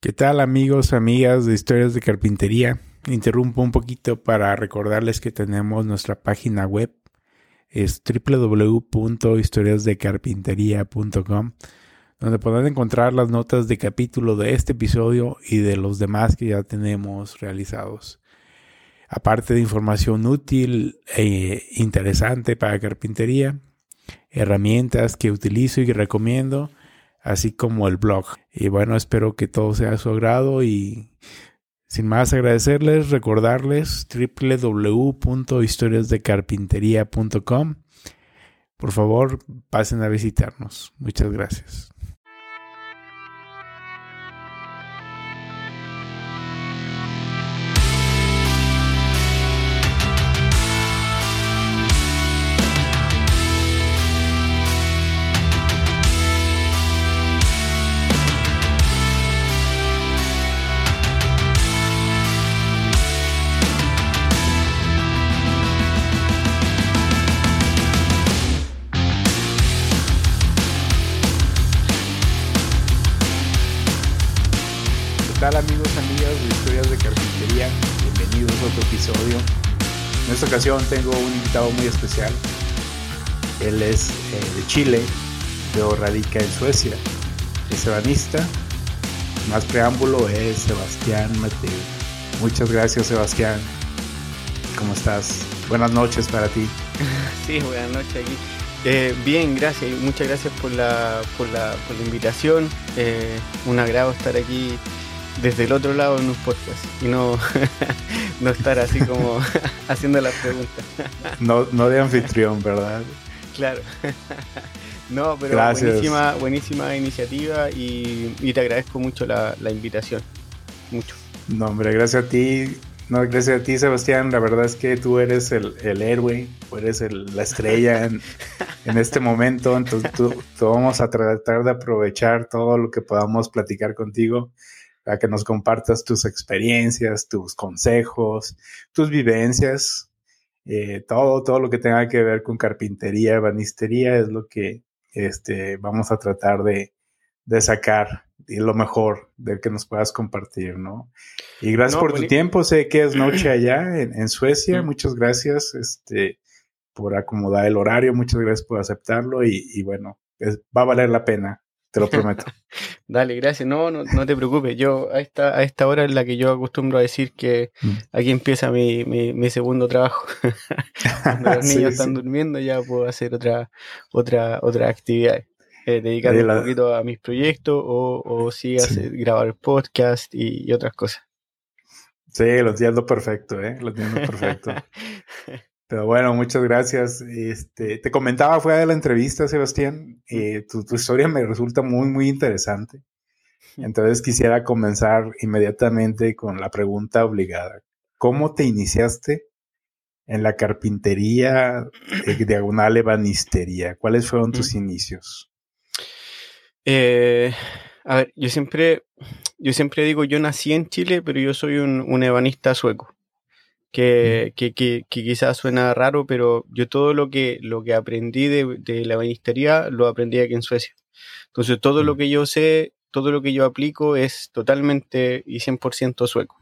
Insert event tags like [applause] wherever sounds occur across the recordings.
¿Qué tal amigos, amigas de Historias de Carpintería? Interrumpo un poquito para recordarles que tenemos nuestra página web. Es www.historiasdecarpintería.com donde podrán encontrar las notas de capítulo de este episodio y de los demás que ya tenemos realizados. Aparte de información útil e interesante para carpintería, herramientas que utilizo y recomiendo, así como el blog. Y bueno, espero que todo sea a su agrado y sin más agradecerles, recordarles www.historiasdecarpintería.com. Por favor, pasen a visitarnos. Muchas gracias. Tengo un invitado muy especial. Él es eh, de Chile, pero radica en Suecia. Es ebanista. Más preámbulo es Sebastián Mateo. Muchas gracias Sebastián. ¿Cómo estás? Buenas noches para ti. [laughs] Sí, buenas noches aquí. Eh, bien, gracias. Muchas gracias por la, por la, por la invitación. Eh, un agrado estar aquí desde el otro lado en un podcast y no, [laughs] no estar así como [laughs] haciendo las preguntas. No, no de anfitrión, ¿verdad? Claro. No, pero buenísima, buenísima iniciativa y, te agradezco mucho la, invitación. Mucho. No, hombre, gracias a ti. No, gracias a ti, Sebastián. La verdad es que tú eres el, el héroe, eres la estrella en, en, este momento. Entonces, tú, vamos a tratar de aprovechar todo lo que podamos platicar contigo a que nos compartas tus experiencias, tus consejos, tus vivencias, eh, todo, todo lo que tenga que ver con carpintería, banistería es lo que este, vamos a tratar de, sacar y lo mejor de que nos puedas compartir, ¿no? Y gracias por tu tiempo, sé que es noche [clears throat] allá en, Suecia, muchas gracias este, por acomodar el horario, muchas gracias por aceptarlo y, bueno, va a valer la pena te lo prometo. [laughs] Dale, gracias. No, no, no, te preocupes. Yo a esta, a esta hora es la que yo acostumbro a decir que mm. aquí empieza mi, mi, segundo trabajo. [laughs] Cuando los niños están durmiendo ya puedo hacer otra, otra, otra actividad. Eh, dedicarme un poquito a mis proyectos o, o sí, hacer, grabar podcast y, y, otras cosas. Sí, lo entiendo perfecto, ¿eh? Lo entiendo perfecto. [laughs] Pero bueno, muchas gracias. Este, te comentaba fuera de la entrevista, Sebastián, eh, tu, historia me resulta muy, muy interesante. Entonces quisiera comenzar inmediatamente con la pregunta obligada. ¿Cómo te iniciaste en la carpintería de [clears throat] diagonal ebanistería? ¿Cuáles fueron tus inicios? Eh, a ver, yo siempre, yo siempre digo, yo nací en Chile, pero yo soy un, un ebanista sueco que, que, que, quizás suena raro, pero yo todo lo que, lo que aprendí de, de la banistería lo aprendí aquí en Suecia. Entonces todo lo que yo sé, todo lo que yo aplico es totalmente y 100% sueco.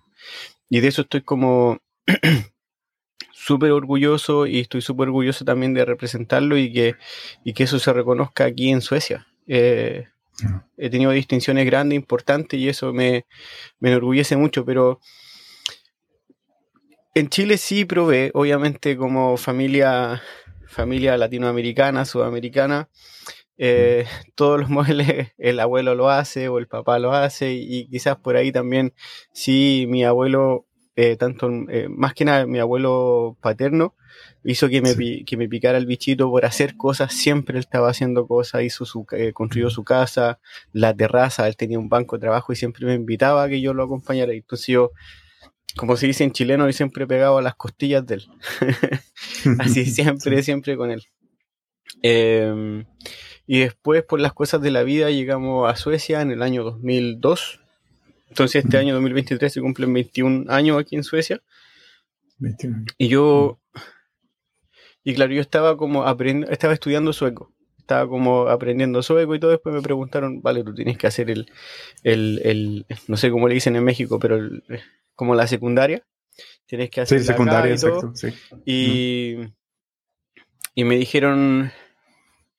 Y de eso estoy como [clears throat] súper orgulloso y estoy súper orgulloso también de representarlo y que, y que eso se reconozca aquí en Suecia. Eh, he tenido distinciones grandes, importantes y eso me, me enorgullece mucho, pero en Chile sí probé, obviamente como familia, familia latinoamericana, sudamericana, eh, todos los [laughs] muebles el abuelo lo hace o el papá lo hace y, quizás por ahí también sí mi abuelo, eh, tanto eh, más que nada mi abuelo paterno, hizo que me, que me picara el bichito por hacer cosas, siempre él estaba haciendo cosas, hizo su, construyó su casa, la terraza, él tenía un banco de trabajo y siempre me invitaba a que yo lo acompañara. Entonces yo como se dice en chileno, y siempre pegado a las costillas de él. [laughs] Así [laughs] siempre, siempre con él. Em, y después, por las cosas de la vida, llegamos a Suecia en el año 2002. Entonces, este año 2023 se cumplen 21 años aquí en Suecia. 21. Y yo, y claro, yo estaba como aprendiendo, estaba estudiando sueco. estaba como aprendiendo sueco y todo, después me preguntaron, vale, tú tienes que hacer el, el, no sé cómo le dicen en México, pero como la secundaria, tienes que hacer sí, secundaria, y, todo, y, y me dijeron,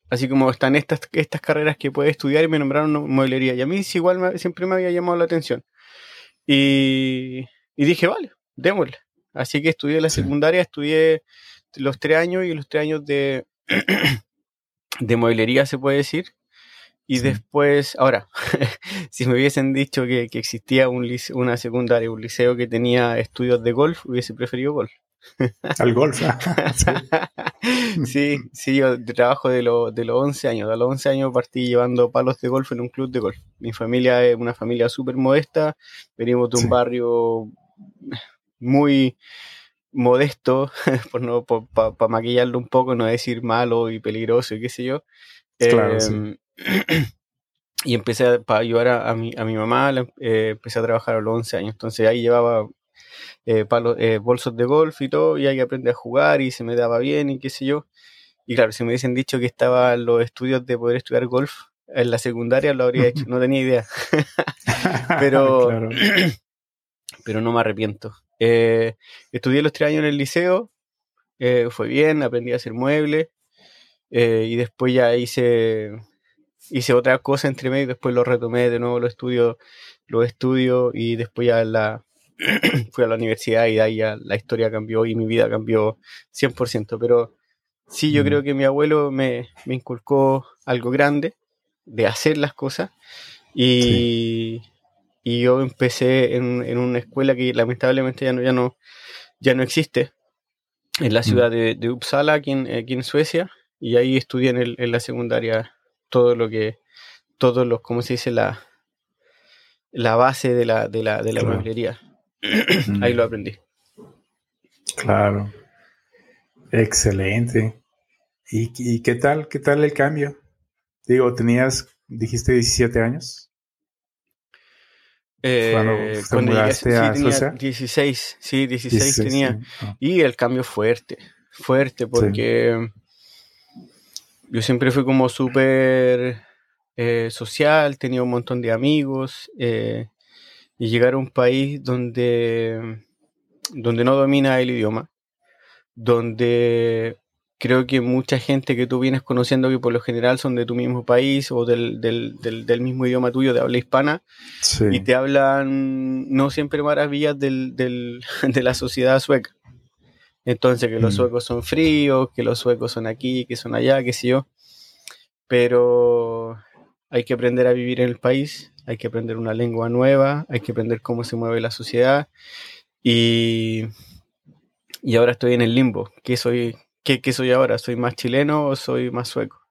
así como están estas, estas carreras que puedes estudiar y me nombraron modelería. Y a mí igual siempre me había llamado la atención. Y, y dije, vale, démosle. Así que estudié la secundaria, estudié los tres años y los tres años de, [clears throat] de modelería, se puede decir. Y después, ahora, [laughs] si me hubiesen dicho que, existía un una secundaria, un liceo que tenía estudios de golf, hubiese preferido golf. Al golf. [laughs] sí. sí, yo trabajo de, de los 11 años. A los 11 años partí llevando palos de golf en un club de golf. Mi familia es una familia súper modesta. Venimos de un barrio muy modesto, [laughs] por no para maquillarlo un poco, no decir malo y peligroso y qué sé yo. Em, [clears throat] y empecé para ayudar a, mi, a mi mamá, eh, empecé a trabajar a los 11 años. Entonces ahí llevaba eh, eh, bolsos de golf y todo, y ahí aprendí a jugar y se me daba bien y qué sé yo. Y claro, si me hubiesen dicho que estaba en los estudios de poder estudiar golf en la secundaria, lo habría hecho, [laughs] no tenía idea. [laughs] pero, [clears throat] pero no me arrepiento. Estudié los tres años en el liceo, fue bien, aprendí a hacer muebles y después ya hice, hice otra cosa entre medio, después lo retomé de nuevo, lo estudio, lo estudio y después ya la, [clears throat] fui a la universidad y de ahí ya la historia cambió y mi vida cambió 100%, pero sí yo creo que mi abuelo me, inculcó algo grande de hacer las cosas y, y yo empecé en, en, una escuela que lamentablemente ya no, ya no, ya no existe, en la mm. ciudad de, Uppsala, aquí en, aquí en, Suecia, y ahí estudié en, el, en, la secundaria todo lo que, todos los, ¿cómo se dice? La, la base de la, de la, de la mm. ahí lo aprendí. Claro. Excelente. ¿Y, ¿Y, qué tal? ¿Qué tal el cambio? Digo, tenías, dijiste 17 años. Eh, cuando, a sí, tenía 16, sí, 16, tenía. Ah. Y el cambio fuerte, fuerte, porque yo siempre fui como súper eh, social, tenía un montón de amigos, eh, y llegar a un país donde, donde no domina el idioma, donde creo que mucha gente que tú vienes conociendo que por lo general son de tu mismo país o del, mismo idioma tuyo de habla hispana y te hablan no siempre maravillas [laughs] de la sociedad sueca. Entonces que los mm. suecos son fríos, que los suecos son aquí, que son allá, qué sé yo. Pero hay que aprender a vivir en el país, hay que aprender una lengua nueva, hay que aprender cómo se mueve la sociedad y, y ahora estoy en el limbo, que soy ¿qué, soy ahora? ¿Soy más chileno o soy más sueco?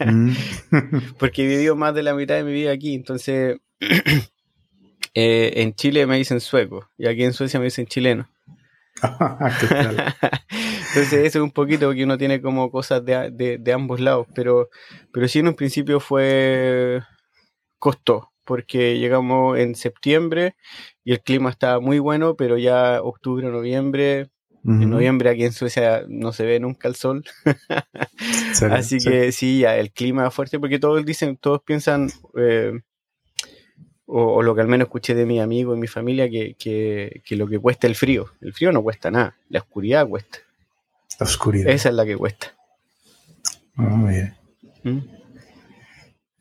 Mm. [laughs] Porque he vivido más de la mitad de mi vida aquí, entonces [clears throat] eh, en Chile me dicen sueco y aquí en Suecia me dicen chileno. [laughs] entonces eso es un poquito porque uno tiene como cosas de, ambos lados, pero, pero sí en un principio fue costó, porque llegamos en septiembre y el clima estaba muy bueno, pero ya octubre, noviembre en noviembre aquí en Suecia no se ve nunca el sol. [laughs] Así que sí, ya el clima fuerte porque todos dicen, todos piensan, eh, o, lo que al menos escuché de mi amigo y mi familia, que, que, lo que cuesta el frío. El frío no cuesta nada, la oscuridad cuesta. La oscuridad. Esa es la que cuesta. Muy bien. ¿Mm?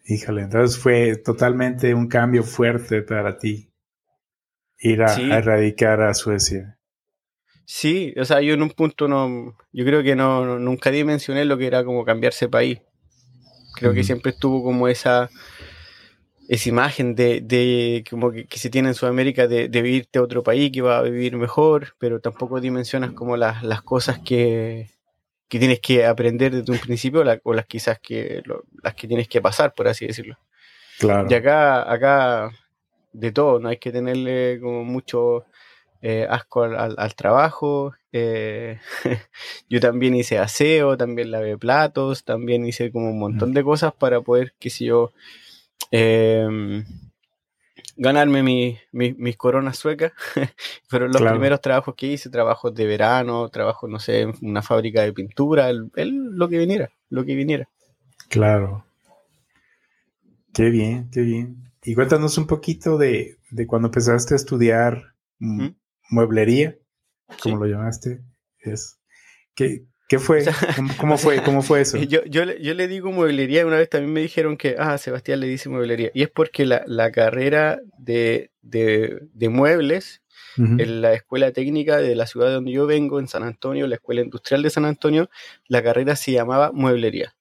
Híjole, entonces fue totalmente un cambio fuerte para ti ir a, a erradicar a Suecia. Sí, o sea, yo en un punto no, yo creo que no, nunca dimensioné lo que era como cambiarse país. Creo que siempre estuvo como esa, esa imagen de, de como que, se tiene en Sudamérica de, de vivirte a otro país que va a vivir mejor, pero tampoco dimensionas como las, las cosas que, que tienes que aprender desde un principio o las quizás que las que tienes que pasar, por así decirlo. Claro. Y acá, acá de todo, no hay que tenerle como mucho eh, asco al, trabajo. Eh, [laughs] yo también hice aseo, también lavé platos, también hice como un montón de cosas para poder, qué sé yo, em, ganarme mis coronas suecas. [laughs] Fueron los primeros trabajos que hice, trabajos de verano, trabajos, no sé, en una fábrica de pintura, lo que viniera, lo que viniera. Claro. Qué bien, qué bien. Y cuéntanos un poquito de, de cuando empezaste a estudiar mueblería, como lo llamaste. Es, ¿qué, ¿Qué fue? ¿Cómo, fue? ¿Cómo fue eso? Yo, yo, yo, le digo mueblería, una vez también me dijeron que, ah, Sebastián le dice mueblería. Y es porque la, la carrera de, de, de muebles en la escuela técnica de la ciudad de donde yo vengo, en San Antonio, la escuela industrial de San Antonio, la carrera se llamaba mueblería.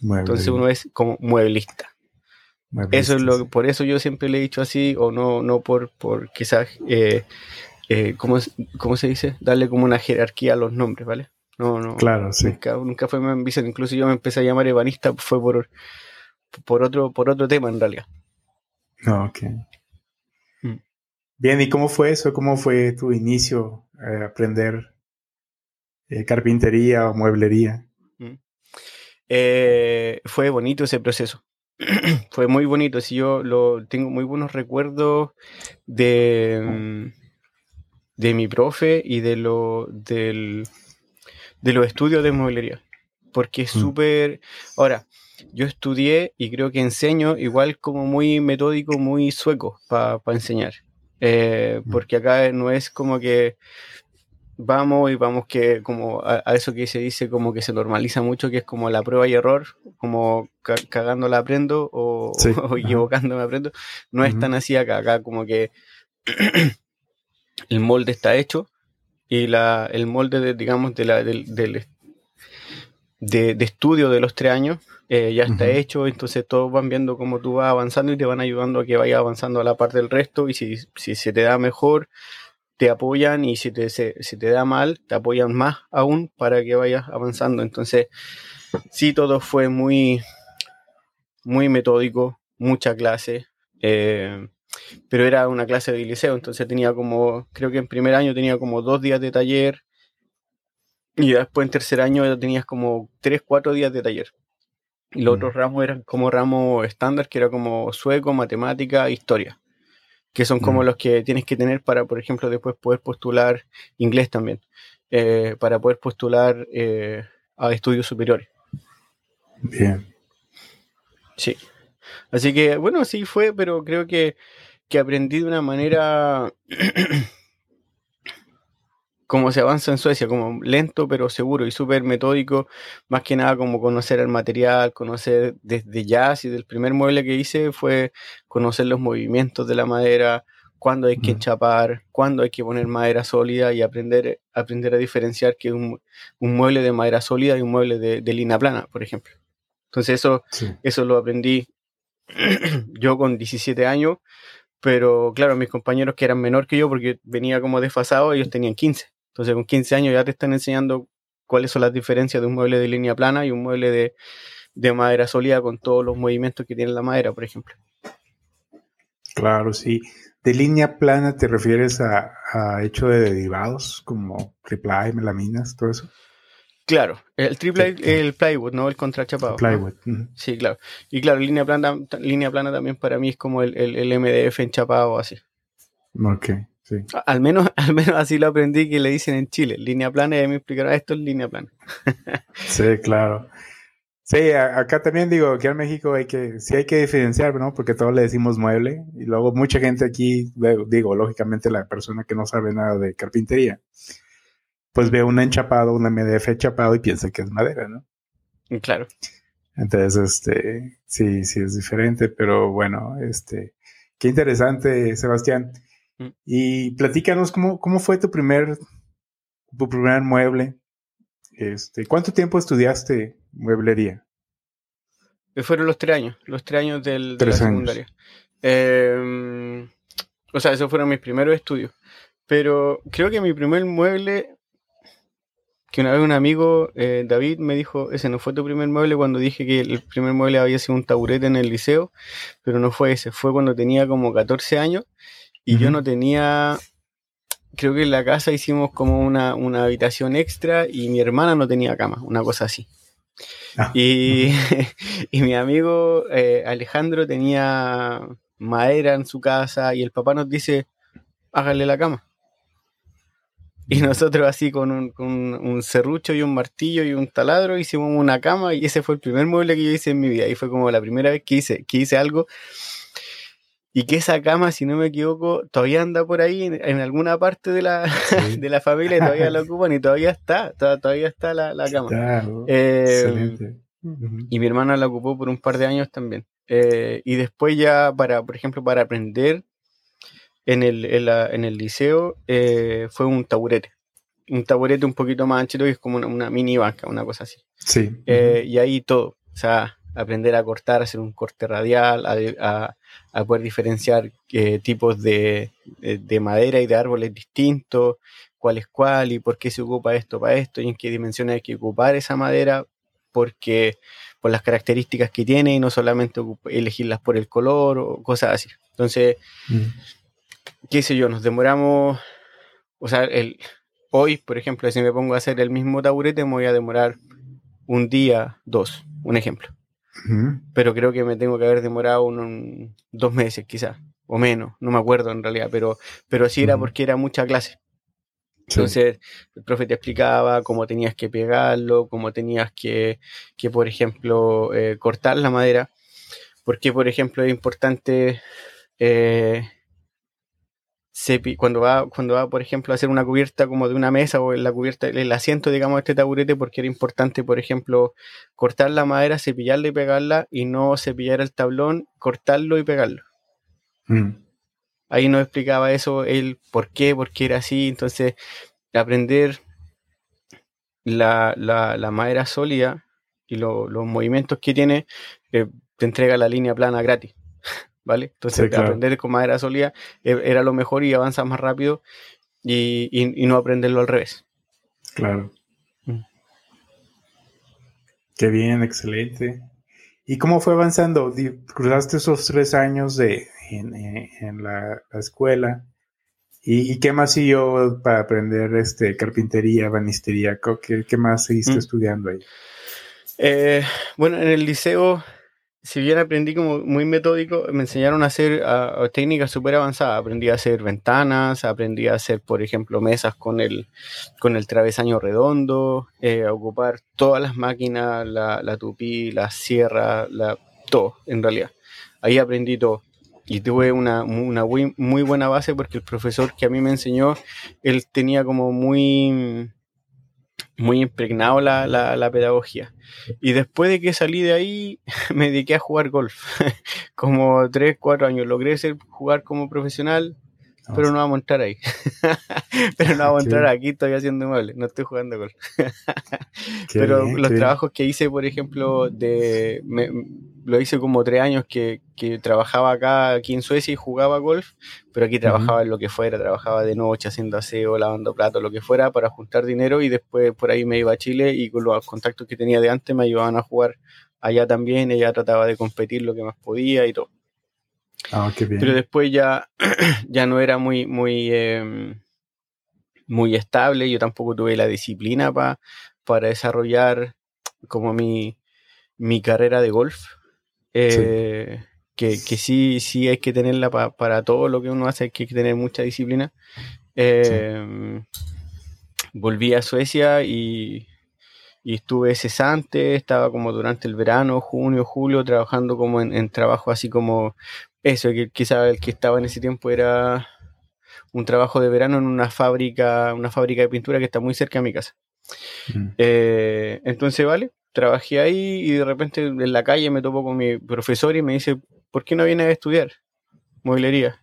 Entonces uno es como mueblista. Eso es lo por eso yo siempre le he dicho así, o no, no por, por quizás, eh, eh, ¿cómo, ¿cómo, se dice? Darle como una jerarquía a los nombres, ¿vale? No, no. Claro, sí. Nunca, fue mi ambición. Incluso yo me empecé a llamar ebanista, fue por, por, otro, por otro tema en realidad. No, ok. Mm. Bien, ¿y cómo fue eso? ¿Cómo fue tu inicio a aprender eh, carpintería o mueblería? Mm. Eh, fue bonito ese proceso. [clears throat] fue muy bonito. Si yo lo tengo muy buenos recuerdos de, mm, de mi profe y de lo del, de los estudios de mueblería. Porque es mm. súper. Ahora, yo estudié y creo que enseño igual como muy metódico, muy sueco para enseñar. Eh, mm. porque acá no es como que vamos y vamos que como a, eso que se dice como que se normaliza mucho, que es como la prueba y error, como cagando la aprendo o, [laughs] equivocándome aprendo. No es tan así acá, acá como que [clears throat] el molde está hecho y la, el molde, de, digamos, de, la, del, del de, estudio de los tres años eh, ya está hecho, entonces todos van viendo cómo tú vas avanzando y te van ayudando a que vayas avanzando a la parte del resto y si, si se te da mejor, te apoyan y si te, se, si te da mal, te apoyan más aún para que vayas avanzando. Entonces, sí, todo fue muy, muy metódico, mucha clase. Eh, pero era una clase de liceo, entonces tenía como, creo que en primer año tenía como dos días de taller y después en tercer año tenías como tres, cuatro días de taller. Y los otros ramos eran como ramos estándar, que era como sueco, matemática, historia, que son como los que tienes que tener para, por ejemplo, después poder postular inglés también, eh, para poder postular eh, a estudios superiores. Bien. Sí. Así que, bueno, sí fue, pero creo que, aprendí de una manera [clears throat] como se avanza en Suecia, como lento pero seguro y súper metódico, más que nada como conocer el material, conocer desde ya, si del primer mueble que hice fue conocer los movimientos de la madera, cuándo hay que enchapar, cuándo hay que poner madera sólida y aprender, aprender a diferenciar que un, un mueble de madera sólida y un mueble de, de línea plana, por ejemplo. Entonces eso, eso lo aprendí [clears throat] yo con 17 años, pero claro, mis compañeros que eran menor que yo, porque venía como desfasado, ellos tenían 15. Entonces con 15 años ya te están enseñando cuáles son las diferencias de un mueble de línea plana y un mueble de, madera sólida con todos los movimientos que tiene la madera, por ejemplo. Claro, sí. ¿De línea plana te refieres a, a hecho de derivados como triple melaminas, todo eso? Claro, el triple, el plywood, no el contrachapado. Plywood. Sí, claro. Y claro, línea plana, línea plana también para mí es como el, el, MDF enchapado así. Ok, sí. Al menos, [laughs] al menos así lo aprendí que le dicen en Chile. Línea plana y me explicaron, ah, esto es línea plana. [laughs] sí, claro. Sí, acá también digo, aquí en México hay que, sí hay que diferenciar, ¿no? Porque todos le decimos mueble y luego mucha gente aquí, digo, lógicamente la persona que no sabe nada de carpintería, pues ve un enchapado, un MDF enchapado y piensa que es madera, ¿no? Claro. Entonces, este, sí, sí es diferente, pero bueno, este, qué interesante, Sebastián. Mm. Y platícanos cómo, cómo fue tu primer, tu primer mueble. Este, ¿cuánto tiempo estudiaste mueblería? Eh, fueron los tres años, los tres años del, de la secundaria. Em, o sea, esos fueron mis primeros estudios. Pero creo que mi primer mueble que una vez un amigo, eh, David, me dijo, ese no fue tu primer mueble cuando dije que el primer mueble había sido un taburete en el liceo, pero no fue ese, fue cuando tenía como 14 años y yo no tenía, creo que en la casa hicimos como una, habitación extra y mi hermana no tenía cama, una cosa así. Ah, y, [laughs] y, mi amigo eh, Alejandro tenía madera en su casa y el papá nos dice, hágale la cama. Y nosotros así con un, con un serrucho y un martillo y un taladro hicimos una cama y ese fue el primer mueble que yo hice en mi vida. Y fue como la primera vez que hice, que hice algo. Y que esa cama, si no me equivoco, todavía anda por ahí en, alguna parte de la, [laughs] de la familia y todavía la [laughs] ocupan y todavía está, todavía está la, cama. Eh, y mi hermana la ocupó por un par de años también. Eh, y después ya para, por ejemplo, para aprender en el, en, el liceo eh, fue un taburete. Un taburete un poquito más ancho que es como una, mini banca, una cosa así. Sí. Eh, y ahí todo. O sea, aprender a cortar, hacer un corte radial, a, poder diferenciar eh, tipos de, madera y de árboles distintos, cuál es cuál y por qué se ocupa esto para esto y en qué dimensiones hay que ocupar esa madera, porque por las características que tiene y no solamente elegirlas por el color o cosas así. Entonces, qué sé yo, nos demoramos, o sea, el, hoy, por ejemplo, si me pongo a hacer el mismo taburete, me voy a demorar un día, dos, un ejemplo. Pero creo que me tengo que haber demorado un, dos meses quizás, o menos, no me acuerdo en realidad, pero, pero así era porque era mucha clase. Entonces, el profe te explicaba cómo tenías que pegarlo, cómo tenías que, que por ejemplo, eh, cortar la madera. Porque, por ejemplo, es importante eh, cuando va, cuando va, por ejemplo, a hacer una cubierta como de una mesa o en la cubierta, el asiento, digamos, de este taburete, porque era importante, por ejemplo, cortar la madera, cepillarla y pegarla, y no cepillar el tablón, cortarlo y pegarlo. Mm. Ahí nos explicaba eso, él por qué, por qué era así. Entonces, aprender la, la, madera sólida y los movimientos que tiene, eh, te entrega la línea plana gratis. ¿Vale? Entonces aprender con madera sólida e, era lo mejor y avanzar más rápido y, no aprenderlo al revés. Claro. Mm. Qué bien, excelente. ¿Y cómo fue avanzando? Cruzaste esos tres años de, en, la, escuela. ¿Y, qué más siguió para aprender este, carpintería, banistería? ¿Qué, qué más seguiste mm. estudiando ahí? Eh, bueno, en el liceo si bien aprendí como muy metódico, me enseñaron a hacer técnicas súper avanzadas. Aprendí a hacer ventanas, aprendí a hacer, por ejemplo, mesas con el, con el travesaño redondo, eh, a ocupar todas las máquinas, la, la tupí, la sierra, la, todo, en realidad. Ahí aprendí todo. Y tuve una, una muy, muy buena base porque el profesor que a mí me enseñó, él tenía como muy muy impregnado la, la, pedagogía. Y después de que salí de ahí, [laughs] me dediqué a jugar golf. [laughs] como 3, 4 años. Logré ser, jugar como profesional, [laughs] pero no vamos a entrar ahí. pero no vamos a entrar aquí, estoy haciendo muebles, no estoy jugando golf. [laughs] pero los trabajos que hice, por ejemplo, de lo hice como tres años que, trabajaba acá, aquí en Suecia y jugaba golf, pero aquí trabajaba en lo que fuera, trabajaba de noche haciendo aseo, lavando platos, lo que fuera, para juntar dinero y después por ahí me iba a Chile y con los contactos que tenía de antes me ayudaban a jugar allá también, ella trataba de competir lo que más podía y todo. Ah, qué bien. Pero después ya, [clears throat] ya no era muy, muy, em, muy estable, yo tampoco tuve la disciplina para desarrollar como mi, mi carrera de golf. Eh, que, sí, sí hay que tenerla para todo lo que uno hace, hay que tener mucha disciplina. Eh, volví a Suecia y, estuve cesante, estaba como durante el verano, junio, julio, trabajando como en, trabajo así como eso, que quizá el que estaba en ese tiempo era un trabajo de verano en una fábrica, una fábrica de pintura que está muy cerca de mi casa. Mm. Eh, entonces, vale, trabajé ahí y de repente en la calle me topo con mi profesor y me dice, ¿por qué no vienes a estudiar mueblería?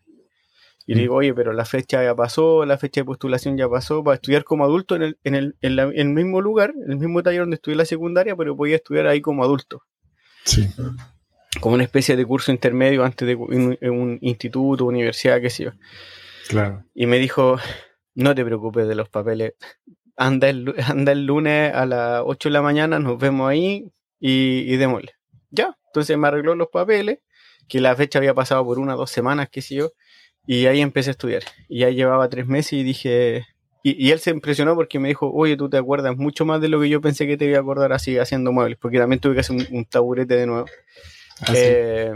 Y le mm. digo, oye, pero la fecha ya pasó, la fecha de postulación ya pasó, para estudiar como adulto en el, en el, en el mismo lugar, en el mismo taller donde estudié la secundaria, pero podía estudiar ahí como adulto. Sí. Como una especie de curso intermedio antes de un, un instituto, universidad, qué sé yo. Claro. Y me dijo, no te preocupes de los papeles, anda el, [laughs] anda el lunes a las 8 de la mañana, nos vemos ahí y, y démosle. Ya, entonces me arregló los papeles, que la fecha había pasado por una o dos semanas, qué sé yo, y ahí empecé a estudiar. Y ya llevaba tres meses y dije, y, él se impresionó porque me dijo, oye, tú te acuerdas mucho más de lo que yo pensé que te iba a acordar así haciendo muebles, porque también tuve que hacer un, taburete de nuevo. Ah, eh,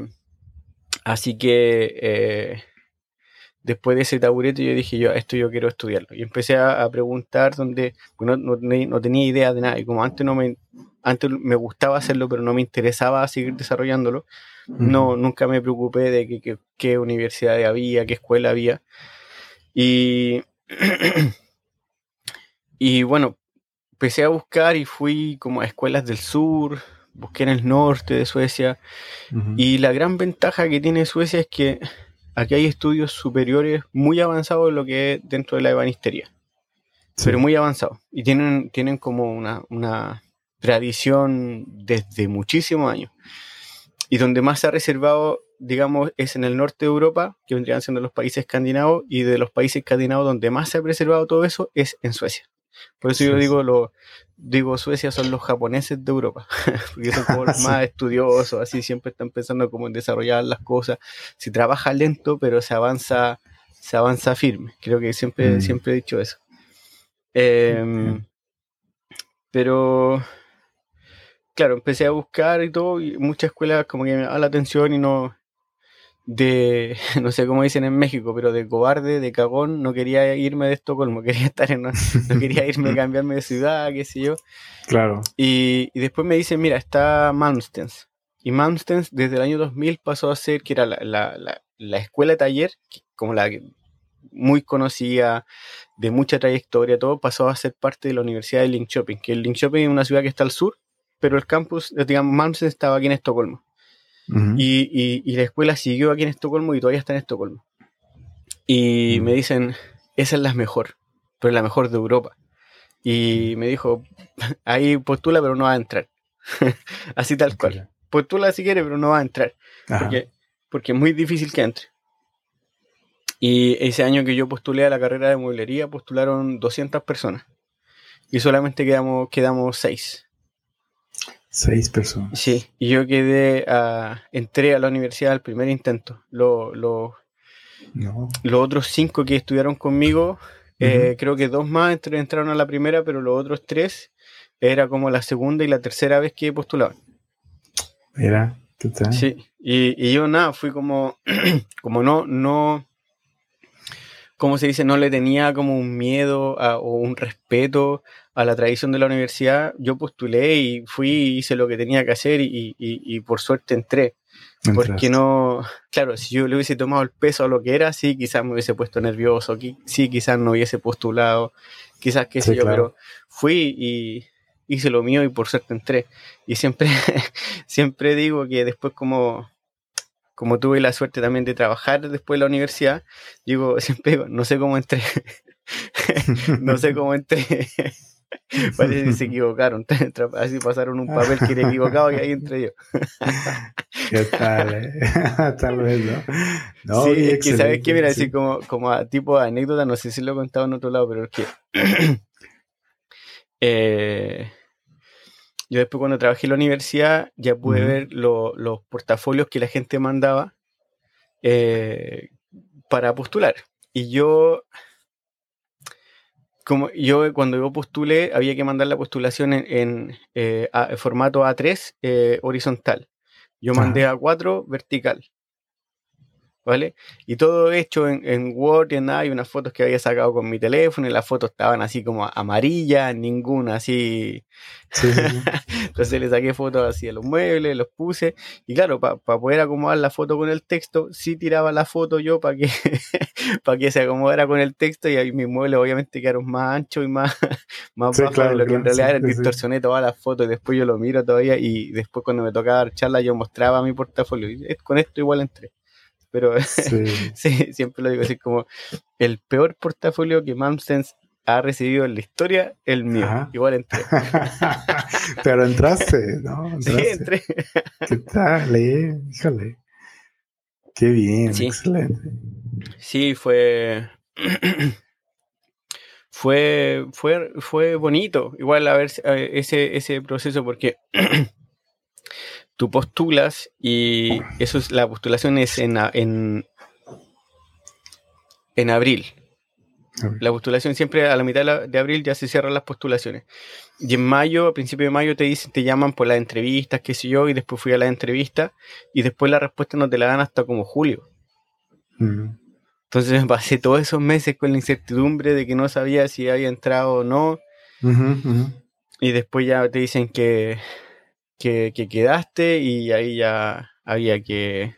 así que eh, después de ese taburete yo dije, yo esto yo quiero estudiarlo. Y empecé a, preguntar donde no, no, tenía idea de nada. Y como antes no me, antes me gustaba hacerlo, pero no me interesaba seguir desarrollándolo, no, nunca me preocupé de qué universidad había, qué escuela había. Y, [clears throat] y bueno, empecé a buscar y fui como a escuelas del sur, busqué en el norte de Suecia. Y la gran ventaja que tiene Suecia es que aquí hay estudios superiores muy avanzados en lo que es dentro de la ebanistería. Pero muy avanzados. Y tienen, tienen como una, una tradición desde muchísimos años. Y donde más se ha reservado, digamos, es en el norte de Europa, que vendrían siendo los países escandinavos, y de los países escandinavos donde más se ha preservado todo eso es en Suecia. Por eso yo digo, lo, digo, Suecia son los japoneses de Europa, [laughs] porque son como los más estudiosos, así siempre están pensando cómo en desarrollar las cosas. Se trabaja lento, pero se avanza, se avanza firme. Creo que siempre, mm. siempre he dicho eso. Em, pero claro, empecé a buscar y todo, y muchas escuelas como que me da la atención y no, de, [laughs] no sé cómo dicen en México, pero de cobarde, de cagón, no quería irme de Estocolmo, [laughs] quería estar en, no, quería irme, cambiarme de ciudad, qué sé yo. Claro. Y, después me dicen, mira, está Malmstens. Y Malmstens desde el año 2000 pasó a ser, que era la, la, la, escuela de taller, como la muy conocida, de mucha trayectoria, todo, pasó a ser parte de la Universidad de Linköping, que Linköping es una ciudad que está al sur, pero el campus, digamos, Malmstens estaba aquí en Estocolmo y, la escuela siguió aquí en Estocolmo y todavía está en Estocolmo. Y me dicen, esa es la mejor, pero es la mejor de Europa. Y me dijo, [laughs] ahí postula, pero no va a entrar. [laughs] Así tal cual. Postula si quiere, pero no va a entrar. Porque, porque, es muy difícil que entre. Y ese año que yo postulé a la carrera de mueblería, postularon 200 personas. Y solamente quedamos, quedamos 6. Seis personas. Sí, y yo quedé, a, entré a la universidad al primer intento. Lo, lo, Los otros cinco que estuvieron conmigo, eh, creo que dos más entraron a la primera, pero los otros tres era como la segunda y la tercera vez que postulaban. Mira, ¿qué tal? Sí, y, y yo nada, fui como, [clears throat] como no, no, ¿cómo se dice? No le tenía como un miedo o un respeto a la tradición de la universidad. Yo postulé y fui, hice lo que tenía que hacer y, por suerte entré. Porque no, claro, si yo le hubiese tomado el peso a lo que era, sí, quizás me hubiese puesto nervioso, sí, quizás no hubiese postulado, quizás qué sé yo, pero fui y hice lo mío y por suerte entré. Y siempre, [laughs] siempre digo que después como como tuve la suerte también de trabajar después de la universidad, digo, [laughs] siempre no sé cómo entré. [laughs] no sé cómo entré. [laughs] Parece que se equivocaron. Así pasaron un papel que era equivocado y ahí entré yo. ¿Qué tal? Eh? Tal vez, ¿no? sí, es que sabes que, mira, así como, como a tipo de anécdota, no sé si lo he contado en otro lado, pero es que [clears throat] eh, yo después cuando trabajé en la universidad ya pude ver los portafolios que la gente mandaba eh, para postular. Y yo, como yo cuando yo postulé, había que mandar la postulación en, eh, formato A3 eh, horizontal. Yo mandé A4 vertical. ¿Vale? Y todo hecho en, Word y en nada, hay unas fotos que había sacado con mi teléfono y las fotos estaban así como amarillas, ninguna así. [laughs] Entonces le saqué fotos así a los muebles, los puse y claro, para poder acomodar la foto con el texto, sí tiraba la foto yo para que, [laughs] para que se acomodara con el texto y ahí mis muebles obviamente quedaron más anchos y más, [laughs] más bajos de lo que en realidad era. Distorsioné todas las fotos y después yo lo miro todavía y después cuando me tocaba dar charla yo mostraba mi portafolio y con esto igual entré pero [laughs] sí. siempre lo digo así como el peor portafolio que Mamsense ha recibido en la historia, el mío. Igual entré. [laughs] pero entraste, ¿no? Sí, entré. ¿Qué tal? Eh? Híjole. Qué bien, excelente. Sí, fue. [clears throat] fue, fue, fue bonito. Igual a ver ese, ese proceso, porque [clears throat] tú postulas y eso es la postulación es en, en, en abril. La postulación siempre a la mitad de abril ya se cierran las postulaciones. Y en mayo, a principio de mayo, te dicen, te llaman por las entrevistas, qué sé yo, y después fui a la entrevista, y después la respuesta no te la dan hasta como julio. Entonces me pasé todos esos meses con la incertidumbre de que no sabía si había entrado o no. Y después ya te dicen que, que, quedaste y ahí ya había que,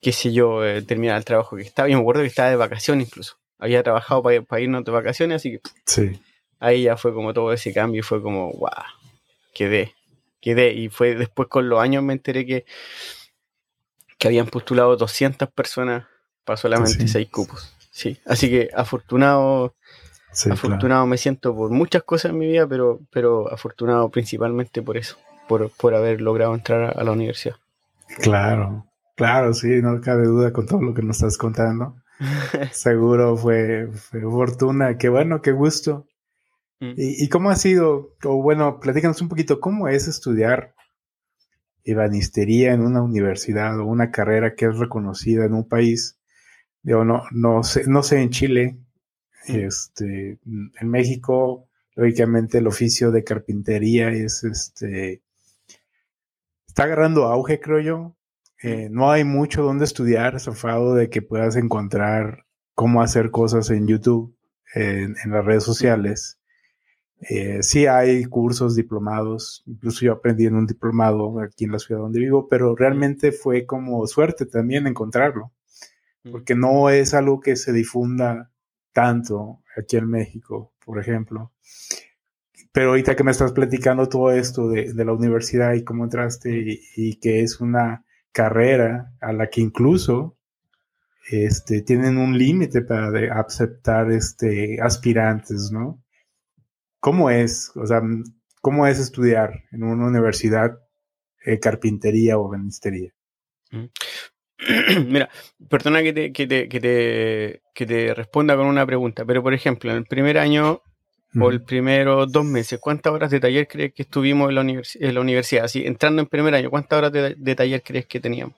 qué sé yo, eh, terminar el trabajo que estaba. Yo me acuerdo que estaba de vacaciones incluso. Había trabajado para, irnos de vacaciones, así que sí. ahí ya fue como todo ese cambio y fue como, wow, quedé, quedé. Y fue después con los años me enteré que, que habían postulado 200 personas para solamente 6 cupos. Sí, así que afortunado afortunado me siento por muchas cosas en mi vida, pero, pero afortunado principalmente por eso, por, por haber logrado entrar a la universidad. Claro, claro, sí, no cabe duda con todo lo que nos estás contando. [laughs] Seguro fue, fortuna, qué bueno, qué gusto. Mm. ¿Y, ¿Y, cómo ha sido? O bueno, platícanos un poquito, ¿cómo es estudiar ebanistería en una universidad o una carrera que es reconocida en un país? Digo, no, no sé, no sé en Chile, este, en México, lógicamente el oficio de carpintería es este, está agarrando auge, creo yo. Eh, no hay mucho donde estudiar, zafado de que puedas encontrar cómo hacer cosas en YouTube, en, las redes sociales. Eh, sí hay cursos diplomados, incluso yo aprendí en un diplomado aquí en la ciudad donde vivo, pero realmente fue como suerte también encontrarlo, porque no es algo que se difunda tanto aquí en México, por ejemplo. Pero ahorita que me estás platicando todo esto de, la universidad y cómo entraste y, que es una carrera a la que incluso este, tienen un límite para aceptar este, aspirantes, ¿no? ¿Cómo es? O sea, ¿cómo es estudiar en una universidad eh, carpintería o banistería? [clears throat] Mira, perdona que te responda con una pregunta, pero por ejemplo, en el primer año o el primero dos meses, ¿cuántas horas de taller crees que estuvimos en la, en la universidad? Así, entrando en primer año, ¿cuántas horas de, taller crees que teníamos?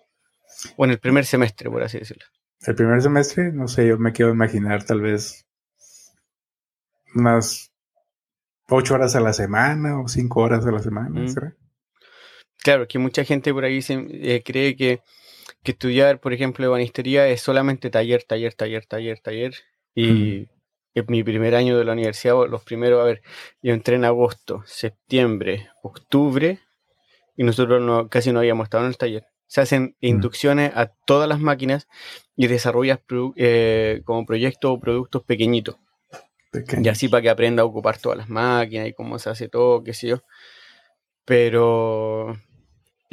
O en el primer semestre, por así decirlo. El primer semestre, no sé, yo me quiero imaginar tal vez unas ocho horas a la semana o cinco horas a la semana, mm. Claro, que mucha gente por ahí se, eh, cree que que estudiar, por ejemplo, ebanistería es solamente taller, taller, taller, taller, taller. Y en mi primer año de la universidad, los primeros, a ver, yo entré en agosto, septiembre, octubre, y nosotros no, casi no habíamos estado en el taller. Se hacen inducciones a todas las máquinas y desarrollas eh, como proyectos o productos pequeñitos. Y así para que aprenda a ocupar todas las máquinas y cómo se hace todo, qué sé yo. Pero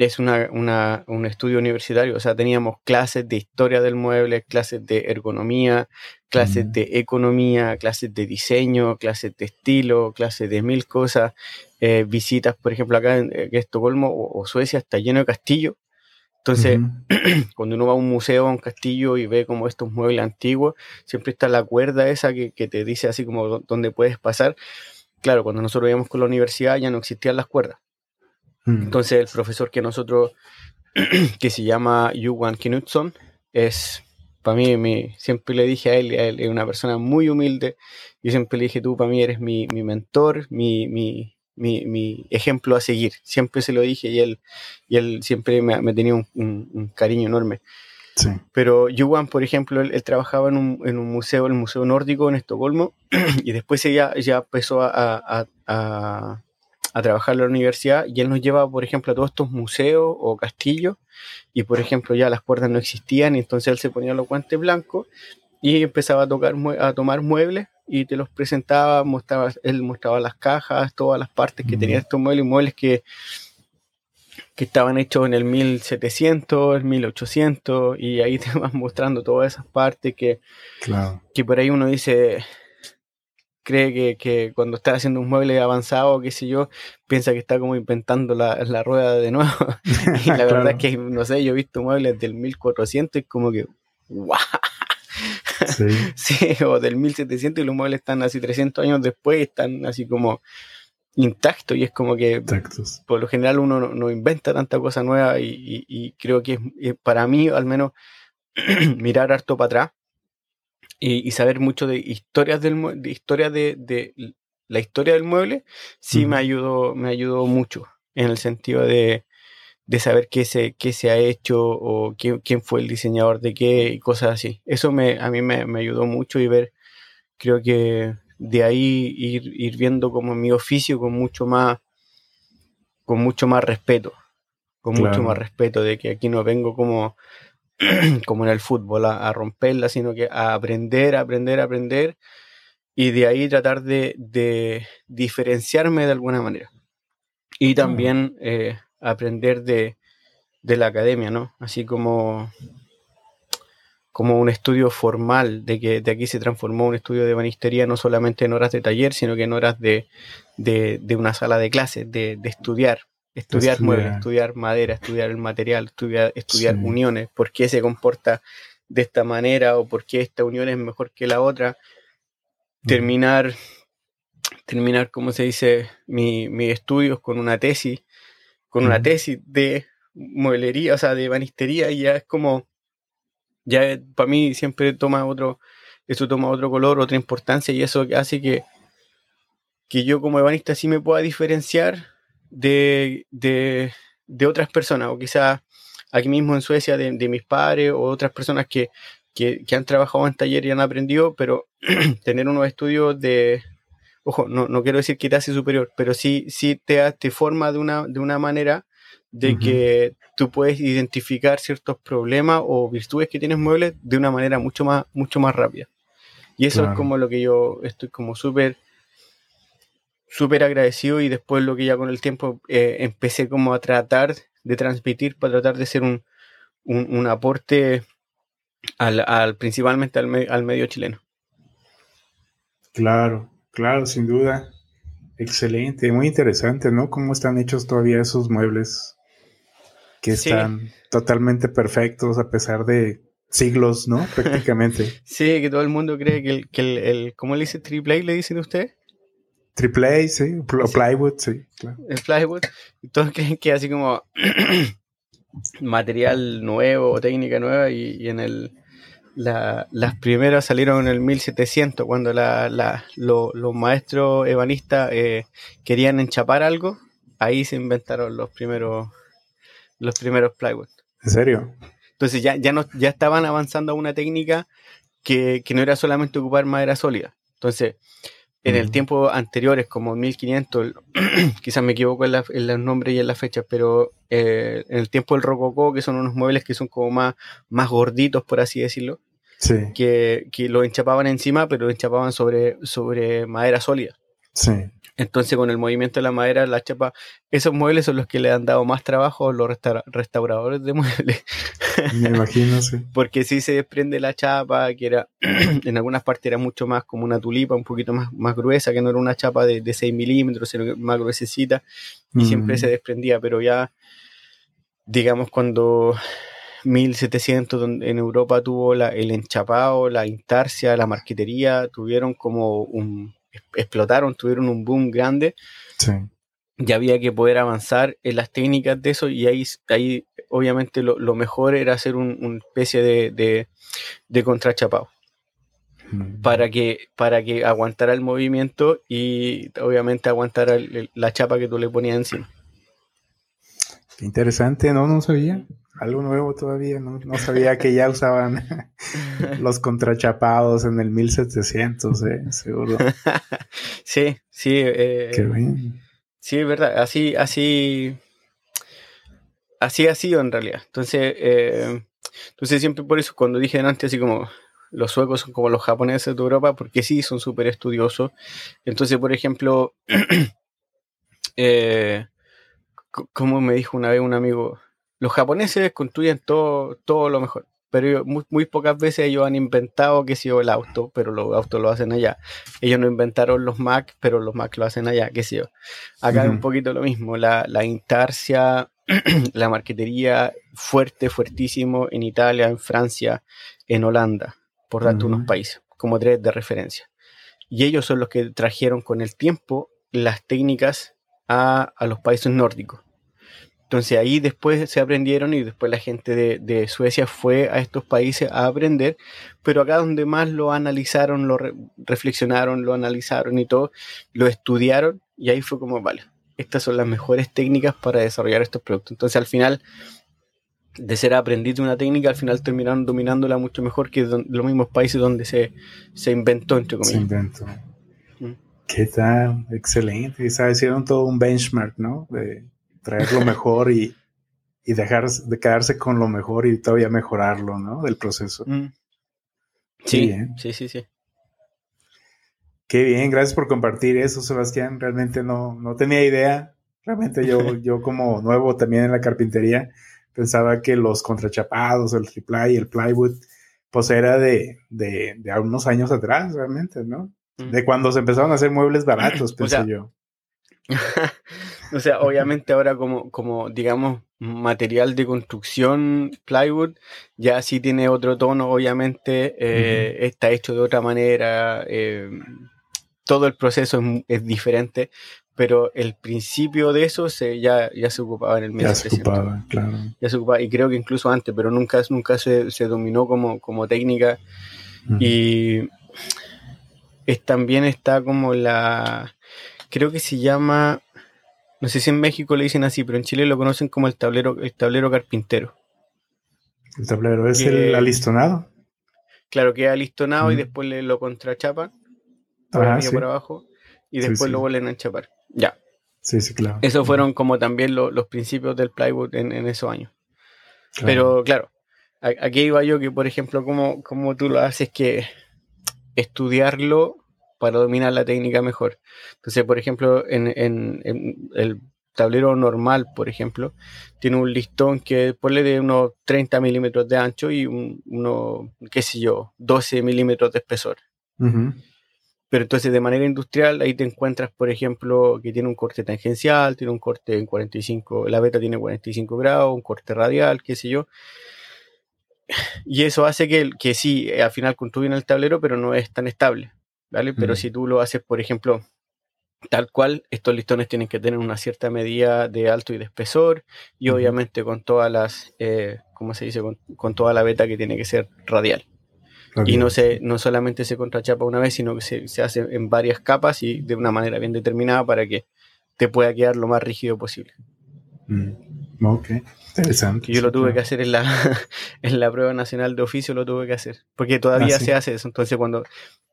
es una, un estudio universitario, o sea, teníamos clases de historia del mueble, clases de ergonomía, clases mm. de economía, clases de diseño, clases de estilo, clases de mil cosas, eh, visitas, por ejemplo, acá en, Estocolmo o, Suecia está lleno de castillos. Entonces, [clears throat] cuando uno va a un museo, a un castillo y ve como estos muebles antiguos, siempre está la cuerda esa que, que te dice así como dónde puedes pasar. Claro, cuando nosotros íbamos con la universidad ya no existían las cuerdas. Mm. Entonces el profesor que nosotros, [clears throat] que se llama Johan Knudson, es, para mí, siempre le dije a él, él es una persona muy humilde, yo siempre le dije, tú para mí eres mi, mentor, mi, mi, mi, ejemplo a seguir, siempre se lo dije y él, y él siempre me, tenía un, cariño enorme. Pero Johan, por ejemplo, él, trabajaba en un, en un, museo, el Museo Nórdico en Estocolmo, [clears throat] y después ella ya empezó a, a trabajar en la universidad y él nos lleva, por ejemplo, a todos estos museos o castillos y, por ejemplo, ya las cuerdas no existían y entonces él se ponía los guantes blancos y empezaba a, tocar, a tomar muebles y te los presentaba, mostraba, él mostraba las cajas, todas las partes que tenían estos muebles, muebles que, que estaban hechos en el 1700, el 1800 y ahí [laughs] te vas mostrando todas esas partes que, que por ahí uno dice, cree que, que, cuando está haciendo un mueble avanzado, qué sé yo, piensa que está como inventando la, la rueda de nuevo. [laughs] y la verdad es que, no sé, yo he visto muebles del 1400 y como que, ¡guau! Sí. [laughs] sí, o del 1700 y los muebles están así 300 años después, están así como intactos y es como que por lo general uno no, inventa tanta cosa nueva y, y, creo que es, para mí al menos [clears throat] mirar harto para atrás y, saber mucho de historias del de historia de, la historia del mueble sí me ayudó me ayudó mucho en el sentido de, de saber qué se, qué se ha hecho o quién, quién fue el diseñador de qué y cosas así. Eso me, a mí me, ayudó mucho y ver, creo que de ahí ir, ir viendo como mi oficio con mucho más, con mucho más respeto, con mucho más respeto de que aquí no vengo como, [clears throat] como en el fútbol a, romperla, sino que a aprender, aprender, aprender y de ahí tratar de, de diferenciarme de alguna manera. Y también eh, aprender de, la academia, ¿no? Así como, como un estudio formal, de que de aquí se transformó un estudio de banistería no solamente en horas de taller, sino que en horas de, una sala de clases, de, estudiar, estudiar muebles, estudiar madera, estudiar el material, estudiar, estudiar uniones, por qué se comporta de esta manera o por qué esta unión es mejor que la otra, terminar, terminar, como se dice, mis mi estudios con una tesis con una tesis de mueblería, o sea, de banistería, y ya es como, ya para mí siempre toma otro, eso toma otro color, otra importancia, y eso hace que, que yo como ebanista sí me pueda diferenciar de, de, de otras personas, o quizás aquí mismo en Suecia de, de mis padres o otras personas que, que, que, han trabajado en taller y han aprendido, pero [clears throat] tener unos estudios de, ojo, no, no quiero decir que te hace superior, pero sí, sí te, te forma de una, de una manera de que tú puedes identificar ciertos problemas o virtudes que tienes muebles de una manera mucho más, mucho más rápida. Y eso es como lo que yo estoy como súper súper agradecido y después lo que ya con el tiempo eh, empecé como a tratar de transmitir para tratar de ser un, un, aporte al, al, principalmente al, al medio chileno. Claro, Claro, sin duda. Excelente, muy interesante, ¿no? Cómo están hechos todavía esos muebles que están totalmente perfectos a pesar de siglos, ¿no? [laughs] Prácticamente. sí, que todo el mundo cree que el, que el, ¿cómo le dice triple A, le dicen usted? Triple A, sí, o plywood, sí, claro. El plywood, creen que así como [clears throat] material nuevo técnica nueva y en el las primeras salieron en el 1700, cuando los maestros ebanistas eh, querían enchapar algo, ahí se inventaron los primeros, los primeros plywood. ¿En serio? Entonces ya, ya, no, ya estaban avanzando a una técnica que, no era solamente ocupar madera sólida. Entonces, en el tiempo anteriores, como 1500, [clears throat] quizás me equivoco en, los nombres y en las fechas, pero eh, en el tiempo del rococó, que son unos muebles que son como más, más gorditos, por así decirlo, que, que lo enchapaban encima, pero lo enchapaban sobre, sobre madera sólida. Sí. Entonces, con el movimiento de la madera, la chapa, esos muebles son los que le han dado más trabajo a los restauradores de [laughs] muebles. Me imagino, sí. Porque si se desprende la chapa, que era, [clears throat] en algunas partes era mucho más como una tulipa, un poquito más, más gruesa, que no era una chapa de, de 6 milímetros, sino más gruesecita, y siempre mm. se desprendía, pero ya, digamos, cuando 1700 donde en Europa tuvo la, el enchapado, la intarsia, la marquetería, tuvieron como un, explotaron, tuvieron un boom grande. Sí. Y había que poder avanzar en las técnicas de eso y ahí, ahí obviamente lo, mejor era hacer una especie de, de, contrachapado. Mm. Para que, para que aguantara el movimiento y obviamente aguantara la chapa que tú le ponías encima. Qué interesante, no, no sabía algo nuevo todavía, no, sabía que ya usaban [laughs] los contrachapados en el 1700, eh, seguro. [laughs] sí, sí. Eh, Qué bien. Sí, es verdad, así, así, así ha sido en realidad. Entonces, eh, entonces siempre por eso cuando dije antes así como los suecos son como los japoneses de Europa, porque sí, son súper estudiosos. Entonces, por ejemplo, [clears throat] como me dijo una vez un amigo, los japoneses construyen todo, todo lo mejor, pero muy, pocas veces ellos han inventado que yo el auto, pero los autos lo hacen allá. Ellos no inventaron los Mac, pero los Mac lo hacen allá, qué sé yo. Acá es un poquito lo mismo, la, la intarsia, [clears throat] la marquetería fuerte, fuertísimo en Italia, en Francia, en Holanda, por darte unos países, como tres de referencia. Y ellos son los que trajeron con el tiempo las técnicas a, a los países nórdicos. Entonces ahí después se aprendieron y después la gente de, Suecia fue a estos países a aprender, pero acá donde más lo analizaron, lo reflexionaron, lo analizaron y todo, lo estudiaron y ahí fue como, vale, estas son las mejores técnicas para desarrollar estos productos. Entonces al final, de ser aprendiz de una técnica, al final terminaron dominándola mucho mejor que los mismos países donde se, se inventó, entre comillas. Se inventó. Mm. ¿Qué tal? Excelente. Hicieron todo un benchmark, ¿no? De traer lo mejor y, y dejar de quedarse con lo mejor y todavía mejorarlo, ¿no? Del proceso. Mm. Sí, sí, sí, sí. Qué bien, gracias por compartir eso, Sebastián. Realmente no, no tenía idea. Realmente yo, [laughs] yo como nuevo también en la carpintería, pensaba que los contrachapados, el triple y el plywood, pues era de, de, de unos años atrás, realmente, ¿no? Mm. De cuando se empezaron a hacer muebles [clears throat] baratos, pensé yo. [laughs] o sea, obviamente ahora como, como, digamos, material de construcción, plywood, ya sí tiene otro tono, obviamente, eh, está hecho de otra manera, eh, todo el proceso es, diferente, pero el principio de eso se, ya, ya se ocupaba en el medio. Ya se ocupaba, claro. Ya se ocupaba, y creo que incluso antes, pero nunca, nunca se, dominó como, como técnica. Y es, también está como la, creo que se llama, no sé si en México le dicen así, pero en Chile lo conocen como el tablero, el tablero carpintero. El tablero es el alistonado. Claro, queda alistonado y después le lo contrachapan por abajo y después lo vuelven a enchapar. Ya. Sí, sí, claro. Esos fueron como también los principios del plywood en, esos años. Pero claro, aquí iba yo que, por ejemplo, como, como tú lo haces, que estudiarlo para dominar la técnica mejor. Entonces, por ejemplo, en, el tablero normal, por ejemplo, tiene un listón que ponle de unos 30 milímetros de ancho y un, uno, qué sé yo, 12 milímetros de espesor. Pero entonces de manera industrial ahí te encuentras, por ejemplo, que tiene un corte tangencial, tiene un corte en 45, la beta tiene 45 grados, un corte radial, qué sé yo. Y eso hace que, que sí, al final construyen el tablero, pero no es tan estable, ¿vale? Pero si tú lo haces, por ejemplo, tal cual, estos listones tienen que tener una cierta medida de alto y de espesor, y obviamente con todas las, eh, ¿cómo se dice? con, toda la beta que tiene que ser radial. Y no, se, no solamente se contrachapa una vez, sino que se, hace en varias capas y de una manera bien determinada para que te pueda quedar lo más rígido posible. Mm, ok, interesante. yo lo tuve que hacer en la, [laughs] en la prueba nacional de oficio, lo tuve que hacer. Porque todavía ah, se hace eso. Entonces, cuando.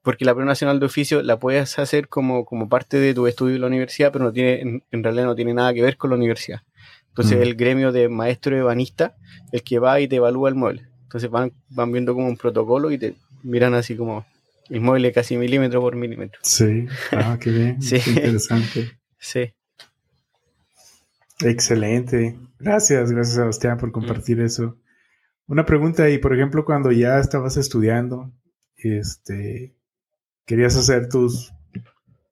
Porque la prueba nacional de oficio la puedes hacer como, como parte de tu estudio en la universidad, pero no tiene, en, realidad no tiene nada que ver con la universidad. Entonces, mm. el gremio de maestro ebanista, el que va y te evalúa el mueble. Entonces van, van viendo como un protocolo y te miran así como el mueble casi milímetro por milímetro. Sí, ah, qué bien, [laughs] sí. interesante. Sí. Excelente. Gracias, gracias Sebastián por compartir mm. eso. Una pregunta y por ejemplo cuando ya estabas estudiando, este, querías hacer tus,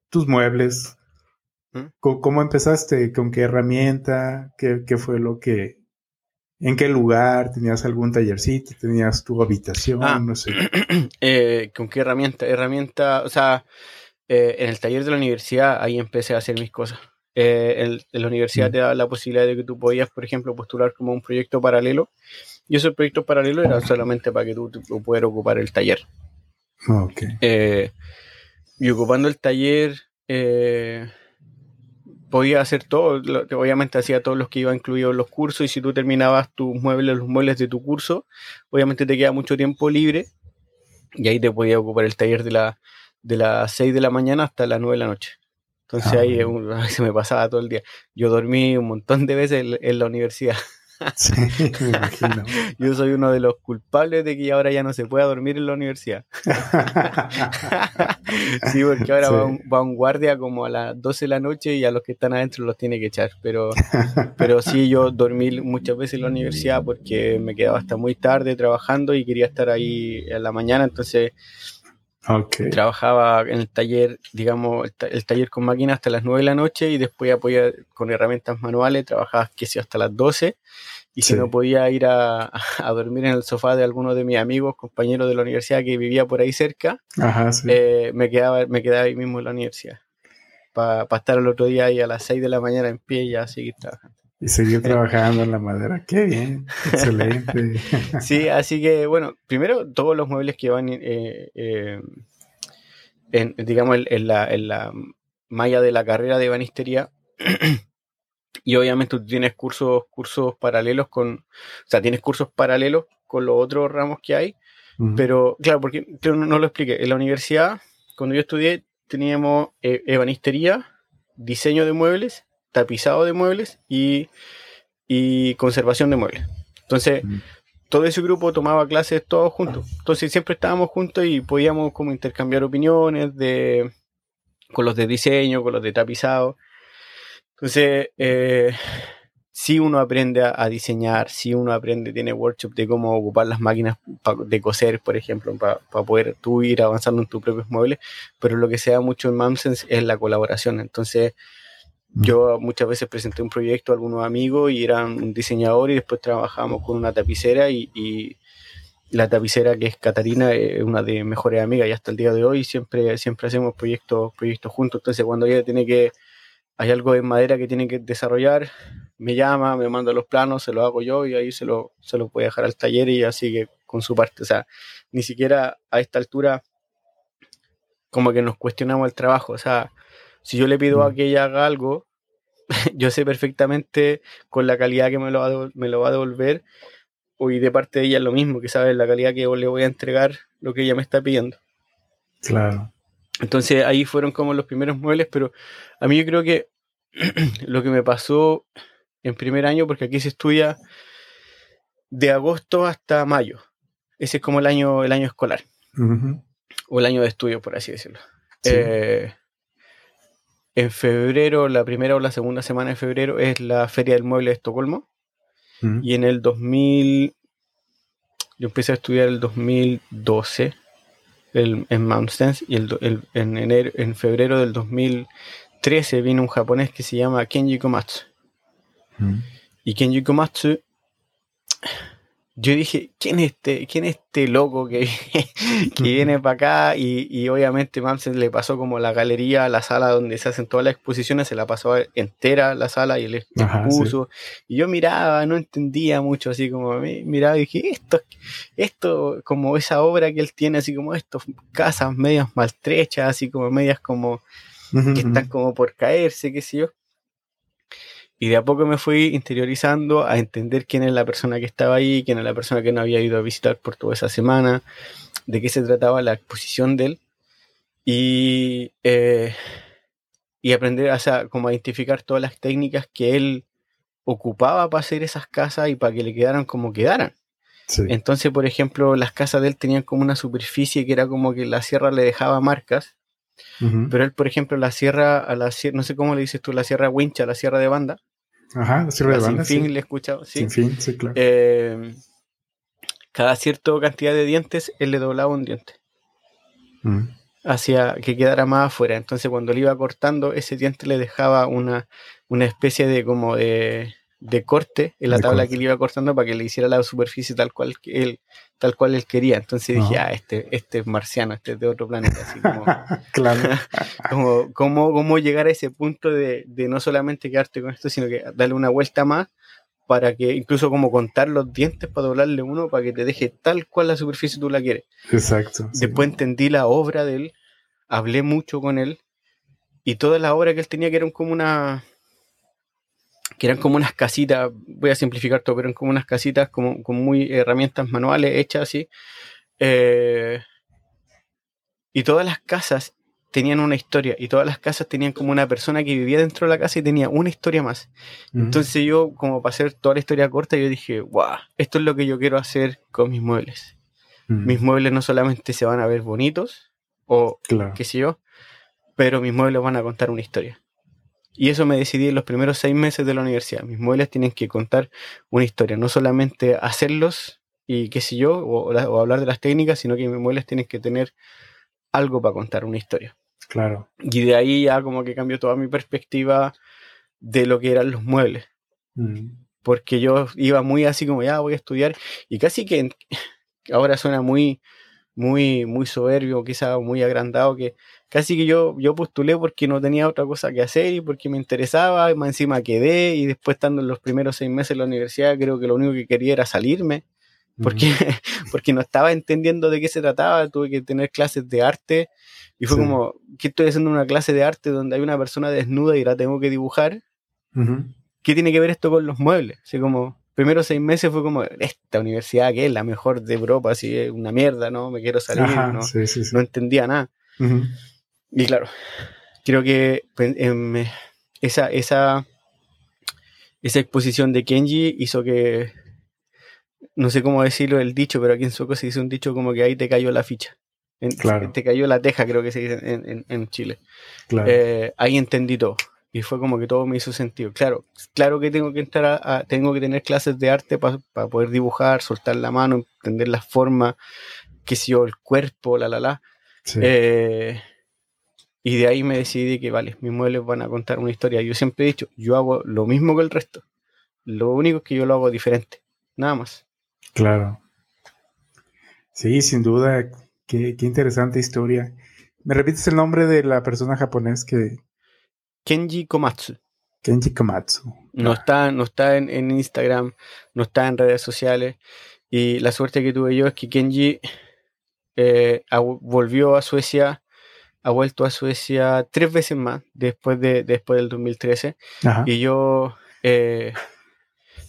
tus muebles, ¿Mm? ¿Cómo, empezaste? ¿Con qué herramienta? ¿Qué, ¿Qué, fue lo que, ¿En qué lugar? ¿Tenías algún tallercito? ¿Tenías tu habitación? Ah, no sé. [clears throat] Eh, ¿Con qué herramienta? Herramienta, o sea, eh, en el taller de la universidad ahí empecé a hacer mis cosas. Eh, en, la universidad mm. te da la posibilidad de que tú podías, por ejemplo, postular como un proyecto paralelo. Y esos proyectos paralelos eran solamente para que tú, pudieras ocupar el taller. Ok. y ocupando el taller, podía hacer todo, obviamente hacía todos los que iban incluidos en los cursos y si tú terminabas tus muebles, los muebles de tu curso, obviamente te queda mucho tiempo libre y ahí te podía ocupar el taller de, la, de las 6 de la mañana hasta las 9 de la noche. Entonces ah, ahí [laughs] se me pasaba todo el día. Yo dormí un montón de veces en la universidad. [laughs] Sí, me imagino. [laughs] Yo soy uno de los culpables de que ahora ya no se pueda dormir en la universidad. sí, porque ahora Va, un, guardia como a las 12 de la noche y a los que están adentro los tiene que echar. Pero, pero sí, yo dormí muchas veces en la universidad porque me quedaba hasta muy tarde trabajando y quería estar ahí en la mañana. Entonces trabajaba en el taller, digamos, el, taller con máquinas hasta las 9 de la noche y después apoyaba con herramientas manuales, trabajaba que hasta las 12 y si no podía ir [laughs] a, dormir en el sofá de alguno de mis amigos, compañeros de la universidad que vivía por ahí cerca, eh, me, quedaba, me quedaba ahí mismo en la universidad para estar el otro día ahí a las 6 de la mañana en pie y ya seguir trabajando. Y seguir [laughs] trabajando en la madera. Qué bien, excelente. [laughs] sí, así que bueno, primero todos los muebles que van, eh, eh, en, digamos, en, la, en la malla de la carrera de banistería, [clears throat] y obviamente tú tienes cursos, cursos paralelos con, o sea, tienes cursos paralelos con los otros ramos que hay, pero claro, porque no, no, lo expliqué, en la universidad, cuando yo estudié, teníamos eh, ebanistería, diseño de muebles, tapizado de muebles y, y conservación de muebles. Entonces, todo ese grupo tomaba clases todos juntos. Entonces siempre estábamos juntos y podíamos como intercambiar opiniones de con los de diseño, con los de tapizado. Entonces, eh, si uno aprende a, diseñar, si uno aprende, tiene workshop de cómo ocupar las máquinas de coser, por ejemplo, para poder tú ir avanzando en tus propios muebles, pero lo que se da mucho en Mamsens es la colaboración. Entonces, yo muchas veces presenté un proyecto a algunos amigos y eran un diseñador y después trabajamos con una tapicera y, la tapicera que es Catarina es una de mis mejores amigas y hasta el día de hoy siempre, siempre hacemos proyectos, proyectos juntos. Entonces cuando ella tiene que, hay algo en madera que tiene que desarrollar, me llama, me manda los planos, se lo hago yo y ahí se lo, se lo puede dejar al taller y así que con su parte. O sea, ni siquiera a esta altura como que nos cuestionamos el trabajo. O sea, si yo le pido a mm. que ella haga algo, [laughs] yo sé perfectamente con la calidad que me lo va a, me lo va a devolver, y de parte de ella es lo mismo, que sabe la calidad que le voy a entregar lo que ella me está pidiendo. Claro. Entonces ahí fueron como los primeros muebles, pero a mí yo creo que [clears throat] lo que me pasó en primer año, porque aquí se estudia de agosto hasta mayo. Ese es como el año, el año escolar. O el año de estudio, por así decirlo. Eh, en febrero, la primera o la segunda semana de febrero, es la Feria del Mueble de Estocolmo. Mm. Y en el 2000, yo empecé a estudiar el 2012 el, en Mount y el, en, enero, en febrero del 2013 vino un japonés que se llama Kenji Komatsu. Mm. Y Kenji Komatsu yo dije, ¿quién es este, quién es este loco que, [laughs] que viene para acá? Y, obviamente Mamsen le pasó como la galería, la sala donde se hacen todas las exposiciones, se la pasó entera la sala y él expuso. Y yo miraba, no entendía mucho, así como miraba y dije, esto, esto, como esa obra que él tiene, así como estos casas medias maltrechas, así como medias como que están como por caerse, qué sé yo. Y de a poco me fui interiorizando a entender quién es la persona que estaba ahí, quién es la persona que no había ido a visitar por toda esa semana, de qué se trataba la exposición de él. Y, eh, y aprender o sea, como a identificar todas las técnicas que él ocupaba para hacer esas casas y para que le quedaran como quedaran. Entonces, por ejemplo, las casas de él tenían como una superficie que era como que la sierra le dejaba marcas, pero él, por ejemplo, la sierra, a la no sé cómo le dices tú, la sierra wincha, la sierra de banda, Ajá, de banda. Sin fin le he escuchado, sí. Sin fin, sí, claro. Eh, cada cierta cantidad de dientes, él le doblaba un diente. Mm. Hacía que quedara más afuera. Entonces, cuando le iba cortando, ese diente le dejaba una, una especie de como de, de corte en la tabla que le iba cortando para que le hiciera la superficie tal cual él, tal cual él quería. Entonces dije, ah, este, este es marciano, este es de otro planeta. Así como, [laughs] claro. [laughs] como llegar a ese punto de, de, no solamente quedarte con esto, sino que darle una vuelta más para que incluso como contar los dientes para doblarle uno para que te deje tal cual la superficie tú la quieres. Exacto. Después entendí la obra de él, hablé mucho con él y toda la obra que él tenía que era como una que eran como unas casitas, voy a simplificar todo, pero eran como unas casitas como, con muy herramientas manuales hechas así. Eh, y todas las casas tenían una historia y todas las casas tenían como una persona que vivía dentro de la casa y tenía una historia más. Entonces yo, como para hacer toda la historia corta, yo dije, wow, esto es lo que yo quiero hacer con mis muebles. Mis muebles no solamente se van a ver bonitos o qué sé yo, pero mis muebles van a contar una historia. Y eso me decidí en los primeros seis meses de la universidad. Mis muebles tienen que contar una historia, no solamente hacerlos y qué sé yo, o, hablar de las técnicas, sino que mis muebles tienen que tener algo para contar, una historia. Claro. Y de ahí ya como que cambió toda mi perspectiva de lo que eran los muebles. Mm. Porque yo iba muy así como, ya voy a estudiar, y casi que ahora suena muy, muy, muy soberbio, quizá muy agrandado, que casi que yo, yo postulé porque no tenía otra cosa que hacer y porque me interesaba, y más encima quedé y después estando en los primeros seis meses en la universidad creo que lo único que quería era salirme porque, [laughs] porque no estaba entendiendo de qué se trataba, tuve que tener clases de arte y fue como, ¿qué estoy haciendo una clase de arte donde hay una persona desnuda y la tengo que dibujar? ¿qué tiene que ver esto con los muebles? Así como, primero seis meses fue como, esta universidad que es la mejor de Europa, así es una mierda, ¿no? Me quiero salir, ¿no? no entendía nada. Y claro, creo que pues, em, esa, esa, esa exposición de Kenji hizo que, no sé cómo decirlo el dicho, pero aquí en Sueco se dice un dicho como que ahí te cayó la ficha. Te cayó la teja, creo que se dice en, Chile. Eh, ahí entendí todo. Y fue como que todo me hizo sentido. Claro, claro que tengo que entrar a, tengo que tener clases de arte para poder dibujar, soltar la mano, entender la forma, qué sé yo, el cuerpo, la la la. Eh, y de ahí me decidí que, vale, mis muebles van a contar una historia. Yo siempre he dicho, yo hago lo mismo que el resto. Lo único es que yo lo hago diferente. Nada más. Claro. Sí, sin duda. Qué, interesante historia. ¿Me repites el nombre de la persona japonés que... Kenji Komatsu. Kenji Komatsu. No está, no está en, Instagram, no está en redes sociales. Y la suerte que tuve yo es que Kenji eh, volvió a Suecia ha vuelto a Suecia tres veces más después, de, después del 2013. Y yo, eh,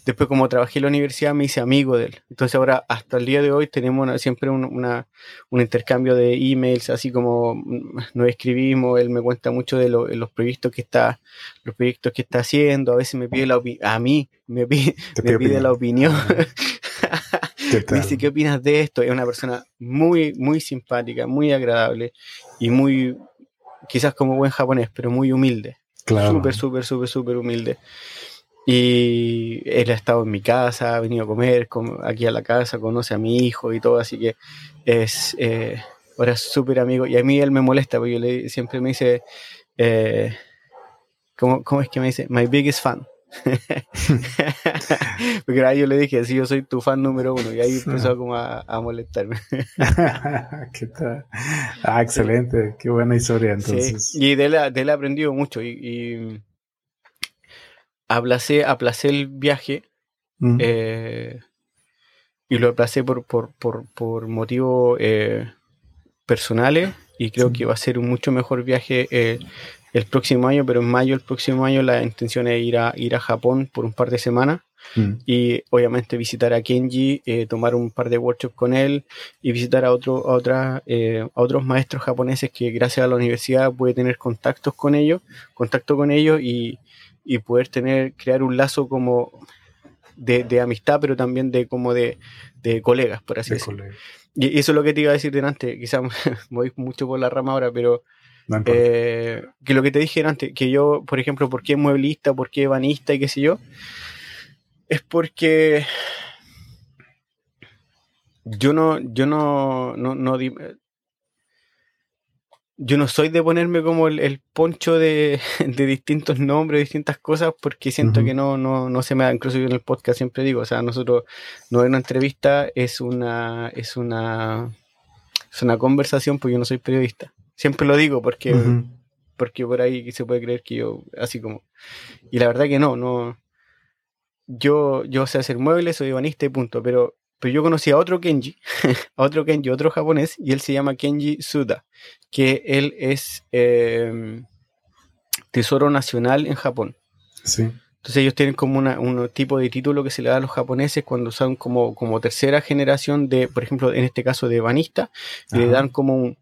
después como trabajé en la universidad, me hice amigo de él. Entonces ahora, hasta el día de hoy, tenemos siempre un, un intercambio de emails, así como mm, nos escribimos, él me cuenta mucho de los proyectos que está los proyectos que está haciendo, a veces me pide la a mí me pide, [laughs] me pide la opinión. [laughs] dice, ¿qué opinas de esto? Es una persona muy, muy simpática, muy agradable y muy, quizás como buen japonés, pero muy humilde. Claro. Súper, súper, súper, súper humilde. Y él ha estado en mi casa, ha venido a comer aquí a la casa, conoce a mi hijo y todo, así que es eh, ahora súper amigo. Y a mí él me molesta, porque yo le, siempre me dice, eh, ¿cómo, ¿cómo, es que me dice? My biggest fan. [laughs] Porque ahí yo le dije, sí, yo soy tu fan número uno, y ahí empezó como a, molestarme. [laughs] ¿Qué tal? Ah, excelente, qué buena historia entonces. Y de él, de él he aprendido mucho, y, y aplacé, aplacé el viaje, mm. eh, y lo aplacé por, por, por, por motivos eh, personales, y creo que va a ser un mucho mejor viaje eh, el próximo año, pero en mayo el próximo año la intención es ir a, ir a Japón por un par de semanas mm. y obviamente visitar a Kenji, eh, tomar un par de workshops con él y visitar a, otro, a, otra, eh, a otros maestros japoneses que gracias a la universidad puede tener contactos con ellos, contacto con ellos y, y poder tener, crear un lazo como de, de amistad, pero también de como de, de colegas, por así decirlo. Y eso es lo que te iba a decir delante, quizás [laughs] voy mucho por la rama ahora, pero eh, que lo que te dije antes, que yo, por ejemplo, ¿por qué mueblista, por qué banista y qué sé yo? Es porque yo no, yo no, no, no yo no soy de ponerme como el, poncho de, [laughs] de, distintos nombres, distintas cosas, porque siento que no, no, no se me da, incluso yo en el podcast siempre digo, o sea, nosotros no es una entrevista, es una, es una, es una conversación, porque yo no soy periodista. Siempre lo digo porque, porque por ahí se puede creer que yo, así como. Y la verdad que no, no. Yo, yo sé hacer muebles, soy banista y punto, pero, pero yo conocí a otro Kenji, [laughs] a otro Kenji, otro japonés, y él se llama Kenji Suda, que él es em, Tesoro Nacional en Japón. Sí. Entonces ellos tienen como una, un tipo de título que se le da a los japoneses cuando son como, como tercera generación de, por ejemplo, en este caso de banista, le dan como un,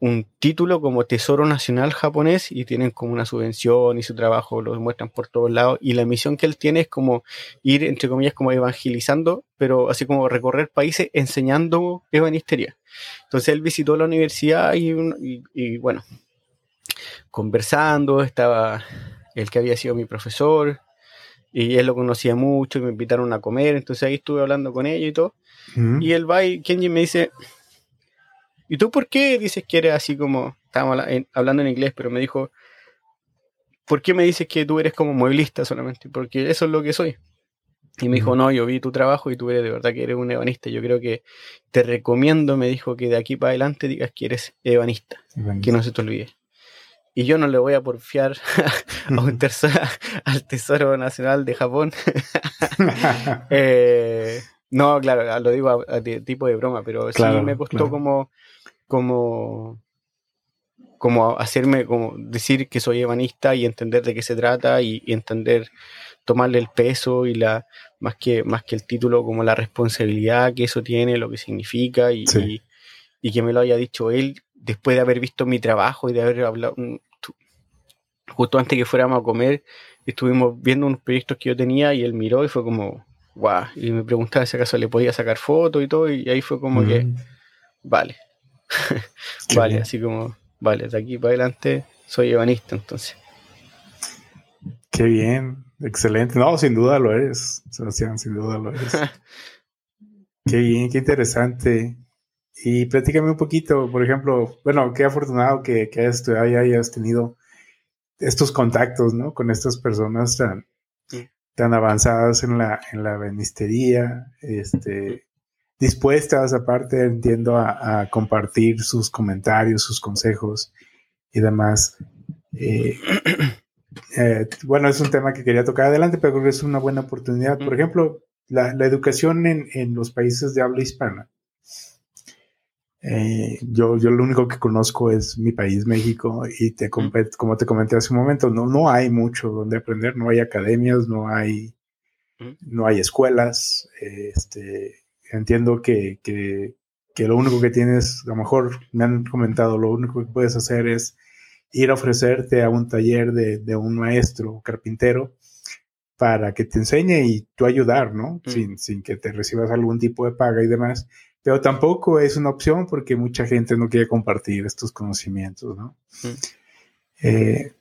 un título como Tesoro Nacional japonés y tienen como una subvención y su trabajo lo demuestran por todos lados. Y la misión que él tiene es como ir entre comillas como evangelizando pero así como recorrer países enseñando ebanistería entonces él visitó la universidad y, bueno conversando estaba el que había sido mi profesor y él lo conocía mucho y me invitaron a comer. Entonces ahí estuve hablando con ellos y todo. Y él va y Kenji me dice ¿Y tú por qué dices que eres así como, estábamos hablando en inglés, pero me dijo, ¿por qué me dices que tú eres como mueblista solamente? Porque eso es lo que soy. Y me dijo, no, yo vi tu trabajo y tú eres de verdad que eres un ebanista. Yo creo que te recomiendo, me dijo, que de aquí para adelante digas que eres ebanista, que no se te olvide. Y yo no le voy a porfiar [laughs] a un al Tesoro Nacional de Japón. [laughs] eh, no, claro, lo digo a, tipo de broma, pero sí me costó como como como hacerme, como decir que soy ebanista y entender de qué se trata y, entender, tomarle el peso y la, más que, más que el título, como la responsabilidad que eso tiene, lo que significa y, y, que me lo haya dicho él después de haber visto mi trabajo y de haber hablado, justo antes que fuéramos a comer, estuvimos viendo unos proyectos que yo tenía y él miró y fue como, guau, y me preguntaba si acaso le podía sacar fotos y todo, y ahí fue como que, mm. [laughs] vale, así como, vale, de aquí para adelante soy ebanista entonces. Qué bien, excelente. No, sin duda lo eres, Sebastián, sin duda lo eres. [laughs] qué bien, qué interesante. Y platícame un poquito, por ejemplo, bueno, qué afortunado que, que hayas estudiado y hayas tenido estos contactos, ¿no? Con estas personas tan, tan avanzadas en la, en la benistería, este, dispuestas, aparte, entiendo, a, compartir sus comentarios, sus consejos y demás. Eh, [clears throat] eh, bueno, es un tema que quería tocar adelante, pero creo que es una buena oportunidad. Por ejemplo, la, educación en, en, los países de habla hispana. Eh, yo, yo lo único que conozco es mi país, México, y te como te comenté hace un momento, no, no hay mucho donde aprender, no hay academias, no hay, no hay escuelas, este, entiendo que, que, lo único que tienes, a lo mejor me han comentado, lo único que puedes hacer es ir a ofrecerte a un taller de, un maestro carpintero para que te enseñe y tú ayudar, ¿no? Mm. Sin, sin que te recibas algún tipo de paga y demás. Pero tampoco es una opción porque mucha gente no quiere compartir estos conocimientos, ¿no? Mm. Eh,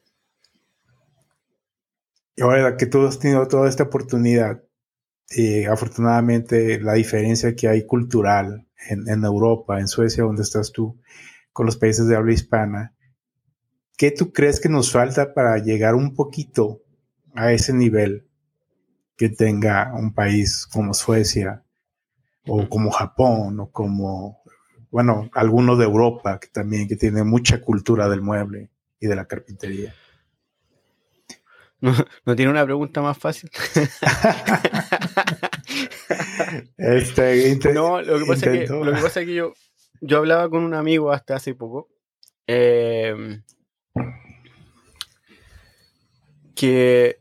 y ahora que tú has tenido toda esta oportunidad, eh, afortunadamente la diferencia que hay cultural en, Europa, en Suecia, donde estás tú, con los países de habla hispana, ¿qué tú crees que nos falta para llegar un poquito a ese nivel que tenga un país como Suecia o como Japón o como, bueno, alguno de Europa que también que tiene mucha cultura del mueble y de la carpintería? ¿No, tiene una pregunta más fácil? [laughs] este, no, lo que, pasa es que, yo, yo hablaba con un amigo hasta hace poco. Em, que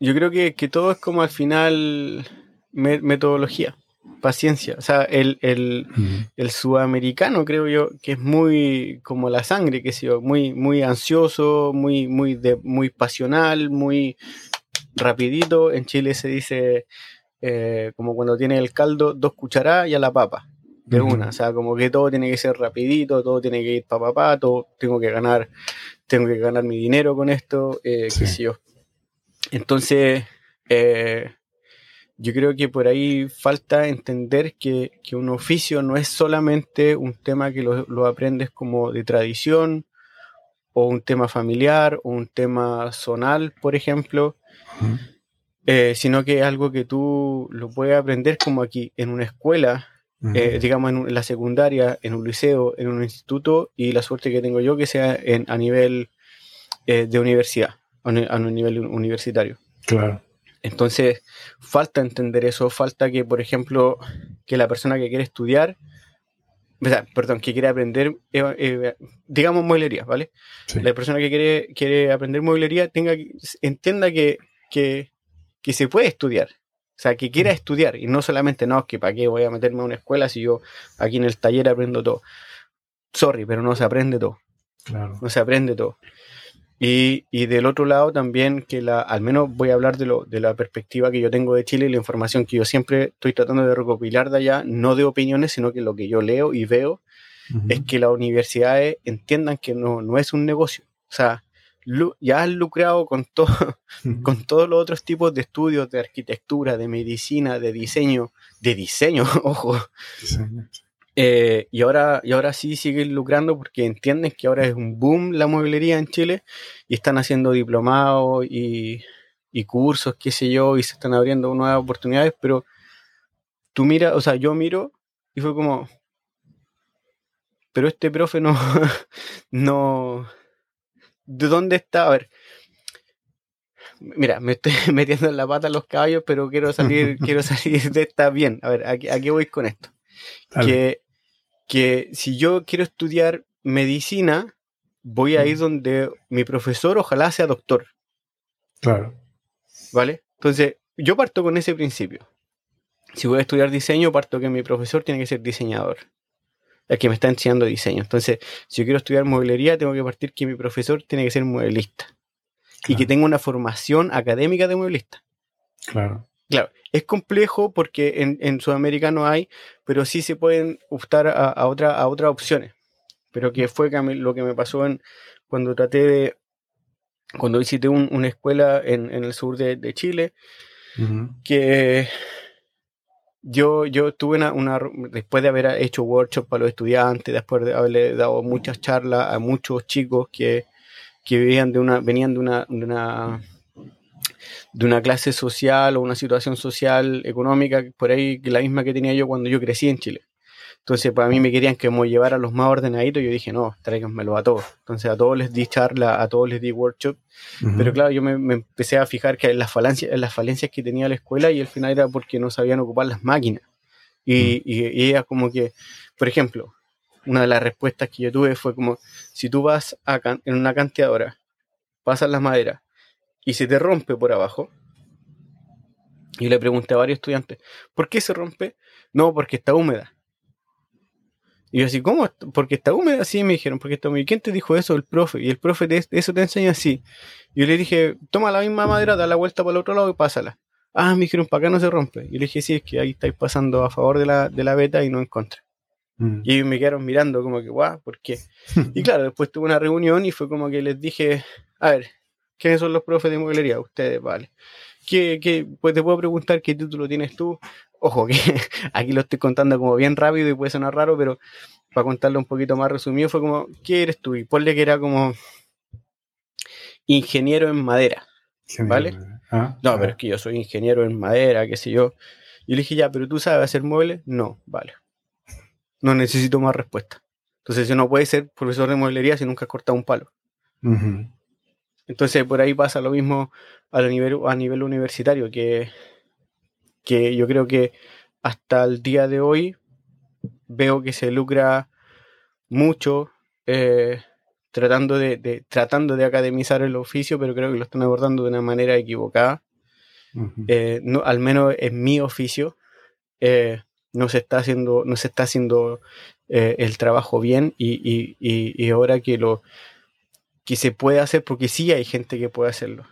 yo creo que, que, todo es como al final metodología paciencia. O sea, el, el, sudamericano creo yo que es muy como la sangre, que sé yo, muy, muy ansioso, muy, muy, de, muy pasional, muy rapidito. En Chile se dice eh, como cuando tiene el caldo, dos cucharadas y a la papa. De una, o sea, como que todo tiene que ser rapidito, todo tiene que ir pa papá, todo tengo que ganar, tengo que ganar mi dinero con esto, eh, qué sé yo. Entonces, eh, yo creo que por ahí falta entender que, un oficio no es solamente un tema que lo, aprendes como de tradición o un tema familiar o un tema zonal, por ejemplo, eh, sino que es algo que tú lo puedes aprender como aquí en una escuela, eh, digamos en, la secundaria, en un liceo, en un instituto y la suerte que tengo yo que sea en, a nivel eh, de universidad, a un nivel universitario. Claro. Entonces, falta entender eso, falta que, por ejemplo, que la persona que quiere estudiar, perdón, que quiere aprender, digamos, mueblería, ¿vale? La persona que quiere, quiere aprender mueblería tenga, entienda que, que, se puede estudiar. O sea, que quiera mm. estudiar y no solamente, no, que para qué voy a meterme a una escuela si yo aquí en el taller aprendo todo. Sorry, pero no se aprende todo. Claro. No se aprende todo. Y, y, del otro lado también que la, al menos voy a hablar de, lo, de la perspectiva que yo tengo de Chile y la información que yo siempre estoy tratando de recopilar de allá, no de opiniones, sino que lo que yo leo y veo es que las universidades entiendan que no, no es un negocio. O sea, ya han lucrado con, todo, con todos los otros tipos de estudios de arquitectura, de medicina, de diseño, de diseño, [laughs] ojo. Diseño. Eh, y, ahora, y ahora sí siguen lucrando porque entienden que ahora es un boom la mueblería en Chile y están haciendo diplomados y, cursos, qué sé yo, y se están abriendo nuevas oportunidades, pero tú miras, o sea, yo miro y fue como, pero este profe no, [laughs] no, ¿de dónde está? A ver, mira, me estoy [laughs] metiendo en la pata a los caballos, pero quiero salir, [laughs] quiero salir de esta bien. A ver, ¿a, qué voy con esto? Que que si yo quiero estudiar medicina, voy a ir donde mi profesor ojalá sea doctor. Claro. ¿Vale? Entonces, yo parto con ese principio. Si voy a estudiar diseño, parto que mi profesor tiene que ser diseñador. El que me está enseñando diseño. Entonces, si yo quiero estudiar mueblería, tengo que partir que mi profesor tiene que ser mueblista. Y que tenga una formación académica de mueblista. Claro. Claro, es complejo porque en, en Sudamérica no hay, pero sí se pueden optar a, otra, a otras opciones. Pero que fue lo que me pasó en, cuando traté de, cuando visité una escuela en, el sur de, Chile, que yo, yo tuve una, después de haber hecho workshops para los estudiantes, después de haberle dado muchas charlas a muchos chicos que, que vivían de una, venían de una, de una de una clase social o una situación social, económica, por ahí la misma que tenía yo cuando yo crecí en Chile. Entonces, para mí me querían que me llevara a los más ordenaditos. Yo dije, no, tráiganmelo a todos. Entonces, a todos les di charla, a todos les di workshop. Pero claro, yo me, empecé a fijar que las falencias, las falencias que tenía la escuela y al final era porque no sabían ocupar las máquinas. Y, y, ella como que, por ejemplo, una de las respuestas que yo tuve fue como, si tú vas a en una canteadora, pasas las maderas y se te rompe por abajo. Y le pregunté a varios estudiantes, ¿por qué se rompe? No, porque está húmeda. Y yo así, ¿cómo? ¿Porque está húmeda? Sí, me dijeron, porque está húmeda. ¿Y quién te dijo eso? El profe. Y el profe de eso te enseña así. Yo le dije, toma la misma madera, da la vuelta para el otro lado y pásala. Ah, me dijeron, para acá no se rompe. Y le dije, sí, es que ahí estáis pasando a favor de la, de la beta y no en contra. Mm. Y me quedaron mirando como que, guau, ¿por qué? [laughs] y claro, después tuve una reunión y fue como que les dije, a ver, ¿Quiénes son los profes de mueblería? Ustedes, vale. ¿Qué, qué, pues te puedo preguntar qué título tienes tú. Ojo, que [laughs] aquí lo estoy contando como bien rápido y puede sonar raro, pero para contarlo un poquito más resumido, fue como, ¿qué eres tú? Y ponle que era como ingeniero en madera. ¿Vale? Ah, no, pero es que yo soy ingeniero en madera, qué sé yo. Y le dije, ya, pero tú sabes hacer muebles? No, vale. No necesito más respuesta. Entonces, yo no puede ser profesor de mueblería si nunca has cortado un palo. Entonces por ahí pasa lo mismo a nivel, a nivel universitario, que, que yo creo que hasta el día de hoy veo que se lucra mucho eh, tratando, de, tratando de academizar el oficio, pero creo que lo están abordando de una manera equivocada. Eh, no, al menos en mi oficio eh, no se está haciendo, no se está haciendo el trabajo bien y, y ahora que lo, que se puede hacer porque sí hay gente que puede hacerlo.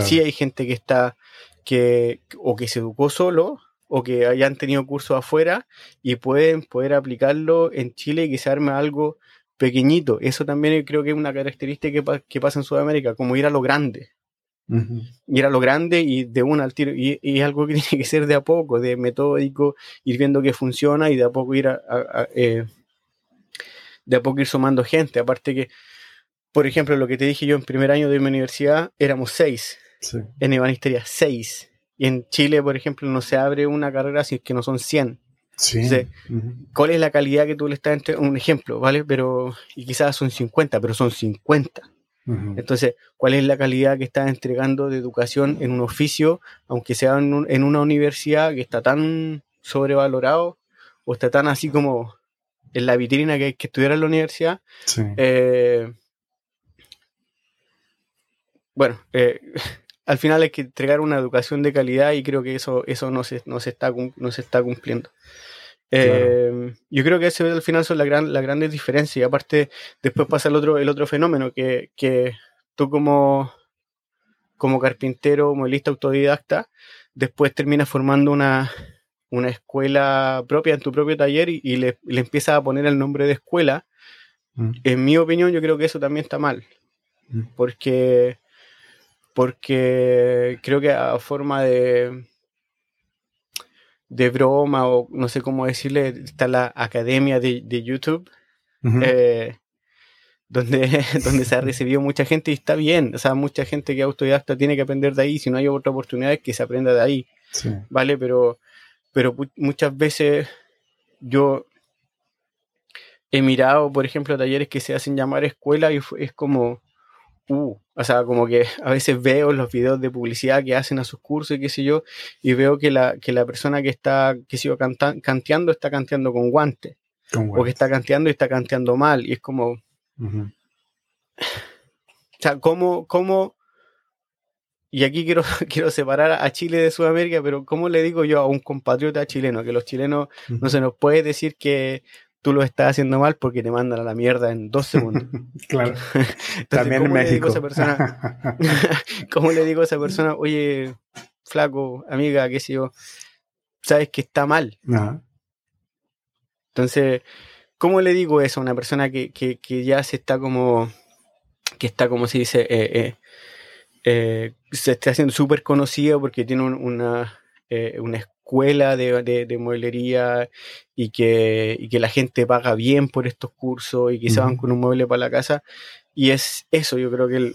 Sí hay gente que está, que o que se educó solo o que hayan tenido cursos afuera y pueden poder aplicarlo en Chile y que se arme algo pequeñito. Eso también creo que es una característica que, pasa en Sudamérica, como ir a lo grande. Ir a lo grande y de una al tiro. Y, es algo que [laughs] tiene que ser de a poco, de metódico, ir viendo que funciona y de a poco ir a, eh, de a poco ir sumando gente. Aparte que por ejemplo, lo que te dije yo en primer año de mi universidad, éramos seis. En ebanistería, seis. Y en Chile, por ejemplo, no se abre una carrera si es que no son 100. Sí. ¿Cuál es la calidad que tú le estás entregando? Un ejemplo, ¿vale? Pero, y quizás son 50, pero son 50. Entonces, ¿cuál es la calidad que estás entregando de educación en un oficio, aunque sea en, una universidad que está tan sobrevalorado o está tan así como en la vitrina que hay que estudiar en la universidad? Sí. Eh, bueno, eh, [laughs] al final hay que entregar una educación de calidad y creo que eso, eso no, se, no, se está, no se está cumpliendo. Eh, yo creo que ese al final son la gran, las grandes diferencias. Y aparte, después pasa el otro, el otro fenómeno, que, que tú como, como carpintero, modelista autodidacta, después terminas formando una, una escuela propia en tu propio taller y, le, le, empiezas a poner el nombre de escuela. Mm. En mi opinión, yo creo que eso también está mal. Mm. Porque porque creo que a forma de, de broma o no sé cómo decirle, está la academia de, YouTube, eh, donde, [laughs] donde se ha recibido mucha gente y está bien, o sea, mucha gente que autodidacta tiene que aprender de ahí, si no hay otra oportunidad es que se aprenda de ahí, ¿vale? Pero, pero muchas veces yo he mirado, por ejemplo, talleres que se hacen llamar escuela y es como uh, o sea, como que [laughs] a veces veo los videos de publicidad que hacen a sus cursos y qué sé yo, y veo que la, que la persona que está, que sigo canteando está canteando con guante. O que está canteando y está canteando mal. Y es como, o sea, cómo, cómo, y aquí quiero, [laughs] quiero separar a Chile de Sudamérica, pero ¿cómo le digo yo a un compatriota chileno que los chilenos no se nos puede decir que tú lo estás haciendo mal porque te mandan a la mierda en dos segundos? [laughs] claro. [laughs] También en México. [laughs] ¿Cómo le digo a esa persona, oye, flaco, amiga, qué sé yo, sabes que está mal? Entonces, ¿cómo le digo eso a una persona que, que, que ya se está como, que está como se dice, eh, eh, eh, se está haciendo súper conocida porque tiene una, una escuela de, de, mueblería y que, y que, la gente paga bien por estos cursos y que se van con un mueble para la casa. Y es eso, yo creo que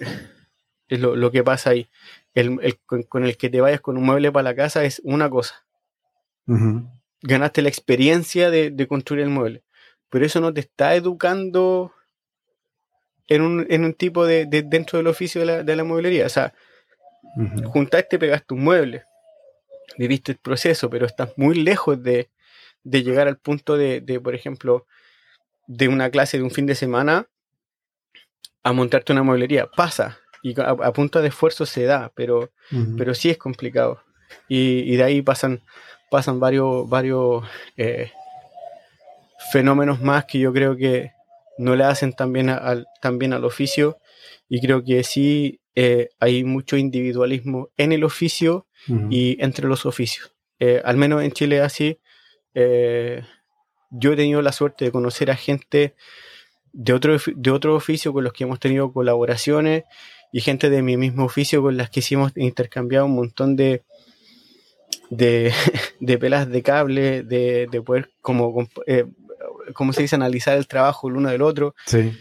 es lo, lo, que pasa ahí. El, el, con, el que te vayas con un mueble para la casa es una cosa. Ganaste la experiencia de, de construir el mueble pero eso no te está educando en un, en un tipo de, dentro del oficio de la, de la mueblería. O sea, juntaste, pegaste un mueble, viviste el proceso, pero estás muy lejos de, llegar al punto de, por ejemplo, de una clase de un fin de semana a montarte una mueblería. Pasa, y a, punto de esfuerzo se da, pero, pero sí es complicado. Y, de ahí pasan, pasan varios, varios eh, fenómenos más que yo creo que no le hacen tan bien al, al oficio y creo que sí eh, hay mucho individualismo en el oficio y entre los oficios. Eh, al menos en Chile así, eh, yo he tenido la suerte de conocer a gente de otro, de otro oficio con los que hemos tenido colaboraciones y gente de mi mismo oficio con las que hicimos intercambiado un montón de, [laughs] de, pelas de cable, de, de poder como ¿cómo se dice? Analizar el trabajo el uno del otro. Sí.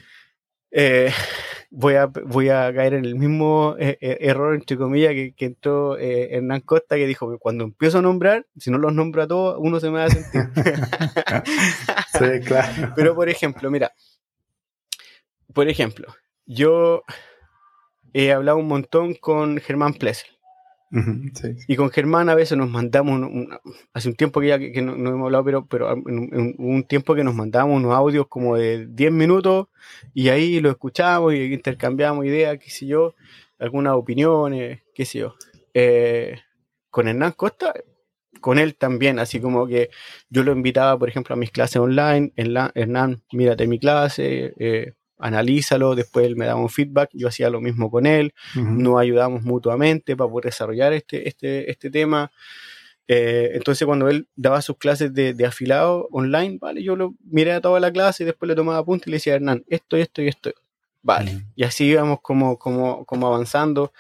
Eh, [laughs] voy, a, voy a caer en el mismo eh, eh, error, entre comillas, que, que entró Hernán Costa, que dijo que cuando empiezo a nombrar, si no los nombro a todos, uno se me va a sentir. [laughs] sí, claro. Pero, por ejemplo, mira, por ejemplo, yo he hablado un montón con Germán Plessel. Y con Germán a veces nos mandamos, hace un tiempo que ya que, no, hemos hablado, pero, pero en, un tiempo que nos mandamos unos audios como de 10 minutos y ahí lo escuchamos y intercambiamos ideas, qué sé yo, algunas opiniones, qué sé yo. Eh, con Hernán Costa, con él también, así como que yo lo invitaba, por ejemplo, a mis clases online, Hernán, mírate mi clase, eh, analízalo, después él me daba un feedback, yo hacía lo mismo con él, nos ayudamos mutuamente para poder desarrollar este, este, este tema. Eh, entonces cuando él daba sus clases de, afilado online, vale, yo lo miré a toda la clase y después le tomaba apunte y le decía, Hernán, esto, esto y esto. Vale. Y así íbamos como, como, como avanzando.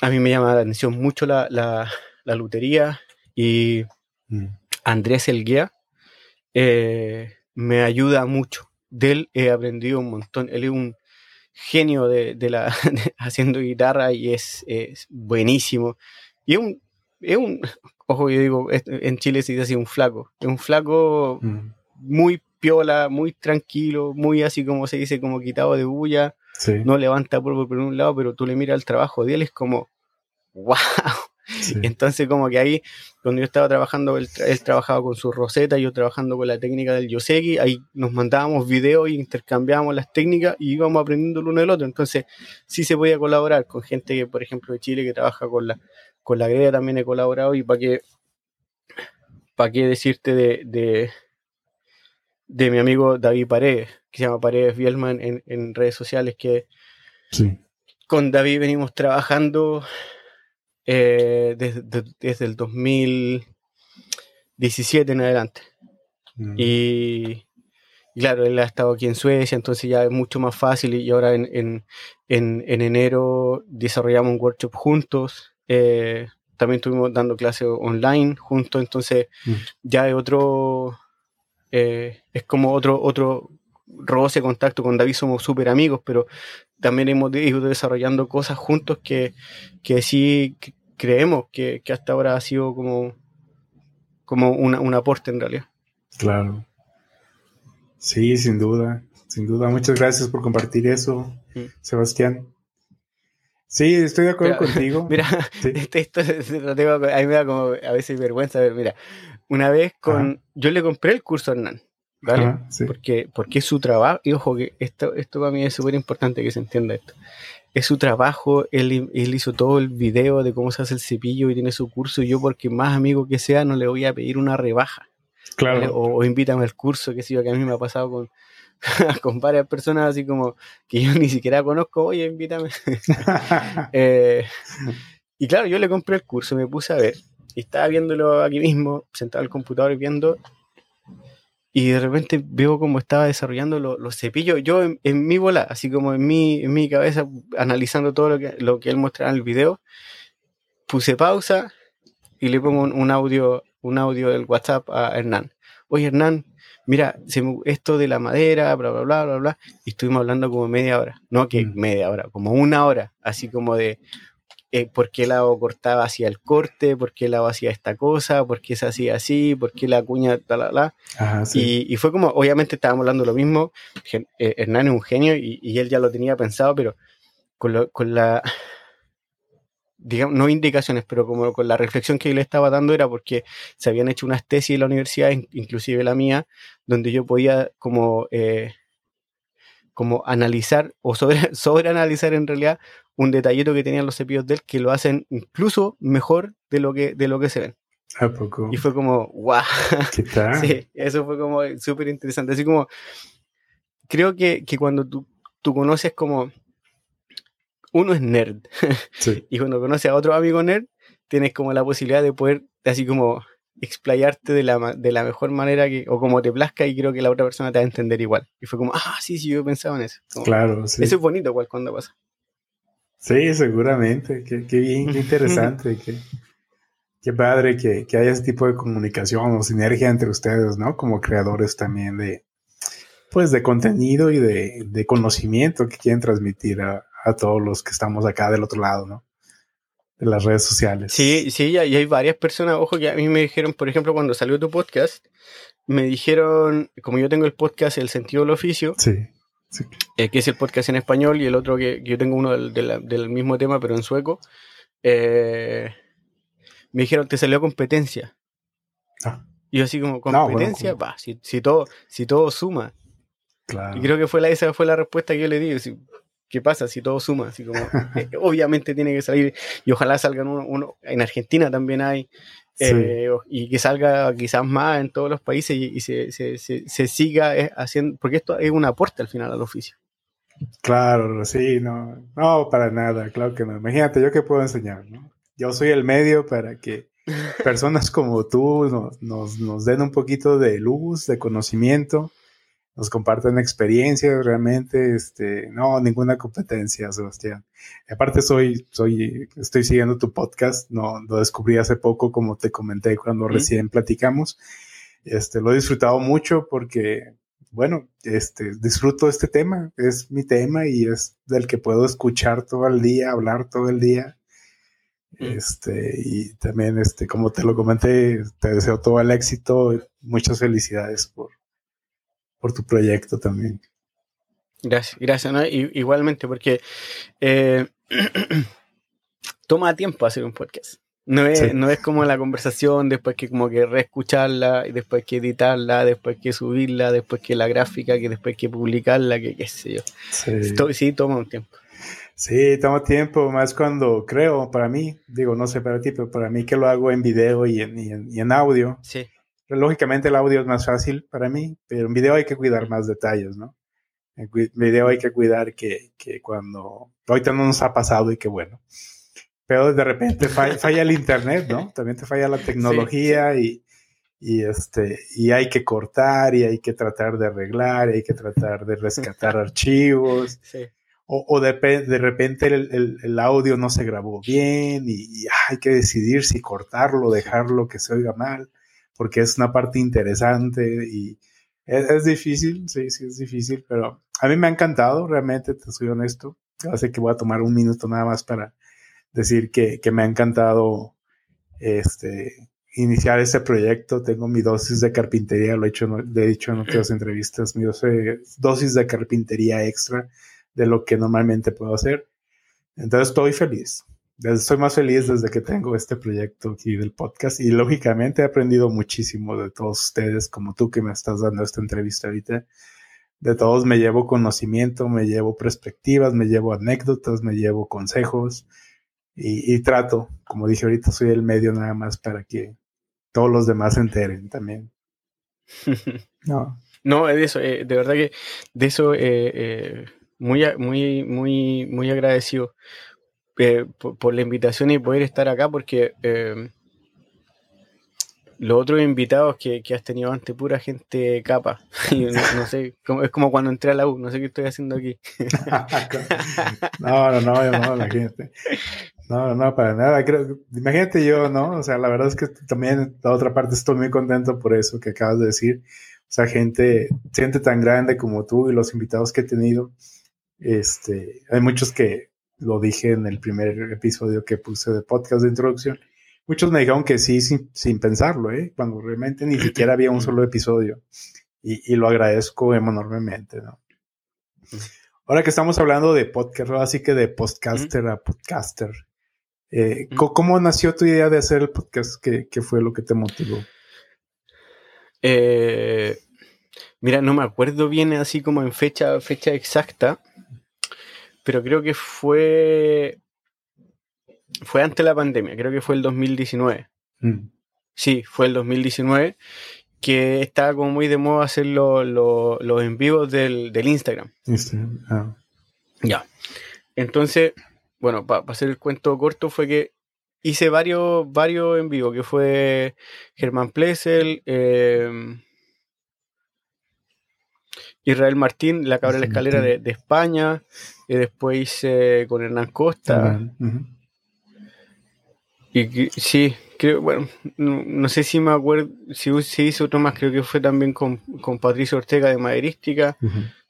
A mí me llama la atención mucho la, la, la lutería y. Andrés Elguía eh, me ayuda mucho de él he aprendido un montón. Él es un genio de, la [laughs] haciendo guitarra y es, buenísimo. Y es un, es un, [laughs] ojo, yo digo, en Chile se dice así un flaco. Es un flaco mm. muy piola, muy tranquilo, muy así como se dice, como quitado de bulla. No levanta polvo por un lado, pero tú le miras el trabajo de él, es como, [laughs] wow, entonces como que ahí, cuando yo estaba trabajando, él, trabajaba con su roseta, yo trabajando con la técnica del Yoseki, ahí nos mandábamos videos y intercambiábamos las técnicas y íbamos aprendiendo el uno del otro. Entonces sí se podía colaborar con gente que, por ejemplo, de Chile que trabaja con la, con la greda también he colaborado y para qué, para qué decirte de, de, mi amigo David Paredes, que se llama Paredes Bielman en, en redes sociales, que con David venimos trabajando eh, desde, el 2017 en adelante. Mm. Y, claro, él ha estado aquí en Suecia, entonces ya es mucho más fácil y ahora en, en, en, enero desarrollamos un workshop juntos. Eh, también estuvimos dando clases online juntos, entonces mm. ya es otro, eh, es como otro, otro roce contacto con David, somos súper amigos, pero también hemos ido desarrollando cosas juntos que, que sí creemos que, hasta ahora ha sido como, como un aporte en realidad. Claro. Sí, sin duda, sin duda. Muchas gracias por compartir eso, mm. Sebastián. Sí, estoy de acuerdo contigo. [laughs] Mira, este, esto, a mí me da como a veces vergüenza. Mira, una vez con. Yo le compré el curso a Hernán. ¿Vale? porque, porque es su trabajo, y ojo que esto, esto para mí es súper importante que se entienda esto. Es su trabajo, él, él, hizo todo el video de cómo se hace el cepillo y tiene su curso, y yo porque más amigo que sea no le voy a pedir una rebaja. Claro. O, invítame al curso, que sí, que a mí me ha pasado con, [laughs] con varias personas así como que yo ni siquiera conozco, oye, invítame. [laughs] Eh, y claro, yo le compré el curso, me puse a ver, y estaba viéndolo aquí mismo, sentado al computador y viendo, y de repente veo cómo estaba desarrollando los cepillos, yo en, mi bola, así como en mi, en mi cabeza, analizando todo lo que, lo que él mostraba en el video, puse pausa y le pongo un, audio, un audio del WhatsApp a Hernán. Oye, Hernán, mira, esto de la madera, bla, bla, bla, bla, bla, y estuvimos hablando como media hora, no que mm. media hora, como una hora, así como de eh, por qué lado cortaba hacia el corte, por qué lado hacía esta cosa, por qué se hacía así, por qué la cuña, tal, y, fue como, obviamente estábamos hablando lo mismo, eh, Hernán es un genio y, él ya lo tenía pensado, pero con, con la [laughs] digamos, no indicaciones, pero como con la reflexión que yo le estaba dando era porque se habían hecho unas tesis en la universidad, inclusive la mía, donde yo podía como, eh, como analizar o sobre, [laughs] sobre analizar en realidad un detallito que tenían los cepillos de él que lo hacen incluso mejor de lo que, de lo que se ven. ¿A poco? Y fue como, wow. ¿Qué tal? [laughs] sí, eso fue como súper interesante. Así como, creo que, que cuando tú, tú conoces como uno es nerd. [laughs] y cuando conoces a otro amigo nerd, tienes como la posibilidad de poder, así como, explayarte de la, de la mejor manera que, o como te plazca y creo que la otra persona te va a entender igual. Y fue como, ah, sí, sí, yo pensaba en eso. claro, sí. Eso es bonito igual cuando pasa. Sí, seguramente. Qué, qué bien, qué interesante. [laughs] qué, qué padre que, que, haya ese tipo de comunicación o sinergia entre ustedes, ¿no? Como creadores también de, pues, de contenido y de, de conocimiento que quieren transmitir a, a todos los que estamos acá del otro lado, ¿no? De las redes sociales. Sí, sí, y hay varias personas, ojo, que a mí me dijeron, por ejemplo, cuando salió tu podcast, me dijeron, como yo tengo el podcast El sentido del oficio, sí, eh, que es el podcast en español, y el otro que, yo tengo uno del, mismo tema, pero en sueco, eh, me dijeron, te salió competencia. Ah. Y yo así como, competencia, va, si, si, todo, si todo suma. Claro. Y creo que fue la, esa fue la respuesta que yo le di. ¿qué pasa si todo suma? Así como, [laughs] eh, obviamente tiene que salir, y ojalá salgan uno, en Argentina también hay, eh, y que salga quizás más en todos los países y, se, se, se, siga eh, haciendo, porque esto es un aporte al final al oficio. Claro, sí, no, no, para nada, claro que no. Imagínate, yo qué puedo enseñar, ¿no? Yo soy el medio para que [laughs] personas como tú nos, nos, nos den un poquito de luz, de conocimiento, nos comparten experiencias realmente, este, no, ninguna competencia, Sebastián. Aparte soy, soy, estoy siguiendo tu podcast, no, lo descubrí hace poco, como te comenté cuando recién platicamos. Este, lo he disfrutado mucho porque, bueno, este, disfruto este tema, es mi tema y es del que puedo escuchar todo el día, hablar todo el día. Este, y también, este, como te lo comenté, te deseo todo el éxito, muchas felicidades por, por tu proyecto también. Gracias, gracias. igualmente, porque eh, [clears throat] toma tiempo hacer un podcast. No es, no es como la conversación, después que como que reescucharla, y después que editarla, después que subirla, después que la gráfica, que después que publicarla, que qué sé yo. Sí. toma un tiempo. Sí, toma tiempo, más cuando creo, para mí, digo, no sé para ti, pero para mí que lo hago en video y en, y en audio. Sí lógicamente el audio es más fácil para mí, pero en video hay que cuidar más detalles, ¿no? En video hay que cuidar que, que cuando ahorita no nos ha pasado y que bueno. Pero de repente [laughs] falla, el internet, ¿no? También te falla la tecnología Y, y, este y hay que cortar y hay que tratar de arreglar y hay que tratar de rescatar [laughs] archivos. O, o de, de, repente el, el, audio no se grabó bien y, y, hay que decidir si cortarlo, dejarlo que se oiga mal porque es una parte interesante y es, difícil, sí, sí, es difícil, pero a mí me ha encantado, realmente, te soy honesto. Así que voy a tomar un minuto nada más para decir que, que me ha encantado este, iniciar este proyecto. Tengo mi dosis de carpintería, lo he hecho, he dicho en otras [clears throat] entrevistas, mi dosis de carpintería extra de lo que normalmente puedo hacer. Entonces estoy feliz. Estoy más feliz desde que tengo este proyecto aquí del podcast y lógicamente he aprendido muchísimo de todos ustedes, como tú que me estás dando esta entrevista ahorita. De todos me llevo conocimiento, me llevo perspectivas, me llevo anécdotas, me llevo consejos y, trato, como dije ahorita, soy el medio nada más para que todos los demás se enteren también. [laughs] No. No, de eso, eh, de verdad que de eso eh, eh, muy, muy, muy, muy agradecido por, la invitación y poder estar acá porque los otros invitados que, has tenido antes, pura gente capa. [laughs] no, sé, es como cuando entré a la U, no sé qué estoy haciendo aquí. [laughs] no, no, no, no. No, no, para nada. Imagínate yo, ¿no? O sea, la verdad es que también, la otra parte, estoy muy contento por eso que acabas de decir. O sea, gente, gente tan grande como tú y los invitados que he tenido. Este, hay muchos que lo dije en el primer episodio que puse de podcast de introducción muchos me dijeron que sí sin, pensarlo, ¿eh? cuando realmente ni siquiera había un [laughs] solo episodio. Y, lo agradezco enormemente, ¿no? Ahora que estamos hablando de podcast, así que de podcaster a podcaster, eh, ¿cómo nació tu idea de hacer el podcast? ¿Qué, fue lo que te motivó? Eh, mira, no me acuerdo bien así como en fecha, fecha exacta, pero creo que fue fue antes de la pandemia, creo que fue el 2019. Mm. Sí, fue el 2019 que estaba como muy de moda hacer los en vivos del, Instagram. Instagram. Ah. Ya. Entonces, bueno, para hacer el cuento corto fue que hice varios, varios en vivo, que fue Germán Plessel, em, Israel Martín, La Cabra de la Escalera de, España, y después hice con Hernán Costa. Y sí, creo, bueno, no, sé si me acuerdo, si, si, hice otro más, creo que fue también con, con Patricio Ortega de Maderística.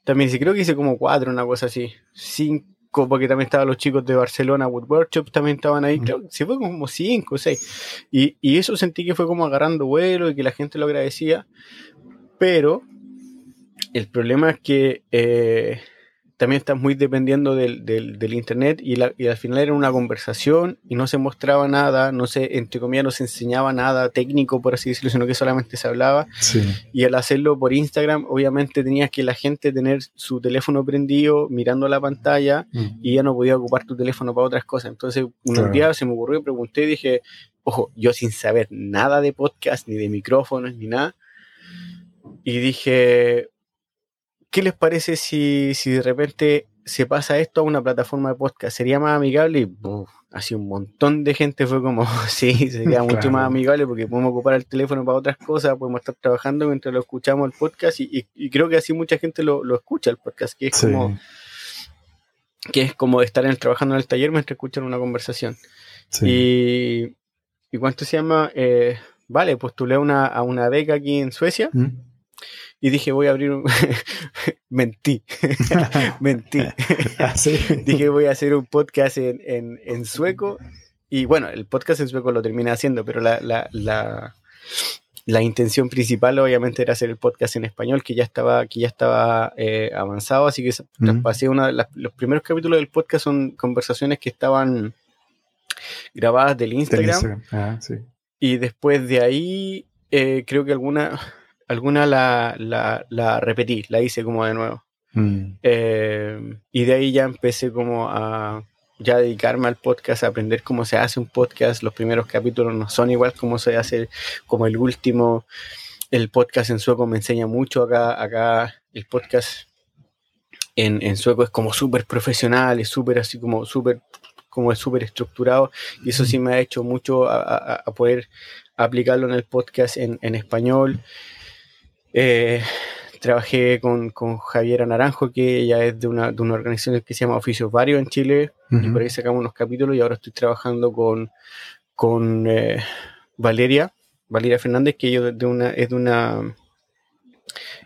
También sí, creo que hice como cuatro, una cosa así. Cinco, porque también estaban los chicos de Barcelona Wood Workshop, también estaban ahí, creo que fue como cinco o seis. Y, y eso sentí que fue como agarrando vuelo y que la gente lo agradecía. Pero el problema es que eh, también está muy dependiendo del, del, internet y, al final era una conversación y no se mostraba nada, no se, entre comillas, no se enseñaba nada técnico, por así decirlo, sino que solamente se hablaba. Y al hacerlo por Instagram, obviamente tenías que la gente tener su teléfono prendido, mirando la pantalla mm. y ya no podía ocupar tu teléfono para otras cosas. Entonces, un día se me ocurrió y pregunté y dije, ojo, yo sin saber nada de podcast, ni de micrófonos, ni nada. Y dije, ¿qué les parece si, si de repente se pasa esto a una plataforma de podcast? ¿Sería más amigable? Y así un montón de gente fue como, [laughs] sí, sería mucho más amigable porque podemos ocupar el teléfono para otras cosas, podemos estar trabajando mientras lo escuchamos el podcast y, creo que así mucha gente lo, escucha el podcast, que es como que es como estar en, trabajando en el taller mientras escuchan una conversación. Y, ¿y cuánto se llama? Eh, vale, postulé una, a una beca aquí en Suecia. ¿Mm? Y dije voy a abrir un... [laughs] mentí, [laughs] mentí. [laughs] Ah, dije voy a hacer un podcast en, en, sueco y bueno, el podcast en sueco lo terminé haciendo, pero la, la, la, la, intención principal obviamente era hacer el podcast en español que ya estaba, que ya estaba eh, avanzado, así que traspasé una de los primeros capítulos del podcast son conversaciones que estaban grabadas del Instagram. Ah, y después de ahí eh, creo que alguna alguna la, la, la, repetí, la hice como de nuevo. Mm. Eh, y de ahí ya empecé como a ya dedicarme al podcast, a aprender cómo se hace un podcast. Los primeros capítulos no son igual como se hace, como el último. El podcast en sueco me enseña mucho acá. Acá el podcast en, en sueco es como súper profesional, es súper así como súper como es súper estructurado y eso sí me ha hecho mucho a, a, poder aplicarlo en el podcast en, en español. Eh, trabajé con, con, Javiera Naranjo, que ella es de una, de una organización que se llama Oficios Varios en Chile, y por ahí sacamos unos capítulos y ahora estoy trabajando con, con eh, Valeria, Valeria Fernández, que ella de una, es de una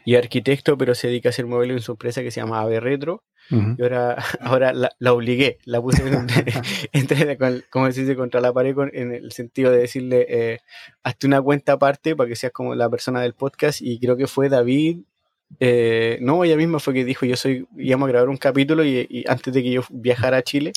y arquitecto, pero se dedica a hacer modelos en su empresa que se llama Ave Retro. Y [laughs] ahora, ahora la, obligué, la puse [laughs] [laughs] entre, como se dice, contra la pared en el sentido de decirle, eh, hazte una cuenta aparte para que seas como la persona del podcast. Y creo que fue David Eh, no, ella misma fue que dijo, yo soy, íbamos a grabar un capítulo y, antes de que yo viajara a Chile,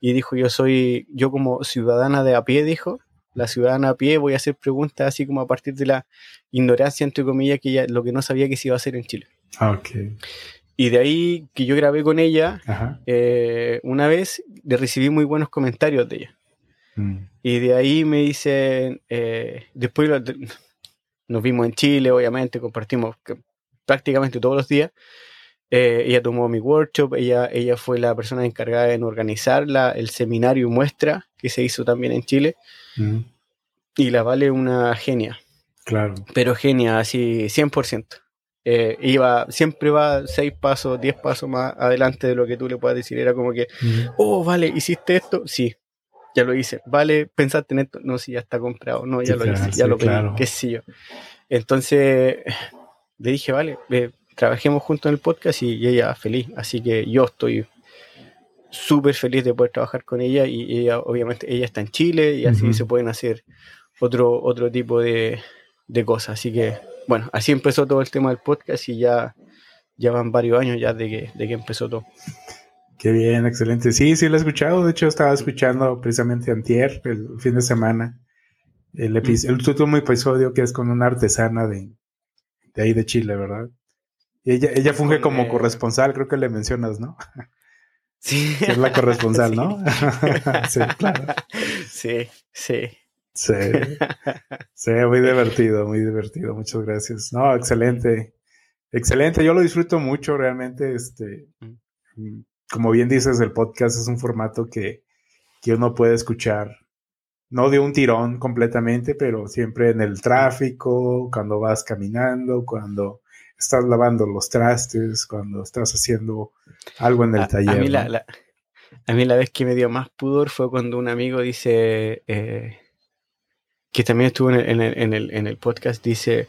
y dijo, yo soy, yo como ciudadana de a pie, dijo, la ciudadana a pie, voy a hacer preguntas así como a partir de la ignorancia, entre comillas, que ella, lo que no sabía que se iba a hacer en Chile. Ah, y de ahí que yo grabé con ella, eh, una vez le recibí muy buenos comentarios de ella. Mm. Y de ahí me dicen, eh, después [laughs] nos vimos en Chile, obviamente, compartimos prácticamente todos los días. Eh, ella tomó mi workshop, ella, ella fue la persona encargada en organizar el seminario muestra que se hizo también en Chile. Mm. Y la vale una genia. Claro. Pero genia, así 100%. Eh, iba, siempre va seis pasos, diez pasos más adelante de lo que tú le puedas decir. Era como que, mm. oh, vale, hiciste esto, sí, ya lo hice. Vale, pensaste en esto, no, sí, ya está comprado, no, ya lo hice, ya lo pedí, qué sé yo. Entonces, le dije, vale, trabajemos juntos en el podcast y, ella feliz. Así que yo estoy súper feliz de poder trabajar con ella y ella, obviamente, ella está en Chile y así se pueden hacer otro, otro tipo de, cosas. Así que, bueno, así empezó todo el tema del podcast y ya, ya van varios años ya de que, de que empezó todo. Qué bien, excelente. Sí, sí lo he escuchado. De hecho, estaba escuchando precisamente antier, el fin de semana, el, episodio, el último episodio que es con una artesana de, de ahí de Chile, ¿verdad? Y ella, ella funge como corresponsal, creo que le mencionas, ¿no? [laughs] Sí. es la corresponsal, [laughs] ¿no? [laughs] sí, claro. Sí, sí. Sí. Sí, muy divertido, muy divertido. Muchas gracias. No, excelente. Excelente. Yo lo disfruto mucho, realmente. Este, como bien dices, el podcast es un formato que, que uno puede escuchar no de un tirón completamente, pero siempre en el tráfico, cuando vas caminando, cuando estás lavando los trastes, cuando estás haciendo algo en el taller. A mí, la, a mí, la, vez que me dio más pudor fue cuando un amigo dice, eh, que también estuvo en el, podcast, dice,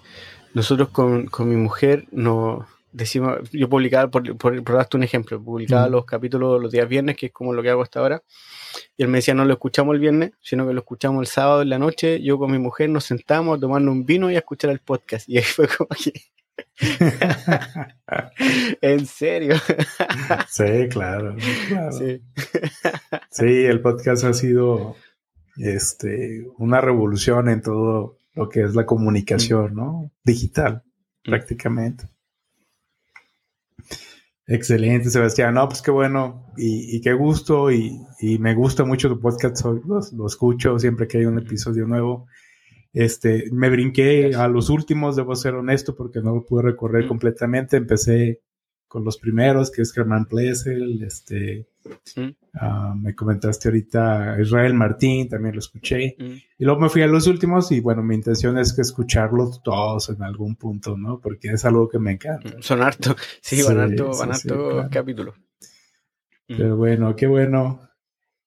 nosotros con, mi mujer no decimos, yo publicaba, por, por, darte un ejemplo, publicaba los capítulos los días viernes, que es como lo que hago hasta ahora, y él me decía, no lo escuchamos el viernes, sino que lo escuchamos el sábado en la noche. Yo con mi mujer nos sentamos a tomarnos un vino y a escuchar el podcast. Y ahí fue como que... [laughs] en serio. sí, claro. Sí. sí, el podcast ha sido este, una revolución en todo lo que es la comunicación, ¿no? Digital, mm. prácticamente. Excelente, Sebastián. No, pues qué bueno y, qué gusto y, me gusta mucho tu podcast. Lo, escucho siempre que hay un episodio nuevo. Este, me brinqué a los últimos, debo ser honesto, porque no lo pude recorrer completamente. Empecé con los primeros, que es Germán Plessel, este, ah, me comentaste ahorita Israel Martín, también lo escuché. Y luego me fui a los últimos y bueno, mi intención es que escucharlos todos en algún punto, ¿no? Porque es algo que me encanta. Son [laughs] harto, sí, van harto, van harto capítulos. Pero bueno, qué bueno.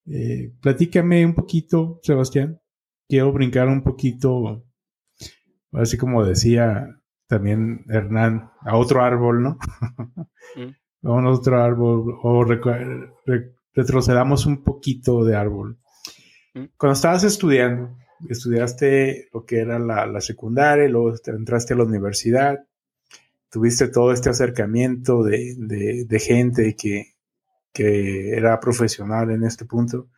Eh, platícame un poquito, Sebastián. Quiero brincar un poquito, así como decía también Hernán, a otro árbol, ¿no? Mm. [laughs] a otro árbol, o retrocedamos un poquito de árbol. Mm. Cuando estabas estudiando, estudiaste lo que era la, secundaria, luego entraste a la universidad, tuviste todo este acercamiento de, gente que, que era profesional en este punto.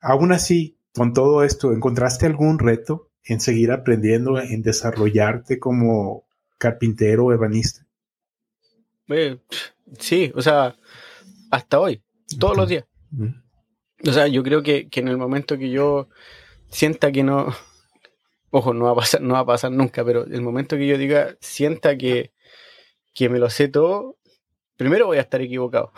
Aún así, con todo esto, ¿encontraste algún reto en seguir aprendiendo, en desarrollarte como, carpintero o ebanista? Eh, sí, o sea, hasta hoy, todos los días. O sea, yo creo que, en el momento que yo sienta que no, ojo, no va a pasar, no va a pasar nunca, pero el momento que yo diga, sienta que, que me lo sé todo, primero voy a estar equivocado.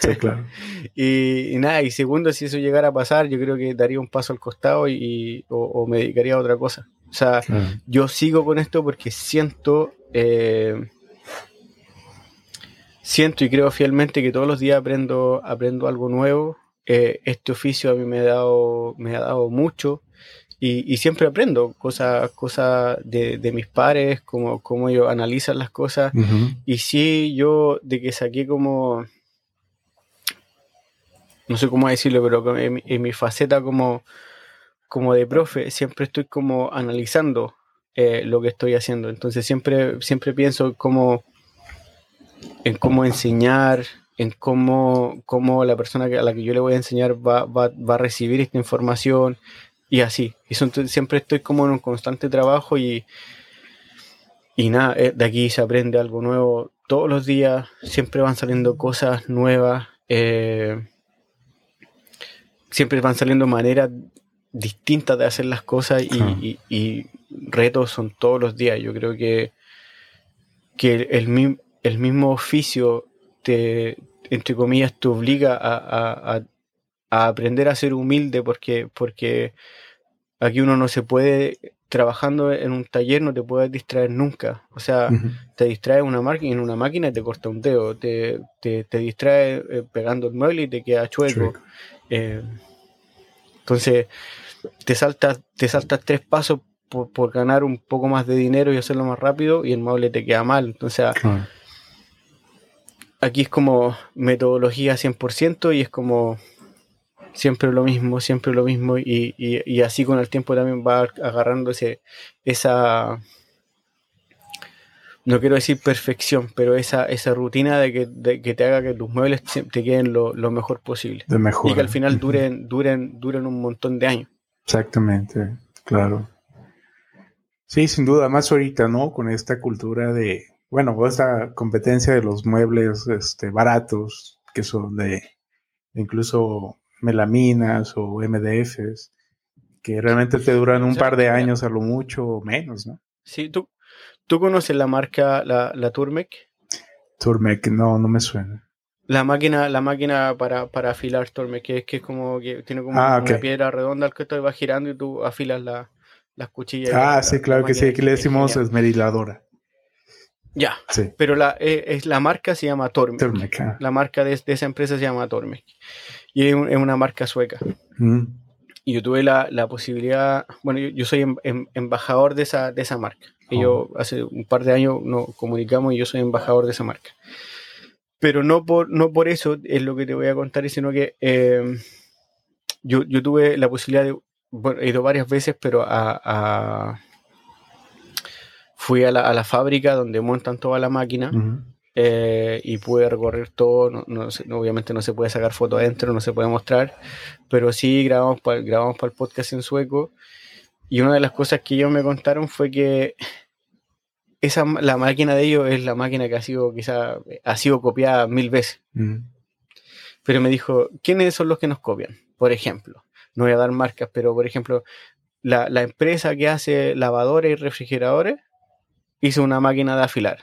sí, claro. [laughs] y, nada, y segundo, si eso llegara a pasar, yo creo que daría un paso al costado y, o me dedicaría a otra cosa. O sea, yo sigo con esto porque siento, eh, siento y creo fielmente que todos los días aprendo, aprendo algo nuevo. Eh, este oficio a mí me ha dado, me ha dado mucho y, siempre aprendo cosas, cosas de, mis pares, como, cómo ellos analizan las cosas. Y sí, yo de que saqué como, no sé cómo decirlo, pero en mi faceta como como de profe, siempre estoy como analizando eh, lo que estoy haciendo. Entonces siempre, siempre pienso cómo, en cómo enseñar, en cómo, cómo la persona a la que yo le voy a enseñar va, va, va a recibir esta información y así. Y siempre estoy como en un constante trabajo y, y nada, eh, de aquí se aprende algo nuevo todos los días, siempre van saliendo cosas nuevas, eh, siempre van saliendo maneras distintas de hacer las cosas y, y, retos son todos los días. Yo creo que, que el, el mismo oficio te, entre comillas, te obliga a, a, aprender a ser humilde porque, porque aquí uno no se puede, trabajando en un taller no te puedes distraer nunca. O sea, te distrae una máquina en una máquina y te corta un dedo, te, te, te distrae eh, pegando el mueble y te queda chueco. Eh, entonces, te saltas, te saltas tres pasos por, ganar un poco más de dinero y hacerlo más rápido y el mueble te queda mal. Entonces, aquí es como metodología 100% y es como siempre lo mismo, siempre lo mismo y, y, así con el tiempo también va agarrándose esa, no quiero decir perfección, pero esa, esa rutina de que, que te haga que tus muebles te queden lo, mejor posible. Y que al final duren, duren, duren un montón de años. Exactamente, claro. Sí, sin duda, más ahorita, ¿no? Con esta cultura de, bueno, esta competencia de los muebles este, baratos, que son de incluso melaminas o MDFs, que realmente te duran un par de años a lo mucho o menos, ¿no? Sí, ¿tú, ¿tú conoces la marca, la, la Turmec? Turmec, no, no me suena. La máquina, la máquina para, para afilar Turmec, que es que es como que tiene como ah, una piedra redonda al que estoy va girando y tú afilas la, las cuchillas. Ah, sí, claro que sí, aquí le decimos esmeriladora. Ya, sí. pero la, eh, es, la marca se llama Tormec. Tormec ah. La marca de, de, esa empresa se llama Tormec y es, una marca sueca. Mm. Y yo tuve la, la posibilidad, bueno, yo, soy em, em, embajador de esa, de esa marca. Y yo oh. hace un par de años nos comunicamos y yo soy embajador de esa marca. Pero no por, no por eso es lo que te voy a contar, sino que em, yo, yo, tuve la posibilidad de, bueno, he ido varias veces, pero a, a fui a la, a la, fábrica donde montan toda la máquina. Eh, y pude recorrer todo. No, obviamente no se puede sacar foto adentro, no se puede mostrar, pero sí grabamos para grabamos para el podcast en sueco. Y una de las cosas que ellos me contaron fue que esa, la máquina de ellos es la máquina que ha sido quizá ha sido copiada mil veces. Mm. Pero me dijo, ¿quiénes son los que nos copian? Por ejemplo, no voy a dar marcas, pero por ejemplo, la, la empresa que hace lavadores y refrigeradores hizo una máquina de afilar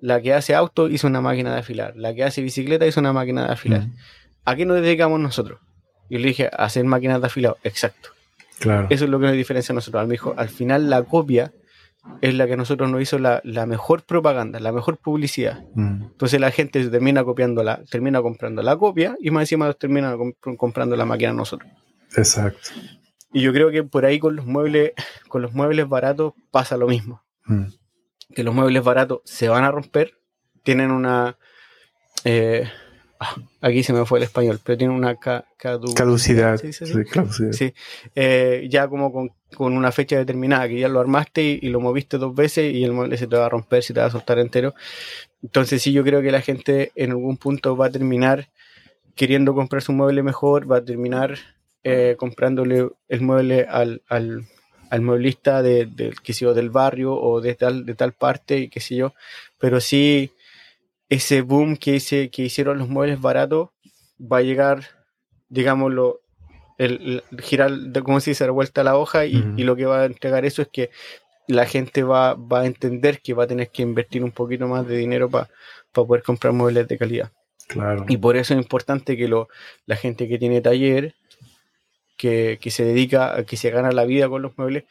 la que hace auto hizo una máquina de afilar. La que hace bicicleta hizo una máquina de afilar. ¿A qué nos dedicamos nosotros? Y le dije, a hacer máquinas de afilado. Exacto. Claro. Eso es lo que nos diferencia a nosotros. Me dijo, al final la copia es la que a nosotros nos hizo la, mejor propaganda, la mejor publicidad. Entonces la gente termina copiando la, termina comprando la copia y más encima termina comprando la máquina a nosotros. Exacto. Y yo creo que por ahí con los muebles, con los muebles baratos pasa lo mismo que los muebles baratos se van a romper, tienen una... Eh, ah, aquí se me fue el español, pero tienen una caducidad. Sí, sí, eh, ya como con, una fecha determinada, que ya lo armaste y, lo moviste dos veces y el mueble se te va a romper, se te va a soltar entero. Entonces sí, yo creo que la gente en algún punto va a terminar queriendo comprar su mueble mejor, va a terminar eh, comprándole el mueble al, al mueblista de, que sé del barrio o de tal, de tal parte, qué sé yo, pero sí ese boom que, hice, que hicieron los muebles baratos va a llegar, digámoslo, el, girar, como se dice, la vuelta a la hoja y, lo que va a entregar eso es que la gente va, va, a entender que va a tener que invertir un poquito más de dinero para poder comprar muebles de calidad. Claro. Y por eso es importante que lo, la gente que tiene taller que, se dedica, a que se gana la vida con los muebles,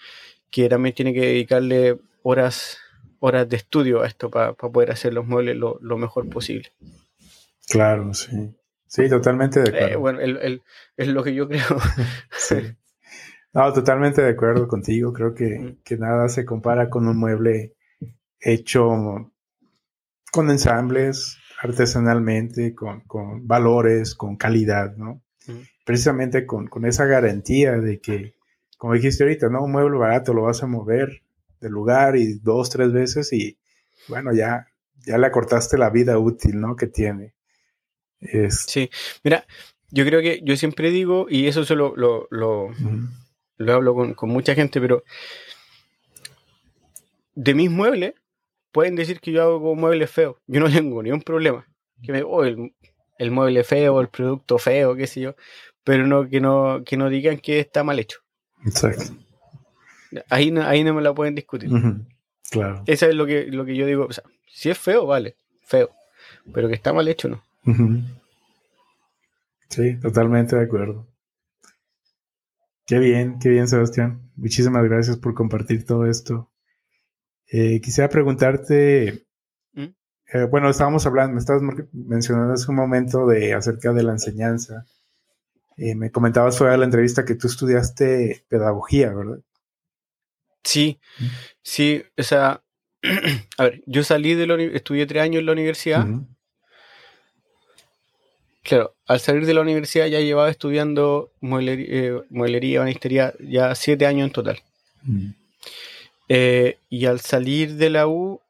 que también tiene que dedicarle horas, horas de estudio a esto para poder hacer los muebles lo, mejor posible. Claro, sí. Sí, totalmente de acuerdo. Eh, bueno, es lo que yo creo. [laughs] sí. [laughs] No, totalmente de acuerdo contigo. Creo que, mm. que, nada se compara con un mueble hecho con ensambles, artesanalmente, con, con valores, con calidad, ¿no? precisamente con, esa garantía de que, como dijiste ahorita, ¿no? Un mueble barato lo vas a mover del lugar y dos, tres veces y bueno, ya, ya le acortaste la vida útil, ¿no? Que tiene. Sí, mira, yo creo que yo siempre digo, y eso solo lo, lo, hablo con, mucha gente, pero de mis muebles, pueden decir que yo hago muebles feos. Yo no [laughs] tengo ni un problema. Que me, oh, el, el, mueble feo, el producto feo, qué sé yo. Pero no que no, que no digan que está mal hecho. Exacto. Ahí no, ahí no me la pueden discutir. Claro. Eso es lo que, lo que yo digo. O sea, si es feo, vale, feo. Pero que está mal hecho, no. Sí, totalmente de acuerdo. Qué bien, qué bien, Sebastián. Muchísimas gracias por compartir todo esto. Eh, quisiera preguntarte, ¿Mm? eh, bueno, estábamos hablando, me estabas mencionando hace un momento de acerca de la enseñanza. Eh, me comentabas fuera de la entrevista que tú estudiaste pedagogía, ¿verdad? Sí, ¿Mm? sí, o sea, [clears throat] a ver, yo salí de la estudié tres años en la universidad. Claro, al salir de la universidad ya llevaba estudiando mueblería, mueblería banistería, ya siete años en total. Mm. Eh, y al salir de la U,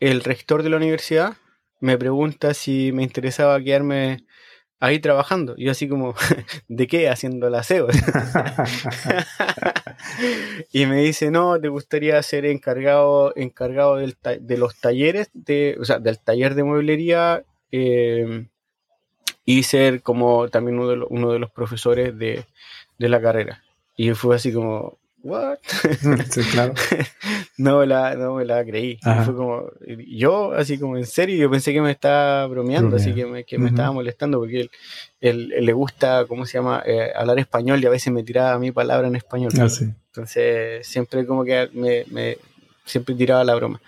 el rector de la universidad me pregunta si me interesaba quedarme ahí trabajando. Yo así como, [laughs] ¿de qué? Haciendo el aseo. [laughs] y me dice, no, ¿te gustaría ser encargado, encargado de los talleres, de, o sea, del taller de mueblería eh, y ser como también uno de, los, uno de los profesores de, la carrera. Y fue así como, ¿what? [laughs] Sí, claro. [laughs] no, me la, no me la creí. Fue como, yo, así como en serio, yo pensé que me estaba bromeando, así que me, que me estaba molestando porque él, le gusta, ¿cómo se llama?, eh, hablar español y a veces me tiraba mi palabra en español. Ah, Entonces, siempre como que me, me, siempre tiraba la broma.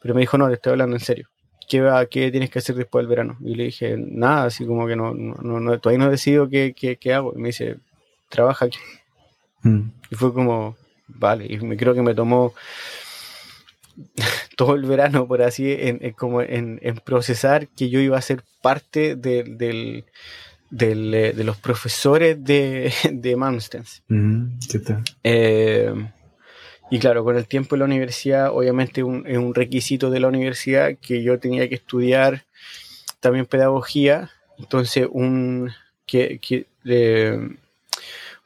Pero me dijo, no, le estoy hablando en serio. ¿Qué, tienes que hacer después del verano? Y le dije, nada, así como que no, no, no todavía no he decidido qué, qué, hago. Y me dice, trabaja aquí. Mm. Y fue como, vale, y me creo que me tomó [laughs] todo el verano, por así, en, como en, procesar que yo iba a ser parte del, del, eh, de los profesores de, [laughs] de mm, ¿Qué tal? Eh, y claro, con el tiempo en la universidad, obviamente un, es un requisito de la universidad que yo tenía que estudiar también pedagogía. Entonces, un, que,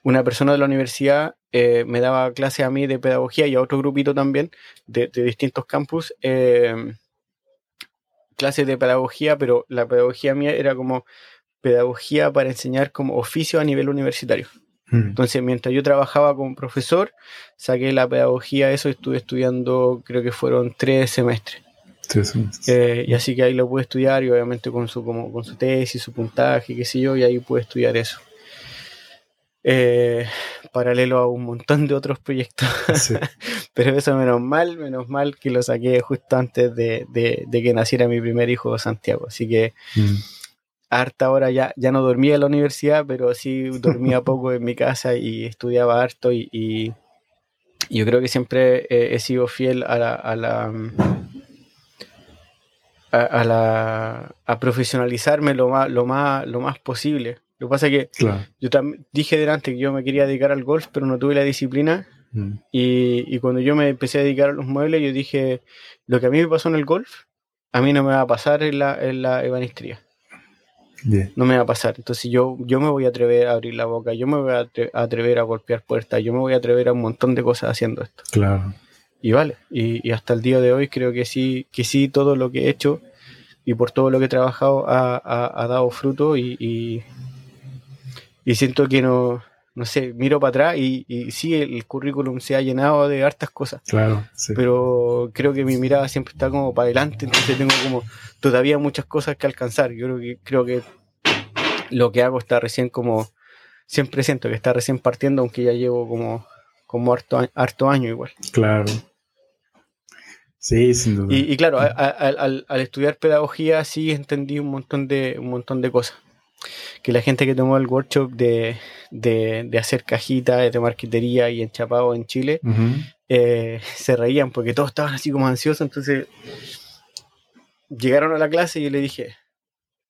una persona de la universidad eh, me daba clase a mí de pedagogía y a otro grupito también de, distintos campus. Eh, clases de pedagogía, pero la pedagogía mía era como pedagogía para enseñar como oficio a nivel universitario. Mm. Entonces, mientras yo trabajaba como profesor, saqué la pedagogía, eso estuve estudiando, creo que fueron tres semestres. Eh, y así que ahí lo pude estudiar y obviamente con su, como, con su tesis, su puntaje, qué sé yo, y ahí pude estudiar eso. Eh, paralelo a un montón de otros proyectos. [laughs] Pero eso menos mal, menos mal que lo saqué justo antes de, que naciera mi primer hijo, Santiago. Así que... Mm harta hora ya, ya no dormía en la universidad, pero sí [laughs] dormía poco en mi casa y estudiaba harto y, yo creo que siempre he, sido fiel a la, a la a, la a profesionalizarme lo más, lo más, lo más posible. Lo que pasa es que yo también dije delante que yo me quería dedicar al golf, pero no tuve la disciplina. Mm. Y, y, cuando yo me empecé a dedicar a los muebles, yo dije, lo que a mí me pasó en el golf, a mí no me va a pasar en la, en la No me va a pasar. Entonces yo, yo me voy a atrever a abrir la boca, yo me voy a atrever a golpear puertas, yo me voy a atrever a un montón de cosas haciendo esto. Claro. Y vale, y, hasta el día de hoy creo que sí, que sí, todo lo que he hecho y por todo lo que he trabajado ha, dado fruto y, y, siento que no, no sé, miro para atrás y, y, sí, el currículum se ha llenado de hartas cosas. Claro, sí. Pero creo que mi mirada siempre está como para adelante, entonces tengo como todavía muchas cosas que alcanzar. Yo creo que, creo que lo que hago está recién como, siempre siento que está recién partiendo, aunque ya llevo como, como harto, harto año igual. Claro. Sí, sin duda. Y, claro, al, al, estudiar pedagogía sí entendí un montón de, un montón de cosas que la gente que tomó el workshop de, de, hacer cajitas de marquetería y enchapado en Chile eh, se reían porque todos estaban así como ansiosos. Entonces llegaron a la clase y yo le dije,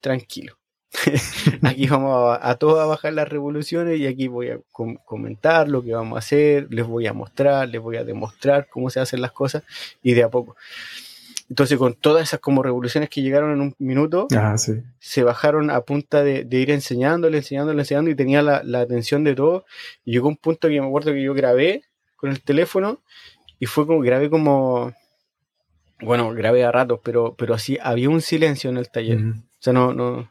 tranquilo, [laughs] aquí vamos a, todos a bajar las revoluciones y aquí voy a comentar lo que vamos a hacer, les voy a mostrar, les voy a demostrar cómo se hacen las cosas y de a poco. Entonces, con todas esas como revoluciones que llegaron en un minuto, se bajaron a punta de, ir enseñándole, enseñándole, enseñando y tenía la, atención de todo. Y llegó un punto que me acuerdo que yo grabé con el teléfono y fue como, grabé como, bueno, grabé a ratos, pero, pero así había un silencio en el taller. O sea, no, no,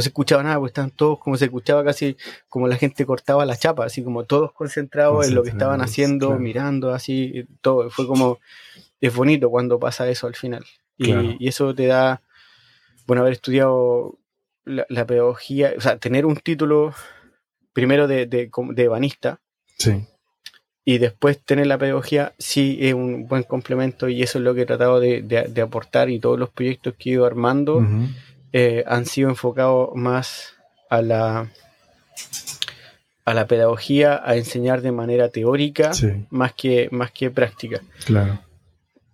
no se escuchaba nada, pues estaban todos como se escuchaba casi como la gente cortaba la chapa, así como todos concentrados en lo que estaban haciendo, mirando, así, todo. Fue como, es bonito cuando pasa eso al final. Y, eso te da, bueno, haber estudiado la, pedagogía, o sea, tener un título primero de, de, de banista. Sí. Y después tener la pedagogía sí es un buen complemento y eso es lo que he tratado de, aportar y todos los proyectos que he ido armando. Eh, han sido enfocados más a la, a la pedagogía, a enseñar de manera teórica más, que, más que práctica. Claro.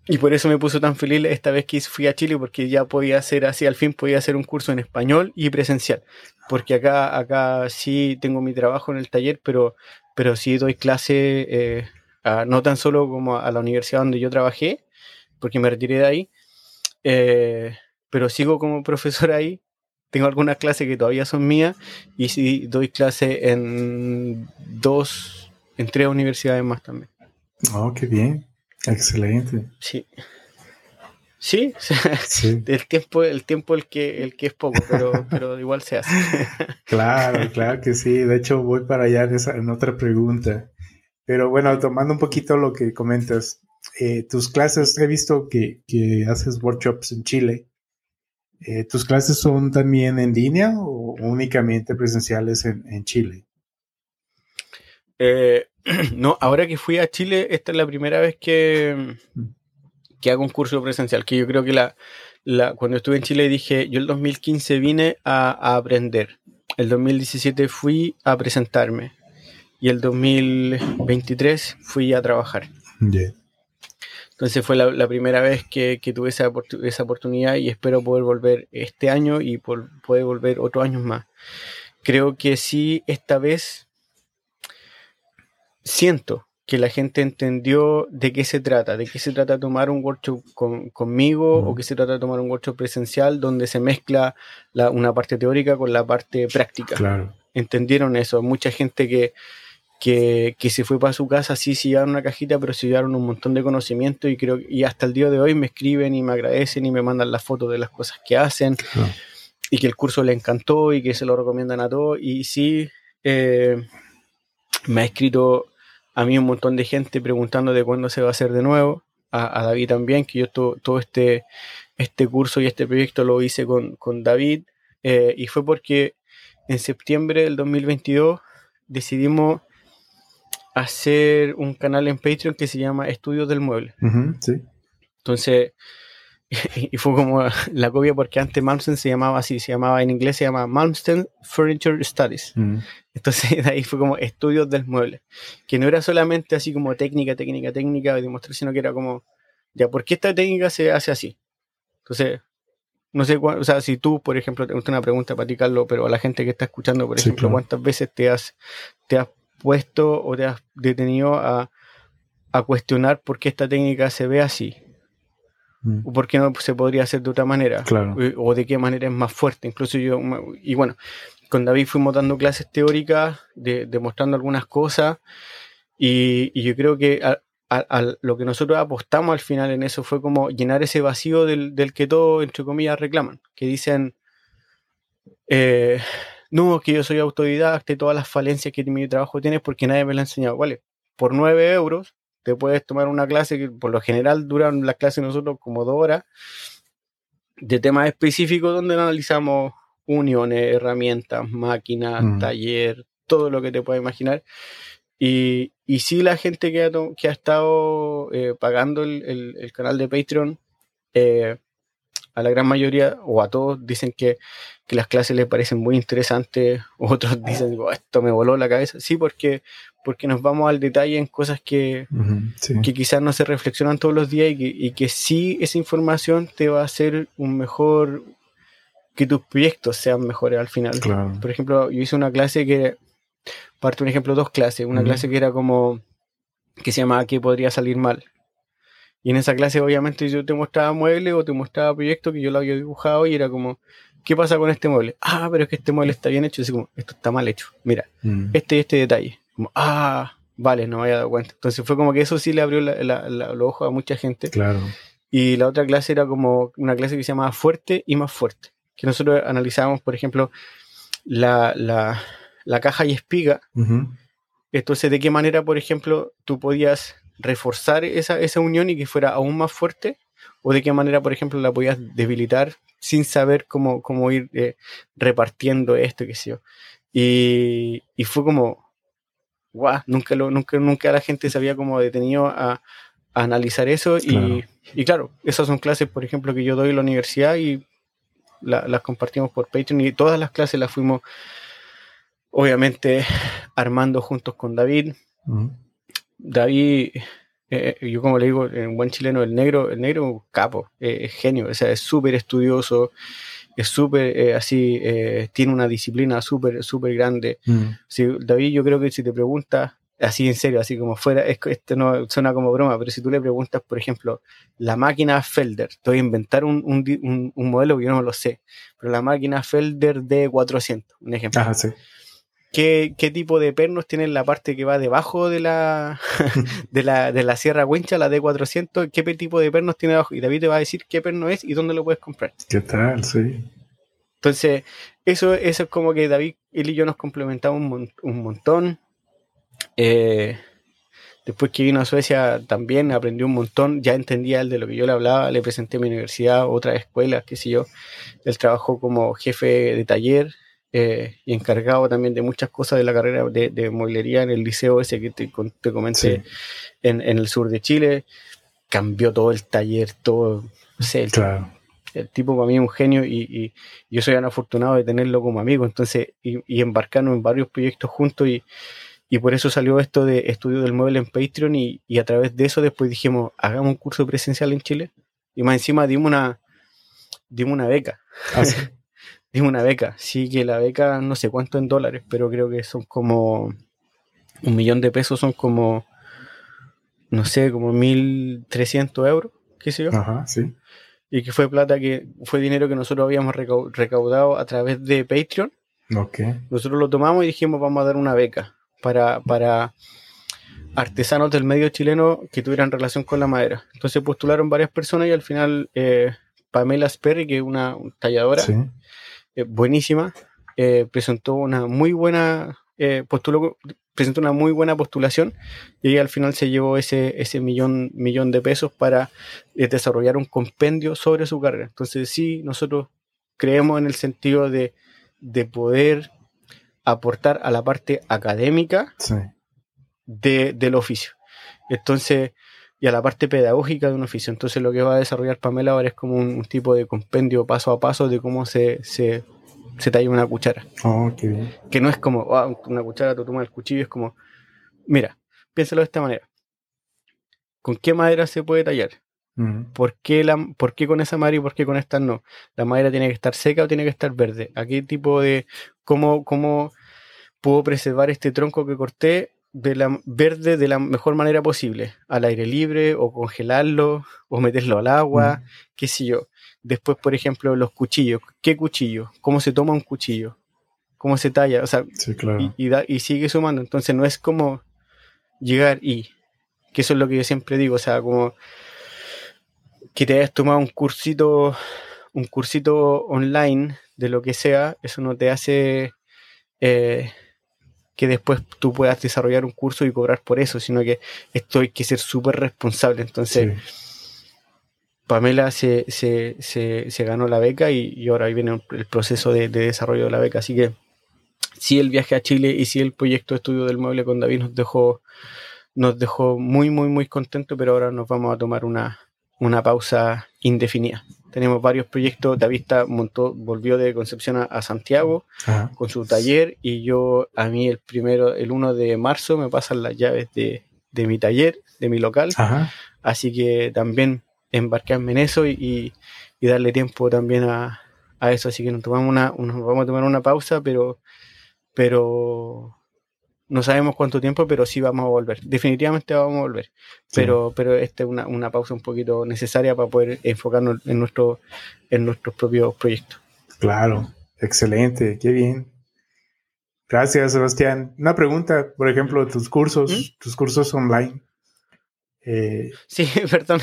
Y por eso me puso tan feliz esta vez que fui a Chile, porque ya podía hacer así, al fin podía hacer un curso en español y presencial. Porque acá, acá sí tengo mi trabajo en el taller, pero, pero sí doy clase, eh, no tan solo como a la universidad donde yo trabajé, porque me retiré de ahí, eh, pero sigo como [laughs] profesor ahí. Tengo algunas clases que todavía son mías y sí doy clase en dos, en tres universidades más también. Oh, qué bien. Excelente. Sí. Sí, [laughs] el tiempo, el tiempo el que, el que es poco, pero, [laughs] pero igual se hace. Claro, claro que sí. De hecho, voy para allá en, esa, en otra pregunta. Pero bueno, tomando un poquito lo que comentas, eh, tus clases, he visto que, que haces workshops en Chile. Eh, ¿Tus clases son también en línea o únicamente presenciales en, Chile? Eh, [clears throat] no, ahora que fui a Chile, esta es la primera vez que, mm. que hago un curso presencial, que yo creo que la, cuando estuve en Chile dije, yo el 2015 vine a, aprender, el 2017 fui a presentarme y el 2023 fui a trabajar. Entonces fue la, primera vez que, tuve esa, esa, oportunidad y espero poder volver este año y poder volver otros años más. Creo que sí, esta vez siento que la gente entendió de qué se trata, de qué se trata tomar un workshop conmigo o qué se trata tomar un workshop presencial donde se mezcla una parte teórica con la parte práctica. Entendieron eso. Mucha gente que, que, se fue para su casa, sí se llevaron una cajita, pero se llevaron un montón de conocimiento y creo y hasta el día de hoy me escriben y me agradecen y me mandan las fotos de las cosas que hacen y que el curso le encantó y que se lo recomiendan a todos. Y sí eh, me ha escrito a mí un montón de gente preguntando de cuándo se va a hacer de nuevo, a, David también, que yo todo, este, este curso y este proyecto lo hice con, David eh, y fue porque en septiembre del 2022 decidimos hacer un canal en Patreon que se llama Estudios del Mueble. sí. Entonces, [laughs] y fue como [laughs] la copia porque antes Malmsten se llamaba así, se llamaba en inglés se llama Malmsten Furniture Studies. Entonces [laughs] de ahí fue como estudios del mueble, que no era solamente así como técnica, técnica, técnica de demostrar, sino que era como, ya, ¿por qué esta técnica se hace así? Entonces, no sé, o sea, si tú, por ejemplo, te gusta una pregunta para ti, Carlos, pero a la gente que está escuchando, por ejemplo, ¿cuántas veces te has, te has puesto o te has detenido a, cuestionar por qué esta técnica se ve así. Mm. ¿O por qué no se podría hacer de otra manera? O, de qué manera es más fuerte. Incluso yo, y bueno, con David fuimos dando clases teóricas, demostrando algunas cosas, y, yo creo que a, lo que nosotros apostamos al final en eso fue como llenar ese vacío del, del que todos, entre comillas, reclaman, que dicen, eh, no, que yo soy autodidacta y todas las falencias que mi trabajo tiene porque nadie me lo ha enseñado. Vale, por 9 euros te puedes tomar una clase que por lo general duran las clases nosotros como dos horas de temas específicos donde analizamos uniones, herramientas, máquinas, mm. taller, todo lo que te puedas imaginar. Y, y sí, la gente que ha, que ha estado eh, pagando el, canal de Patreon, eh, a la gran mayoría o a todos dicen que, las clases les parecen muy interesantes, [laughs] otros dicen, esto me voló la cabeza. Sí, porque, porque nos vamos al detalle en cosas que, que quizás no se reflexionan todos los días y que, y que sí esa información te va a hacer un mejor que tus proyectos sean mejores al final. Por ejemplo, yo hice una clase que, parte un ejemplo, dos clases, una clase que era como, que se llamaba ¿Qué podría salir mal? Y en esa clase obviamente yo te mostraba muebles o te mostraba proyectos que yo lo había dibujado y era como, ¿qué pasa con este mueble? Ah, pero es que este mueble está bien hecho. Y así como, esto está mal hecho. Mira, mm. este y este detalle. Como, ah, vale, no me había dado cuenta. Entonces fue como que eso sí le abrió los ojos a mucha gente. Claro. Y la otra clase era como una clase que se llamaba Fuerte y más fuerte que nosotros analizábamos, por ejemplo, la, caja y espiga. Entonces, ¿de qué manera, por ejemplo, tú podías reforzar esa, unión y que fuera aún más fuerte? ¿O de qué manera, por ejemplo, la podías debilitar sin saber cómo, cómo ir eh, repartiendo esto, qué sé yo? Y, fue como, guau, nunca, lo, nunca, nunca la gente se había como detenido a, analizar eso. Y, y claro, esas son clases, por ejemplo, que yo doy en la universidad y las compartimos por Patreon y todas las clases las fuimos obviamente armando juntos con David. David, eh, yo como le digo, en buen chileno, el negro, el negro capo, eh, es genio, o sea, es súper estudioso, es súper eh, así, tiene una disciplina súper, súper grande. David, yo creo que si te preguntas así en serio, así como fuera, esto no suena como broma, pero si tú le preguntas, por ejemplo, la máquina Felder, te voy a inventar un, un, un, modelo que yo no lo sé, pero la máquina Felder D400, un ejemplo. ¿Qué, ¿Qué, tipo de pernos tiene la parte que va debajo de la, [laughs] de la, de la sierra wincha, la D400? ¿Qué tipo de pernos tiene debajo? Y David te va a decir qué perno es y dónde lo puedes comprar. ¿Qué tal? Sí. Entonces, eso, eso es como que David, él y yo nos complementamos un, un montón eh, después que vino a Suecia también aprendió un montón, ya entendía el de lo que yo le hablaba, le presenté a mi universidad, otras escuelas, qué sé yo. Él trabajó como jefe de taller eh, y encargado también de muchas cosas de la carrera de, de mueblería en el liceo ese que te, comenté en, el sur de Chile. Cambió todo el taller, todo. el, tipo para mí es un genio y, yo soy un afortunado de tenerlo como amigo, entonces, y, y embarcarnos en varios proyectos juntos y y por eso salió esto de estudio del mueble en Patreon y, a través de eso después dijimos, hagamos un curso presencial en Chile. Y más encima dimos una, dimos una beca. Ah, [laughs] dimos una beca. Sí, que la beca no sé cuánto en dólares, pero creo que son como un millón de pesos, son como, no sé, como 1.300 euros, qué sé yo. Ajá, sí. Y que fue plata que fue dinero que nosotros habíamos recaudado a través de Patreon. Okay. Nosotros lo tomamos y dijimos, vamos a dar una beca para, artesanos del medio chileno que tuvieran relación con la madera. Entonces postularon varias personas y al final eh, Pamela Sperry, que es una talladora eh, buenísima, eh, presentó una muy buena postuló, presentó una muy buena postulación y al final se llevó ese, ese millón, millón de pesos para desarrollar un compendio sobre su carrera. Entonces sí, nosotros creemos en el sentido de, de poder aportar a la parte académica del oficio. Entonces, y a la parte pedagógica de un oficio. Entonces, lo que va a desarrollar Pamela ahora es como un, tipo de compendio paso a paso de cómo se, se, talla una cuchara. Oh, qué bien. Que no es como ah, una cuchara, tú tomas el cuchillo, es como, mira, piénsalo de esta manera. ¿Con qué madera se puede tallar? ¿Por, qué la, ¿Por qué con esa madera y por qué con esta no? ¿La madera tiene que estar seca o tiene que estar verde? ¿A qué tipo de... cómo, cómo puedo preservar este tronco que corté de la, verde de la mejor manera posible? Al aire libre o congelarlo o meterlo al agua, qué sé yo. Después, por ejemplo, los cuchillos. ¿Qué cuchillo? ¿Cómo se toma un cuchillo? ¿Cómo se talla? O sea, y, y sigue sumando. Entonces no es como llegar y... Que eso es lo que yo siempre digo. O sea, como que te hayas tomado un cursito, un cursito online de lo que sea, eso no te hace eh, que después tú puedas desarrollar un curso y cobrar por eso, sino que esto hay que ser súper responsable. Entonces, Pamela se, se, se, ganó la beca y, ahora ahí viene el proceso de, desarrollo de la beca. Así que sí el viaje a Chile y sí el proyecto de estudio del mueble con David nos dejó, nos dejó muy, muy, muy contentos, pero ahora nos vamos a tomar una, una pausa indefinida. Tenemos varios proyectos. David montó, volvió de Concepción a, Santiago con su taller y yo a mí el primero, el 1 de marzo me pasan las llaves de, mi taller, de mi local. Así que también embarcarme en eso y, darle tiempo también a, a eso. Así que nos, tomamos una, nos vamos a tomar una pausa, pero, pero no sabemos cuánto tiempo, pero sí vamos a volver. Definitivamente vamos a volver. Pero, pero esta es una, una, pausa un poquito necesaria para poder enfocarnos en, nuestro, en nuestros propios proyectos. Claro, excelente, qué bien. Gracias, Sebastián. Una pregunta, por ejemplo, tus cursos, ¿Mm? tus cursos online. Eh, sí, [laughs] perdón.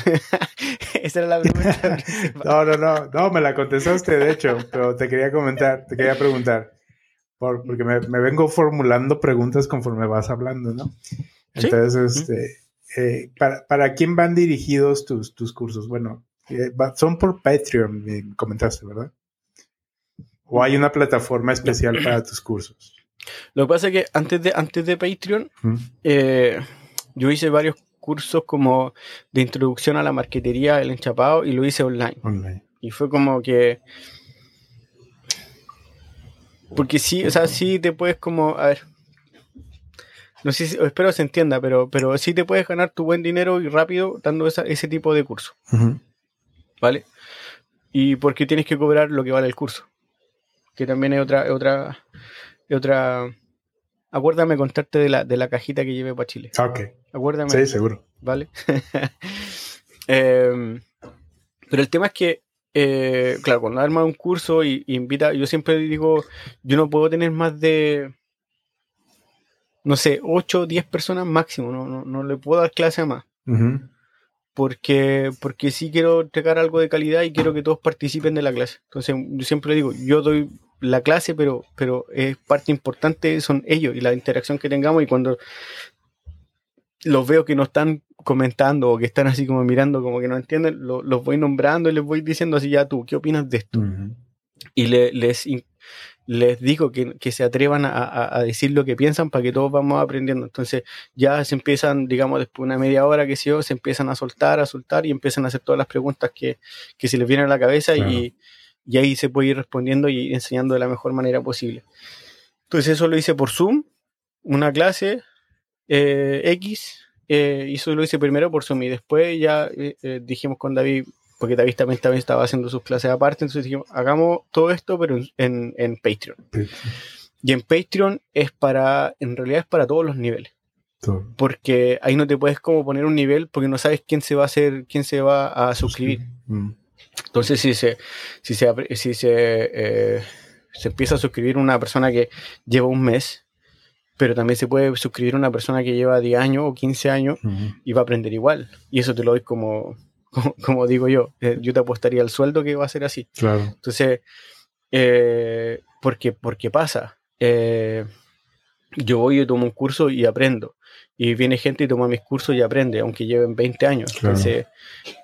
Esa era la pregunta. [laughs] no, no, no, no, me la contestaste, de hecho, pero te quería comentar, te quería preguntar, porque me, vengo formulando preguntas conforme vas hablando, ¿no? Entonces, este, eh, ¿para, quién van dirigidos tus, tus cursos? Bueno, eh, son por Patreon, me comentaste, ¿verdad? ¿O hay una plataforma especial para tus cursos? Lo que pasa es que antes de, antes de Patreon, yo hice varios cursos como de introducción a la marquetería, el enchapado, y lo hice online. Y fue como que... Porque sí, o sea, sí te puedes como... A ver. No sé si, espero se entienda, pero, pero sí te puedes ganar tu buen dinero y rápido dando ese tipo de curso. ¿Vale? Y porque tienes que cobrar lo que vale el curso. Que también es otra, otra, otra Acuérdame contarte de la, de la cajita que llevé para Chile. Ok. Acuérdame. Sí, seguro. Vale. [laughs] Em, pero el tema es que, eh, claro, cuando arma un curso y, invita, yo siempre digo, yo no puedo tener más de, no sé, 8 o 10 personas máximo, no, no, le puedo dar clase a más. Porque, porque sí quiero entregar algo de calidad y quiero que todos participen de la clase. Entonces, yo siempre digo, yo doy la clase, pero, pero es parte importante son ellos y la interacción que tengamos y cuando los veo que no están comentando o que están así como mirando como que no entienden, los voy nombrando y les voy diciendo así ya tú, ¿qué opinas de esto? Y les, les digo que, se atrevan a, decir lo que piensan para que todos vamos aprendiendo. Entonces ya se empiezan, digamos, después de una media hora que sé yo, se empiezan a soltar, a soltar y empiezan a hacer todas las preguntas que, se les vienen a la cabeza y y ahí se puede ir respondiendo y enseñando de la mejor manera posible. Entonces eso lo hice por Zoom, una clase eh, X, eh, y eso lo hice primero por Zoom y después ya eh, dijimos con David, porque David también, estaba haciendo sus clases aparte, entonces dijimos, hagamos todo esto pero en, en Patreon. Y en Patreon es para, en realidad es para todos los niveles. Porque ahí no te puedes como poner un nivel porque no sabes quién se va a hacer, quién se va a suscribir. Mm. Entonces, si se, si se, si se, eh, se empieza a suscribir una persona que lleva un mes, pero también se puede suscribir una persona que lleva 10 años o 15 años y va a aprender igual. Y eso te lo doy como, como, digo yo. Eh, yo te apostaría el sueldo que va a ser así. Claro. Entonces, eh, porque, porque pasa. yo voy y tomo un curso y aprendo. Y viene gente y toma mis cursos y aprende, aunque lleven 20 años. Entonces,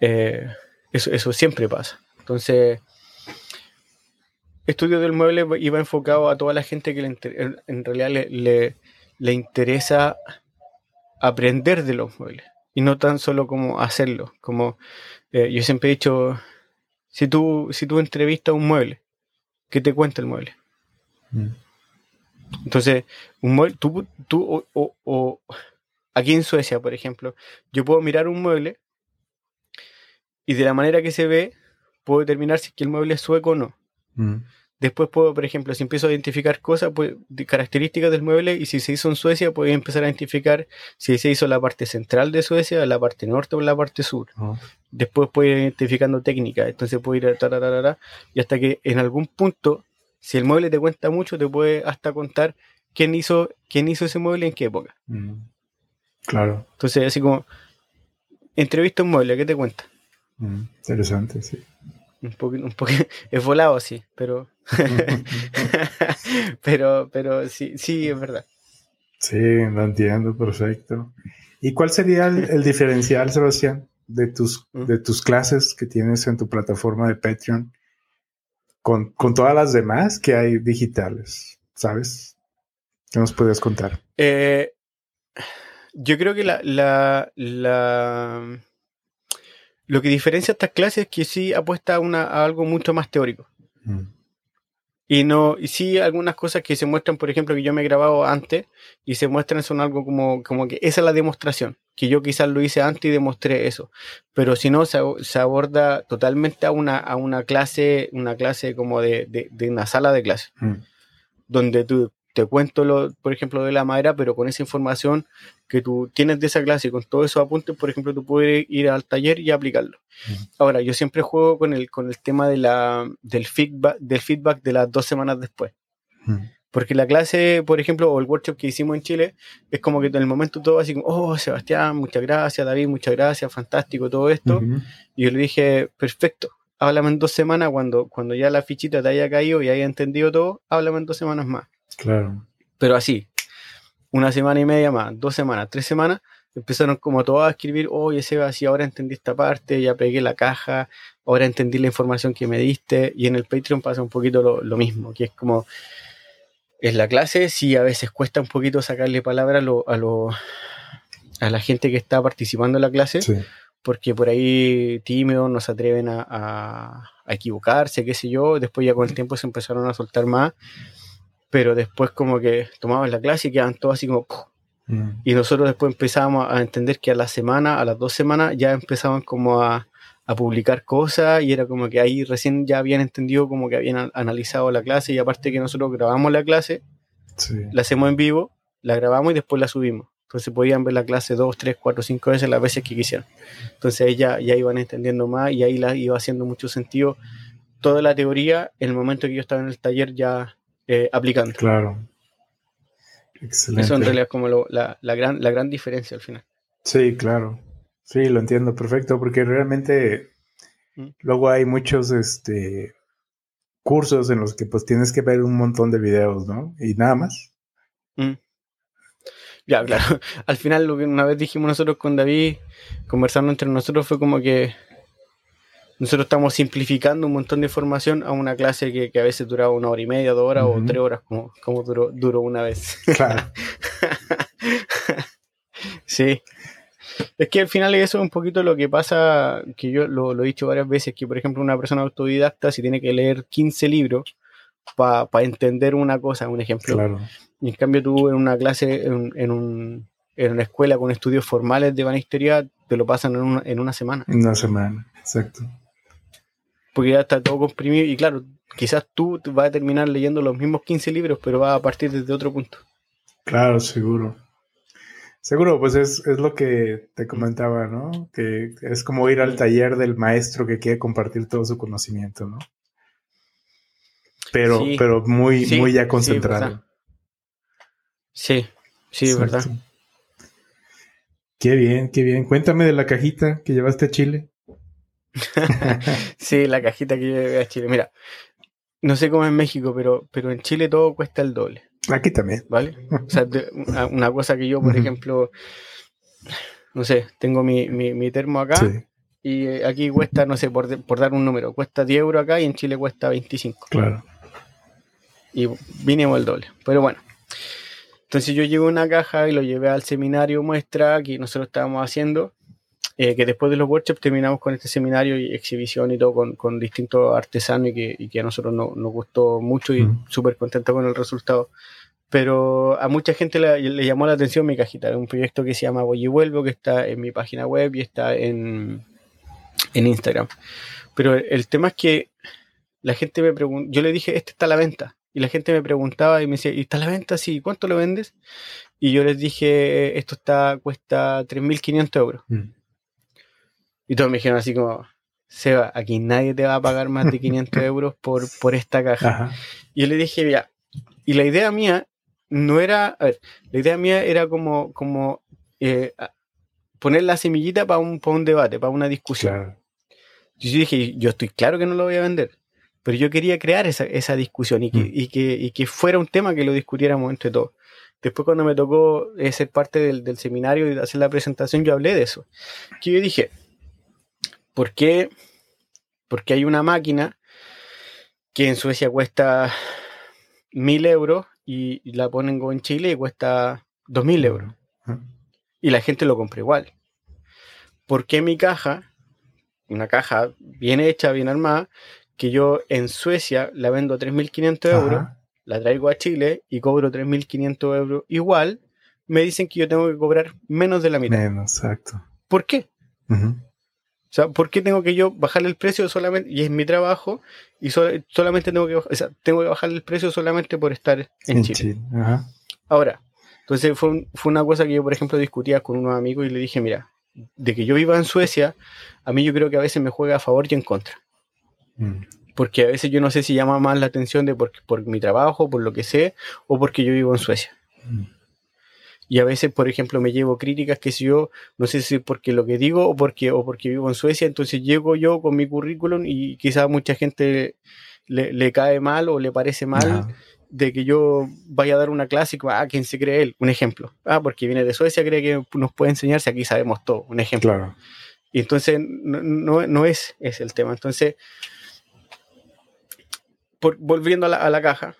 eso, eso siempre pasa. Entonces, Estudio del Mueble iba enfocado a toda la gente que en realidad le, le, interesa aprender de los muebles y no tan solo como hacerlo. Como eh, yo siempre he dicho, si tú, si tú entrevistas un mueble, ¿qué te cuenta el mueble? Mm. Entonces, un mueble, tú, tú o, o, aquí en Suecia, por ejemplo, yo puedo mirar un mueble y de la manera que se ve, puedo determinar si el mueble es sueco o no. Mm. Después puedo, por ejemplo, si empiezo a identificar cosas, pues, características del mueble, y si se hizo en Suecia, puedo empezar a identificar si se hizo la parte central de Suecia, la parte norte o la parte sur. Ah. Después puedo ir identificando técnicas, entonces puedo ir a y hasta que en algún punto, si el mueble te cuenta mucho, te puede hasta contar quién hizo, quién hizo ese mueble en qué época. Mm. Claro. Entonces, así como, entrevista un mueble, ¿qué te cuenta? Mm, interesante, sí. Un poco, un poco, [laughs] es volado, sí, pero, [laughs] pero, pero sí, sí, es verdad. Sí, lo entiendo, perfecto. ¿Y cuál sería el, diferencial, Sebastián, de tus, mm. de tus clases que tienes en tu plataforma de Patreon con, todas las demás que hay digitales? ¿Sabes? ¿Qué nos puedes contar? Eh, yo creo que la, la, la lo que diferencia estas clases es que sí apuesta a, una, algo mucho más teórico. Mm. Y no, y sí algunas cosas que se muestran, por ejemplo, que yo me he grabado antes y se muestran son algo como, como que esa es la demostración. que yo quizás lo hice antes y demostré eso. Pero si no, se, aborda totalmente a una, a una clase, una clase como de, de, una sala de clase, mm. donde tú te cuento, lo, por ejemplo, de la madera, pero con esa información que tú tienes de esa clase y con todos esos apuntes, por ejemplo, tú puedes ir al taller y aplicarlo. Ahora, yo siempre juego con el, con el tema de la, del, feedback, del feedback de las dos semanas después. Porque la clase, por ejemplo, o el workshop que hicimos en Chile, es como que en el momento todo así como, oh, Sebastián, muchas gracias, David, muchas gracias, fantástico todo esto. Y yo le dije, perfecto, háblame en dos semanas cuando, cuando ya la fichita te haya caído y haya entendido todo, háblame en dos semanas más. Claro. Pero así, una semana y media más, dos semanas, tres semanas, empezaron como todos a escribir, oye Seba, sí, ahora entendí esta parte, ya pegué la caja, ahora entendí la información que me diste, y en el Patreon pasa un poquito lo, lo mismo, que es como, en la clase sí a veces cuesta un poquito sacarle palabra a, lo, a, lo, a la gente que está participando en la clase, porque por ahí tímidos no se atreven a, a, equivocarse, qué sé yo, después ya con el tiempo se empezaron a soltar más, pero después como que tomaban la clase y quedaban todos así como... Mm. Y nosotros después empezábamos a entender que a la semana, a las dos semanas, ya empezaban como a, a publicar cosas y era como que ahí recién ya habían entendido como que habían analizado la clase y aparte que nosotros grabamos la clase, la hacemos en vivo, la grabamos y después la subimos. Entonces podían ver la clase dos, tres, cuatro, cinco veces las veces que quisieran. Entonces ahí ya, iban entendiendo más y ahí la iba haciendo mucho sentido toda la teoría en el momento que yo estaba en el taller ya eh, aplicando. Claro. Excelente. Eso en realidad es como la, la, gran, la gran diferencia al final. Sí, claro. Sí, lo entiendo perfecto, porque realmente mm. luego hay muchos este, cursos en los que pues tienes que ver un montón de videos, ¿no? Y nada más. Mm. Ya, claro. [laughs] Al final lo que una vez dijimos nosotros con David, conversando entre nosotros, fue como que nosotros estamos simplificando un montón de información a una clase que, a veces duraba una hora y media, dos horas o tres horas, como, como duró, duró una vez. [laughs] Claro. sí. Es que al final eso es un poquito lo que pasa, que yo lo, he dicho varias veces, que por ejemplo una persona autodidacta si tiene que leer 15 libros para entender una cosa, un ejemplo. Claro. Y en cambio tú en una clase, en, en, un, en una escuela con estudios formales de banistería, te lo pasan en una, en una semana. En una semana, exacto. Porque ya está todo comprimido y claro, quizás tú vas a terminar leyendo los mismos 15 libros, pero vas a partir desde otro punto. Claro, seguro. Seguro, pues es, lo que te comentaba, ¿no? Que es como ir al taller del maestro que quiere compartir todo su conocimiento, ¿no? Pero, pero muy, muy ya concentrado. Sí, sí, verdad. Qué bien, qué bien. Cuéntame de la cajita que llevaste a Chile. [laughs] sí, la cajita que llevé a Chile. Mira, no sé cómo es en México, pero, pero en Chile todo cuesta el doble. Aquí también. ¿Vale? O sea, una cosa que yo, por ejemplo, no sé, tengo mi, mi, termo acá y eh, aquí cuesta, no sé, por, por, dar un número, cuesta 10 euros acá y en Chile cuesta 25. Claro. Y vinimos el doble. Pero bueno. Entonces yo llevé una caja y lo llevé al seminario muestra que nosotros estábamos haciendo. Eh, que después de los workshops terminamos con este seminario y exhibición y todo con, con distintos artesanos y que, y que, a nosotros nos gustó mucho y súper contento con el resultado pero a mucha gente le, llamó la atención mi cajita. Un proyecto que se llama Voy y Vuelvo, que está en mi página web y está en, en Instagram. Pero el, tema es que la gente me preguntó, yo le dije, este está a la venta. Y la gente me preguntaba y me decía, ¿y está a la venta? Sí, ¿cuánto lo vendes? Y yo les dije, esto está, cuesta 3.500 euros. Mm. Y todos me dijeron así como, Seba, aquí nadie te va a pagar más de [laughs] 500 euros por, por esta caja. Y yo le dije, ya, y la idea mía no era, a ver, la idea mía era como, como eh, poner la semillita para un, un debate, para una discusión. Yo dije, yo estoy claro que no lo voy a vender, pero yo quería crear esa, discusión y que, mm. y, que, y que fuera un tema que lo discutiéramos entre todos. Después cuando me tocó eh, ser parte del, seminario y hacer la presentación, yo hablé de eso. Que yo dije, ¿por qué? Porque hay una máquina que en Suecia cuesta mil euros y, la ponen en Chile y cuesta dos mil euros. Y la gente lo compra igual. ¿Por qué mi caja, una caja bien hecha, bien armada, que yo en Suecia la vendo a 3.500 euros, la traigo a Chile y cobro 3.500 euros igual, me dicen que yo tengo que cobrar menos de la mitad. Menos, exacto. ¿Por qué? O sea, ¿por qué tengo que yo bajarle el precio solamente, y es mi trabajo, y solamente tengo que, o sea, tengo que bajarle el precio solamente por estar en, Chile? Ahora, entonces fue, fue una cosa que yo, por ejemplo, discutía con unos amigos y le dije, mira, de que yo viva en Suecia, a mí yo creo que a veces me juega a favor y en contra. Mm. Porque a veces yo no sé si llama más la atención de por, por mi trabajo, por lo que sé, o porque yo vivo en Suecia. Mm. Y a veces, por ejemplo, me llevo críticas que si yo, no sé si porque lo que digo o porque, o porque vivo en Suecia, entonces llego yo con mi currículum y quizás mucha gente le, cae mal o le parece mal de que yo vaya a dar una clase y, ah, ¿quién se cree él? Un ejemplo. Ah, porque viene de Suecia, cree que nos puede enseñar si aquí sabemos todo. Un ejemplo. Claro. Y entonces no, no, es, es el tema. Entonces, por, volviendo a la, a la caja,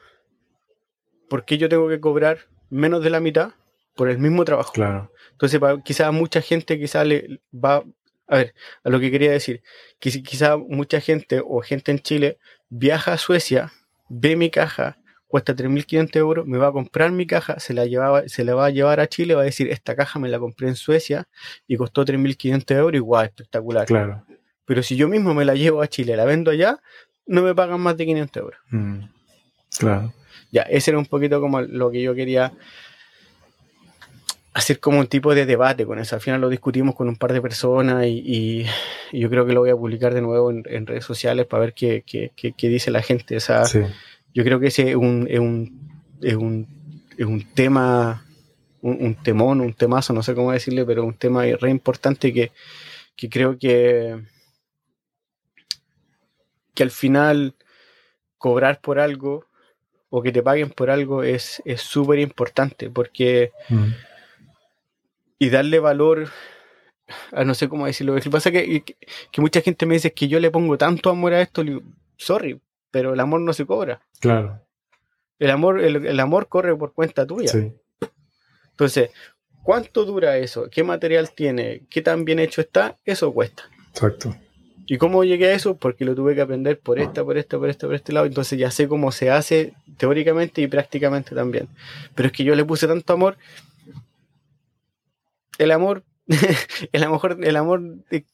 ¿por qué yo tengo que cobrar menos de la mitad por el mismo trabajo? Claro. Entonces, quizás mucha gente quizás le va a ver, a lo que quería decir, que quizá mucha gente o gente en Chile viaja a Suecia, ve mi caja, cuesta 3.500 euros, me va a comprar mi caja, se la, llevaba, se la va a llevar a Chile, va a decir, esta caja me la compré en Suecia y costó 3.500 euros, igual, espectacular. Claro. Pero si yo mismo me la llevo a Chile, la vendo allá, no me pagan más de 500 euros. Mm, claro. Ya, ese era un poquito como lo que yo quería hacer como un tipo de debate con eso. Al final lo discutimos con un par de personas y, yo creo que lo voy a publicar de nuevo en, redes sociales para ver qué, qué, qué, dice la gente. O sea, yo creo que ese es un, es un, es un, es un tema, un, temón, un temazo, no sé cómo decirle, pero un tema re importante que, que creo que, que al final cobrar por algo o que te paguen por algo es súper importante porque mm. Y darle valor a no sé cómo decirlo. Lo que pasa que, que, que, mucha gente me dice que yo le pongo tanto amor a esto, sorry, pero el amor no se cobra. Claro. El amor, el, amor corre por cuenta tuya. Sí. Entonces, ¿cuánto dura eso? ¿Qué material tiene? ¿Qué tan bien hecho está? Eso cuesta. Exacto. ¿Y cómo llegué a eso? Porque lo tuve que aprender por esta, por esta, por este, por este lado. Entonces ya sé cómo se hace teóricamente y prácticamente también. Pero es que yo le puse tanto amor. [laughs] El amor, el amor, el amor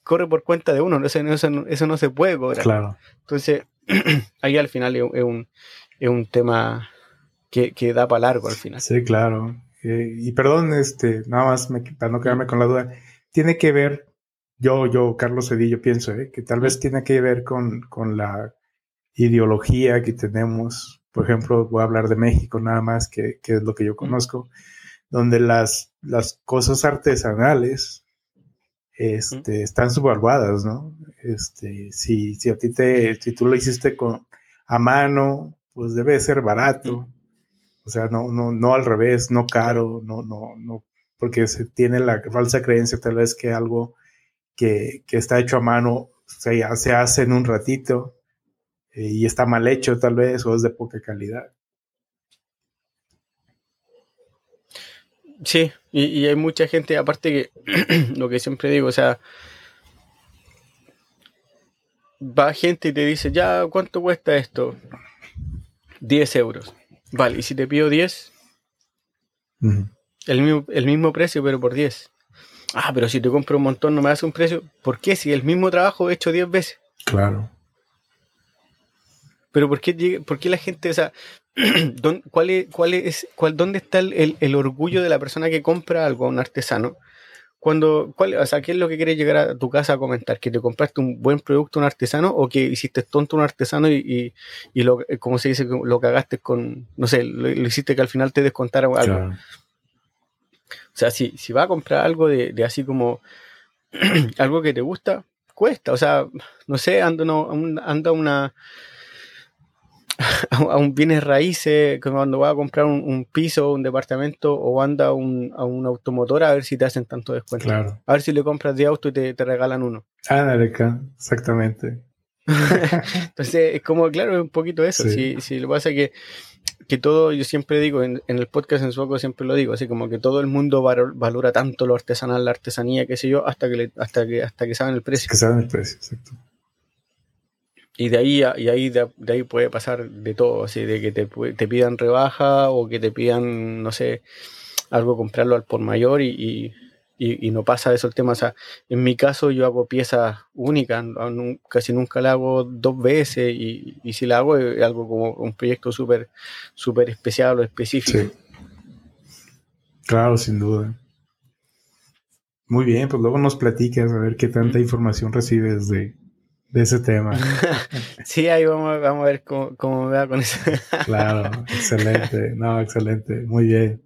corre por cuenta de uno. Eso, eso, eso no se puede cobrar. Claro. Entonces, [clears throat] ahí al final es un, es un tema que, da para largo al final. Sí, claro. Eh, y perdón, este, nada más para no quedarme con la duda, tiene que ver, yo, yo, Carlos Cedillo, pienso, eh, que tal vez tiene que ver con, con la ideología que tenemos. Por ejemplo, voy a hablar de México nada más, que, que es lo que yo conozco, donde las, las cosas artesanales este, están subvaluadas, ¿no? Este, si, si a ti te, si tú lo hiciste con, a mano, pues debe ser barato. O sea, no, no, no al revés, no caro, no, no, no, porque se tiene la falsa creencia tal vez que algo que, que está hecho a mano se, se hace en un ratito eh, y está mal hecho tal vez o es de poca calidad. Sí, y, hay mucha gente, aparte que [clears throat] lo que siempre digo, o sea, va gente y te dice, ya, ¿cuánto cuesta esto? 10 euros. Vale, y si te pido 10, el, mismo, el mismo precio, pero por 10. Ah, pero si te compro un montón, no me das un precio. ¿Por qué? Si el mismo trabajo he hecho 10 veces. Claro. Pero ¿por qué, por qué la gente, o sea, [clears throat] ¿cuál es, cuál es, cuál, ¿dónde está el, el, orgullo de la persona que compra algo a un artesano? Cuando, ¿cuál, o sea, ¿qué es lo que quieres llegar a tu casa a comentar? ¿Que te compraste un buen producto a un artesano o que hiciste tonto un artesano y, y, lo, como se dice, lo cagaste con, no sé, lo, hiciste que al final te descontara algo? O sea, si, si va a comprar algo de, de así como [clears throat] algo que te gusta, cuesta. O sea, no sé, anda, anda una [laughs] a un bienes raíces, cuando vas a comprar un, piso, un departamento o anda a un, a un automotor a ver si te hacen tanto descuento. A ver si le compras de auto y te, regalan uno. Ah, exactamente. [laughs] Entonces, es como, claro, es un poquito eso. Si, si lo que pasa que, que todo, yo siempre digo, en, el podcast en Suaco siempre lo digo, así como que todo el mundo valora tanto lo artesanal, la artesanía, qué sé yo, hasta que, hasta que, hasta que saben el precio. Que saben el precio, exacto. Y de ahí, y ahí, de, ahí puede pasar de todo, así de que te, te pidan rebaja o que te pidan, no sé, algo comprarlo al por mayor y, y, no pasa eso el tema. O sea, en mi caso yo hago piezas únicas, casi nunca la hago dos veces y, y si la hago es algo como un proyecto súper súper especial o específico. Claro, sin duda. Muy bien, pues luego nos platicas a ver qué tanta información recibes de, ese tema. [laughs] sí, ahí vamos, vamos a ver cómo, cómo me va con eso. [laughs] claro, excelente. No, excelente. Muy bien.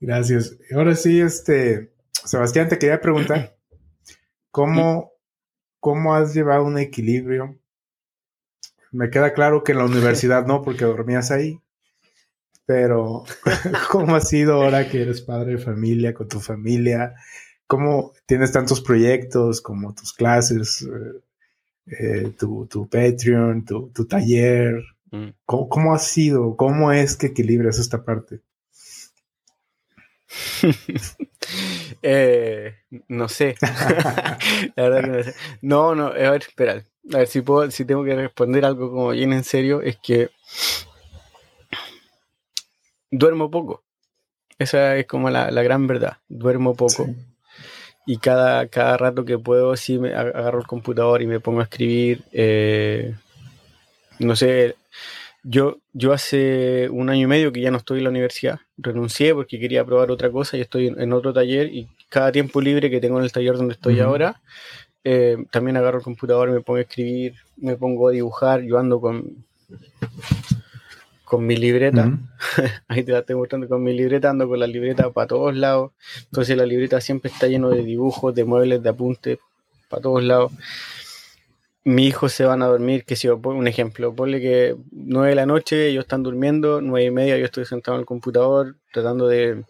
Gracias. Ahora sí, este, Sebastián, te quería preguntar, ¿cómo, ¿cómo has llevado un equilibrio? Me queda claro que en la universidad no, porque dormías ahí, pero [laughs] ¿cómo ha sido ahora que eres padre de familia, con tu familia? ¿Cómo tienes tantos proyectos como tus clases, eh, eh, tu, Patreon, tu, taller? Mm. ¿Cómo, ¿Cómo, ha sido? ¿Cómo es que equilibras esta parte? [laughs] Eh, no sé. [laughs] la verdad que no sé. No, no, a ver, espera. A ver si puedo, si tengo que responder algo como bien en serio, es que duermo poco. Esa es como la, gran verdad. Duermo poco. Y cada, cada rato que puedo, sí me agarro el computador y me pongo a escribir. Eh, no sé, yo, yo hace un año y medio que ya no estoy en la universidad, renuncié porque quería probar otra cosa y estoy en, otro taller y cada tiempo libre que tengo en el taller donde estoy ahora, eh, también agarro el computador, me pongo a escribir, me pongo a dibujar, yo ando con, con mi libreta, [laughs] ahí te la estoy mostrando con mi libreta, ando con la libreta para todos lados, entonces la libreta siempre está lleno de dibujos, de muebles, de apuntes, para todos lados mi hijo se van a dormir, que si yo un ejemplo, ponle que 9 de la noche ellos están durmiendo, nueve y media yo estoy sentado en el computador tratando de,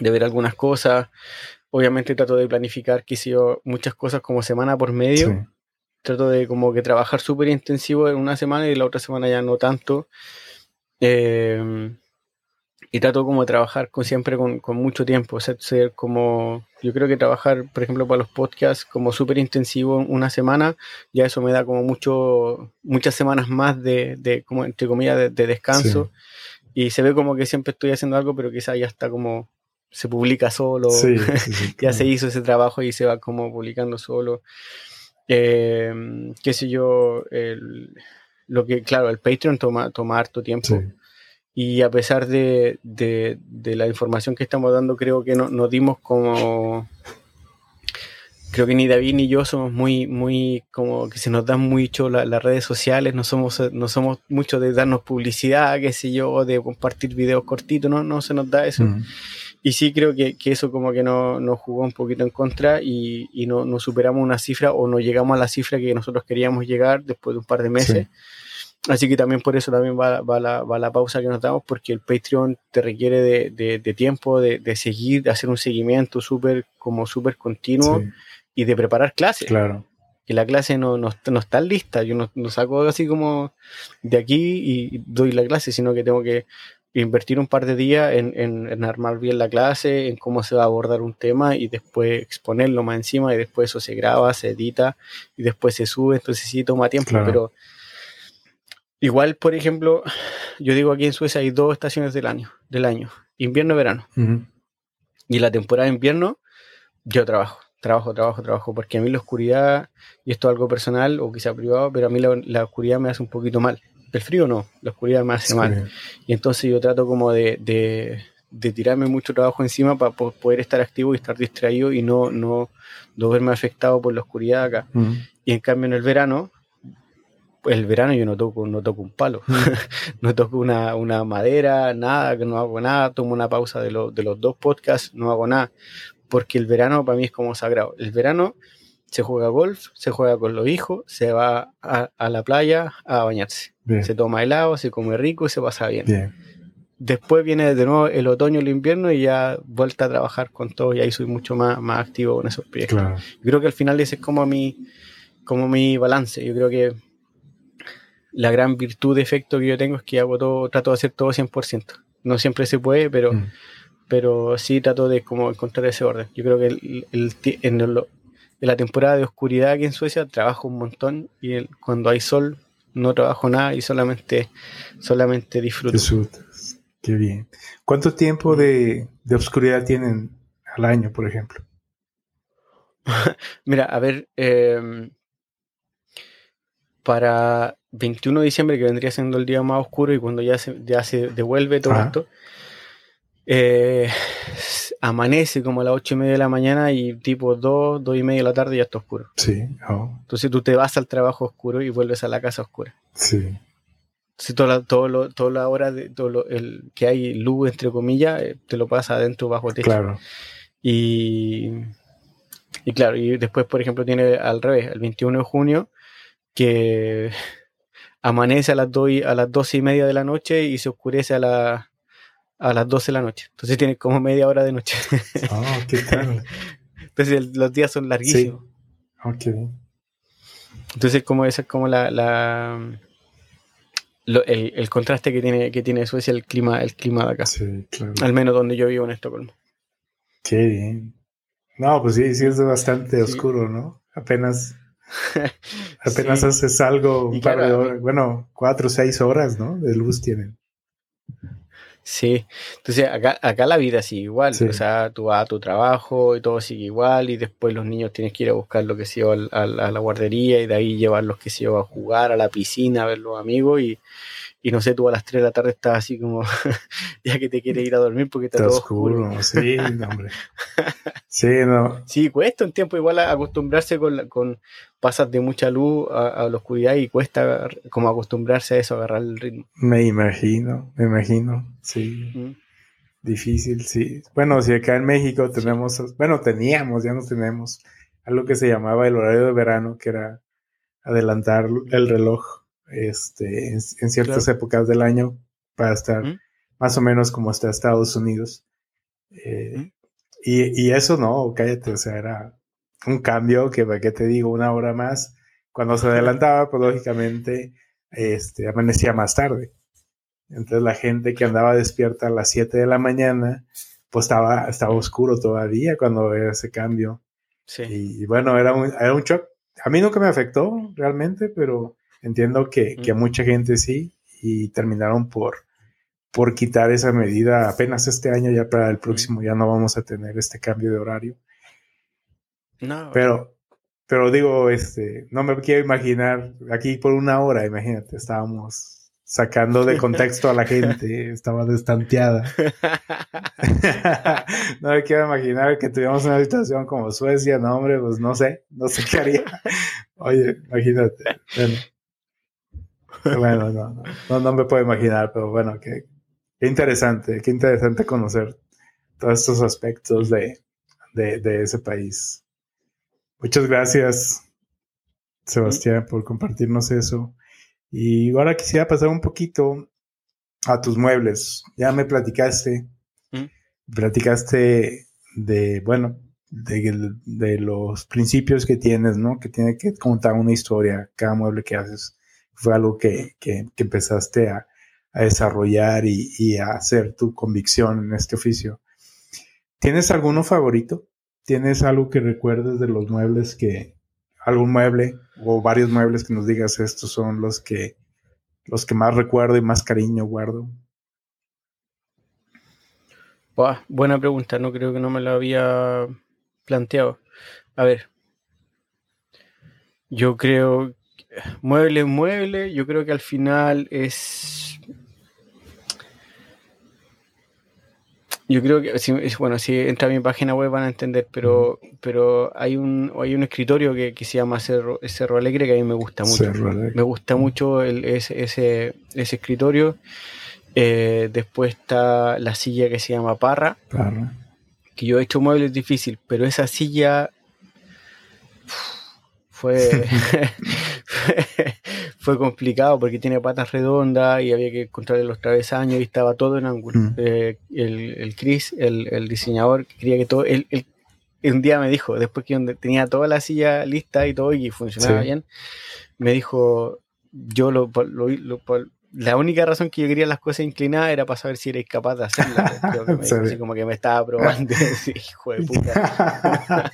ver algunas cosas. Obviamente trato de planificar, que si yo, muchas cosas como semana por medio. Trato de como que trabajar súper intensivo en una semana y la otra semana ya no tanto. Eh, y trato como de trabajar con, siempre con, mucho tiempo, ser, como, yo creo que trabajar, por ejemplo, para los podcasts como súper intensivo una semana, ya eso me da como mucho, muchas semanas más de, de como entre comillas, de, descanso. Y se ve como que siempre estoy haciendo algo, pero quizá ya está como, se publica solo, [laughs] ya se hizo ese trabajo y se va como publicando solo. Eh, qué sé yo, lo que, claro, el Patreon toma, toma harto tiempo. Y a pesar de, la información que estamos dando, creo que no, nos dimos como... Creo que ni David ni yo somos muy, muy, como que se nos dan mucho las redes sociales, no somos, no somos mucho de darnos publicidad, qué sé yo, de compartir videos cortitos, no, no se nos da eso. Y sí creo que, eso como que nos no jugó un poquito en contra y, y no, no, superamos una cifra o no llegamos a la cifra que nosotros queríamos llegar después de un par de meses. Así que también por eso también va, la, pausa que nos damos, porque el Patreon te requiere de, tiempo, de, seguir, de hacer un seguimiento súper como súper continuo y de preparar clases. Claro. Que la clase no, no, está lista, yo no, no, saco así como de aquí y doy la clase, sino que tengo que invertir un par de días en, en, armar bien la clase, en cómo se va a abordar un tema y después exponerlo más encima y después eso se graba, se edita y después se sube, entonces sí toma tiempo, pero Igual, por ejemplo, [sighs] yo digo aquí en Suecia hay dos estaciones del año, del año, invierno y verano. Y la temporada de invierno, yo trabajo, trabajo, trabajo, trabajo, porque a mí la oscuridad, y esto es algo personal o quizá privado, pero a mí la, oscuridad me hace un poquito mal. El frío no, la oscuridad me hace mal. Y entonces yo trato como de, de, tirarme mucho trabajo encima para poder estar activo y estar distraído y no, no, no verme afectado por la oscuridad acá. Y en cambio en el verano, el verano yo no toco, no toco un palo, mm. [laughs] no toco una, madera, nada, que no hago nada, tomo una pausa de, de los dos podcasts, no hago nada, porque el verano para mí es como sagrado. El verano se juega golf, se juega con los hijos, se va a, la playa a bañarse, se toma helado, se come rico y se pasa bien. Después viene de nuevo el otoño, el invierno y ya vuelta a trabajar con todo y ahí soy mucho más, más activo en esos proyectos. creo que al final ese es como mi, como mi balance. Yo creo que la gran virtud de efecto que yo tengo es que hago todo, trato de hacer todo 100%. No siempre se puede, pero, mm. pero sí trato de como encontrar ese orden. Yo creo que el, en, la temporada de oscuridad aquí en Suecia trabajo un montón y cuando hay sol no trabajo nada y solamente, solamente disfruto. Qué bien. ¿Cuánto tiempo de, de oscuridad tienen al año, por ejemplo? [laughs] Mira, a ver, em, para 21 de diciembre, que vendría siendo el día más oscuro y cuando ya se, ya se devuelve todo esto, eh, amanece como a las 8 y media de la mañana y tipo 2, 2 y media de la tarde ya está oscuro. Sí. Oh. Entonces tú te vas al trabajo oscuro y vuelves a la casa oscura. Sí. Entonces toda la, todo lo, toda la hora de, todo lo, el, que hay luz, entre comillas, eh, te lo pasa adentro bajo techo. Claro. Y, y claro, y después, por ejemplo, tiene al revés, el 21 de junio, que amanece a las, 2 y- a las 12 y media de la noche y se oscurece a, la, a las 12 de la noche. Entonces tiene como media hora de noche. Oh, ¿qué tal? Entonces el- los días son larguísimos. Ok. Entonces como esa es como la, la lo- el, el contraste que tiene, que tiene Suecia el clima, el clima de acá. Sí, claro. Al menos donde yo vivo en Estocolmo. Qué bien. No, pues sí, sí es bastante Sí. oscuro, ¿no? Apenas, [laughs] apenas Sí. haces algo, un par de horas, bueno, cuatro o seis horas, ¿no? De luz tienen. Sí, entonces acá, acá la vida sigue igual, Sí. o sea, tú vas a tu trabajo y todo sigue igual y después los niños tienes que ir a buscar lo que se lleva a, la guardería y de ahí llevarlos que se lleva a jugar a la piscina, a ver los amigos y, y no sé, tú a las 3 de la tarde estás así como [laughs] ya que te quieres ir a dormir porque está Está todo oscuro, oscuro. sí, [laughs] no, hombre. Sí, no, Sí, cuesta un tiempo igual acostumbrarse con, la- con pasas de mucha luz a, a la oscuridad y cuesta como acostumbrarse a eso, agarrar el ritmo. me imagino, me imagino, sí. Mm. Difícil, sí. Bueno, si acá en México tenemos, bueno, teníamos, ya no tenemos, algo que se llamaba el horario de verano, que era adelantar el reloj este, en, en ciertas Claro. épocas del año para estar ¿Mm? más o menos como está Estados Unidos. Eh, ¿Mm? y, y eso no, cállate, o sea, era un cambio que, ¿para qué te digo? Una hora más. Cuando se adelantaba, pues lógicamente este, amanecía más tarde. Entonces la gente que andaba despierta a las 7 de la mañana, pues estaba, estaba oscuro todavía cuando era ese cambio. Sí. Y, y bueno, era un, era un shock. A mí nunca me afectó realmente, pero entiendo que, que a mucha gente sí y terminaron por, por quitar esa medida apenas este año, ya para el próximo ya no vamos a tener este cambio de horario. No, Pero, pero digo, este, no me quiero imaginar aquí por una hora, imagínate, estábamos sacando de contexto a la gente, [laughs] estaba destanteada. [laughs] no me quiero imaginar que tuviéramos una situación como Suecia, no, hombre, pues no sé, no sé qué haría. [laughs] Oye, imagínate. Bueno, bueno no, no, me puedo imaginar, pero bueno, qué, qué interesante, qué interesante conocer todos estos aspectos de, de, de ese país. Muchas gracias, Sebastián, por compartirnos eso. Y ahora quisiera pasar un poquito a tus muebles. Ya me platicaste, ¿Mm? platicaste de, bueno, de, de, los principios que tienes, ¿no? Que tiene que contar una historia, cada mueble que haces. Fue algo que, que, empezaste a, a desarrollar y, y, a hacer tu convicción en este oficio. ¿Tienes alguno favorito? ¿Tienes algo que recuerdes de los muebles que, algún mueble o varios muebles que nos digas estos son los que los que más recuerdo y más cariño guardo? Buena pregunta, no creo que no me lo había planteado. A ver, yo creo, mueble, mueble, yo creo que al final es... Yo creo que, si, bueno, si entra a mi página web van a entender, pero, pero hay un hay un escritorio que, que se llama Cerro, Cerro, Alegre que a mí me gusta mucho. Me gusta mucho el, ese, ese, ese escritorio. Eh, después está la silla que se llama Parra, Parra. que yo he hecho muebles difícil, pero esa silla fue, [laughs] [laughs] [laughs] fue complicado porque tiene patas redondas y había que encontrarle los travesaños y estaba todo en ángulo. Mm. Eh, el, el Chris, el, el, diseñador, quería que todo. Él, él, un día me dijo, después que tenía toda la silla lista y todo y funcionaba sí. bien, me dijo: Yo lo, lo, lo, la única razón que yo quería las cosas inclinadas era para saber si erais capaz de hacerlas. [laughs] Creo que me dijo, así como que me estaba probando. [laughs] hijo de puta.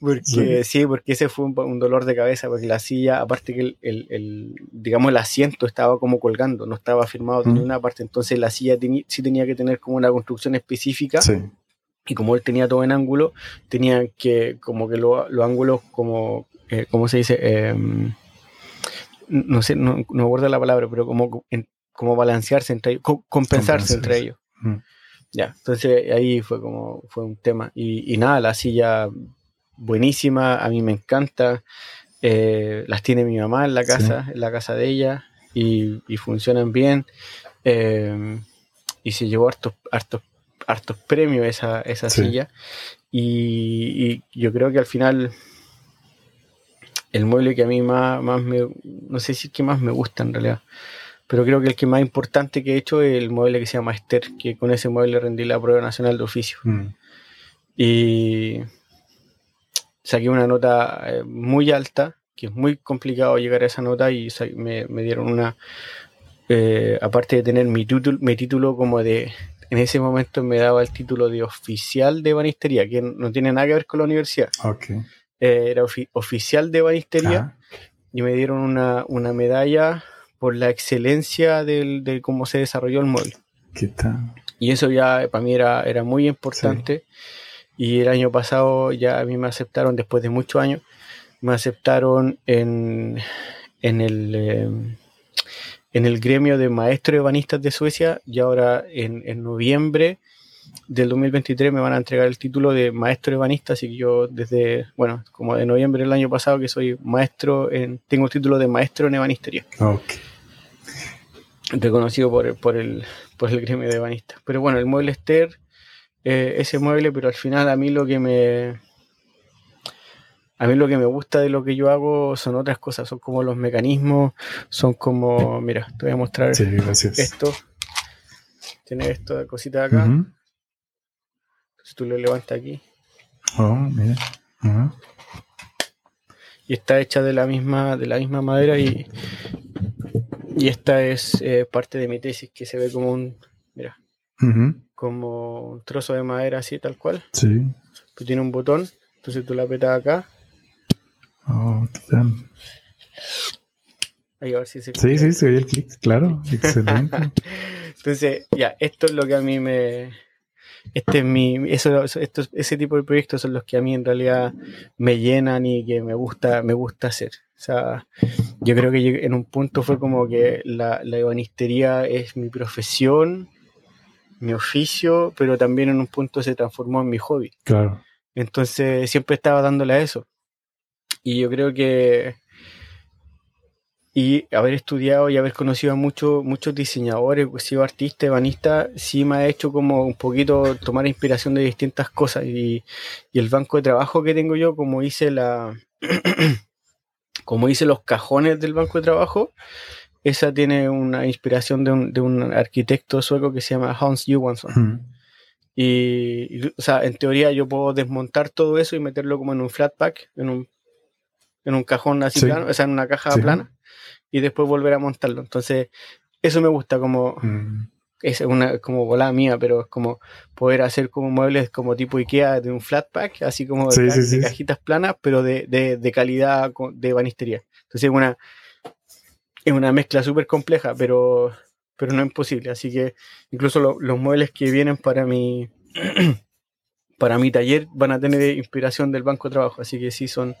Porque sí. porque ese fue un, dolor de cabeza, porque la silla, aparte que el, digamos, el asiento estaba como colgando, no estaba firmado de ninguna parte, entonces la silla sí tenía que tener como una construcción específica. Y como él tenía todo en ángulo, tenía que, como que los ángulos, como, eh, ¿cómo se dice? Em, no sé, no, no acuerdo la palabra, pero como, como balancearse entre ellos, compensarse entre ellos. Ya, entonces ahí fue como, fue un tema. Y, y nada, la silla buenísima, a mí me encanta. Eh, las tiene mi mamá en la casa, en la casa de ella, y, funcionan bien. Eh, y se llevó hartos, hartos, hartos premios esa, esa silla. Y, yo creo que al final el mueble que a mí más, más me, no sé si es que más me gusta en realidad, pero creo que el que más importante que he hecho es el mueble que se llama Esther, que con ese mueble rendí la prueba nacional de oficio. Mm. Y saqué una nota eh, muy alta, que es muy complicado llegar a esa nota y me, dieron una, eh, aparte de tener mi, título, mi título como de, en ese momento me daba el título de oficial de banistería, que no tiene nada que ver con la universidad. Eh, era oficial de banistería y me dieron una, medalla por la excelencia de cómo se desarrolló el mueble. ¿Qué tal? Y eso ya para mí era, era muy importante. Y el año pasado ya a mí me aceptaron, después de muchos años, me aceptaron en, en el... Em, en el gremio de maestros ebanistas de Suecia y ahora en, en, noviembre del 2023 me van a entregar el título de maestro ebanista, así que yo desde, bueno, como de noviembre del año pasado que soy maestro, en, tengo el título de maestro en ebanistería. Reconocido por, por, el, por el gremio de ebanistas. Pero bueno, el mueble Esther eh, ese mueble, pero al final a mí lo que me... A mí lo que me gusta de lo que yo hago son otras cosas, son como los mecanismos, son como, mira, te voy a mostrar esto. Tiene esto de cosita acá. Si tú lo levantas aquí. Oh, mira. Y está hecha de la misma, de la misma madera y, y esta es eh, parte de mi tesis que se ve como un, como un trozo de madera así, tal cual. Sí. Pues tiene un botón, entonces tú la apretas acá. Oh, qué Ahí a ver si se Sí, sí, se oye el clic, claro. [laughs] Excelente. entonces, ya, esto es lo que a mí me. Este es mi. Eso, ese tipo de proyectos son los que a mí en realidad me llenan y que me gusta, me gusta hacer. O sea, yo creo que en un punto fue como que la, la ebanistería es mi profesión mi oficio, pero también en un punto se transformó en mi hobby. Claro. Entonces siempre estaba dándole a eso. Y yo creo que y haber estudiado y haber conocido a muchos muchos diseñadores, he sido artista, ebanista, sí me ha hecho como un poquito tomar inspiración de distintas cosas. Y, y el banco de trabajo que tengo yo, como hice la [clears throat] como hice los cajones del banco de trabajo, esa tiene una inspiración de un, de un arquitecto sueco que se llama Hans Johansson. y, o sea, en teoría yo puedo desmontar todo eso y meterlo como en un flat pack, en un, en un cajón así plano, o sea, en una caja plana, y después volver a montarlo. Entonces, eso me gusta como... Es una como volada mía, pero es como poder hacer como muebles como tipo IKEA de un flat pack, así como de, cajitas planas, pero de, de, de calidad de banistería. Entonces, una, es una mezcla súper compleja, pero, pero no imposible. Así que incluso los muebles que vienen para mi, [clears throat] para mi taller van a tener inspiración del banco de trabajo. Así que sí son,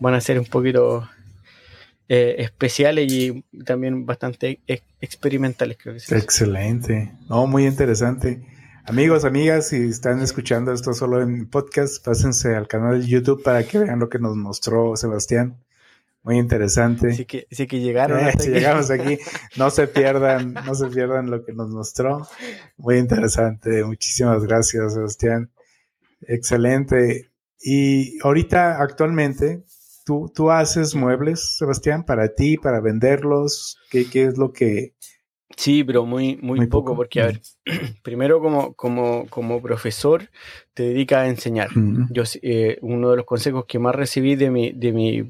van a ser un poquito eh, especiales y también bastante experimentales, creo que sí. Excelente. No, muy interesante. Amigos, amigas, si están escuchando esto solo en podcast, pásense al canal de YouTube para que vean lo que nos mostró Sebastián. Muy interesante. Sí que, sí que llegaron. Eh, si llegamos aquí, [laughs] no se pierdan, no se pierdan lo que nos mostró. Muy interesante. Muchísimas gracias, Sebastián. Excelente. Y ahorita, actualmente, ¿tú, tú haces muebles, Sebastián, para ti, para venderlos? ¿Qué, qué es lo que...? Sí, pero muy, muy, poco, porque, a ver, [clears throat] primero como, como, como profesor te dedica a enseñar. Yo, eh, uno de los consejos que más recibí de mi, de mi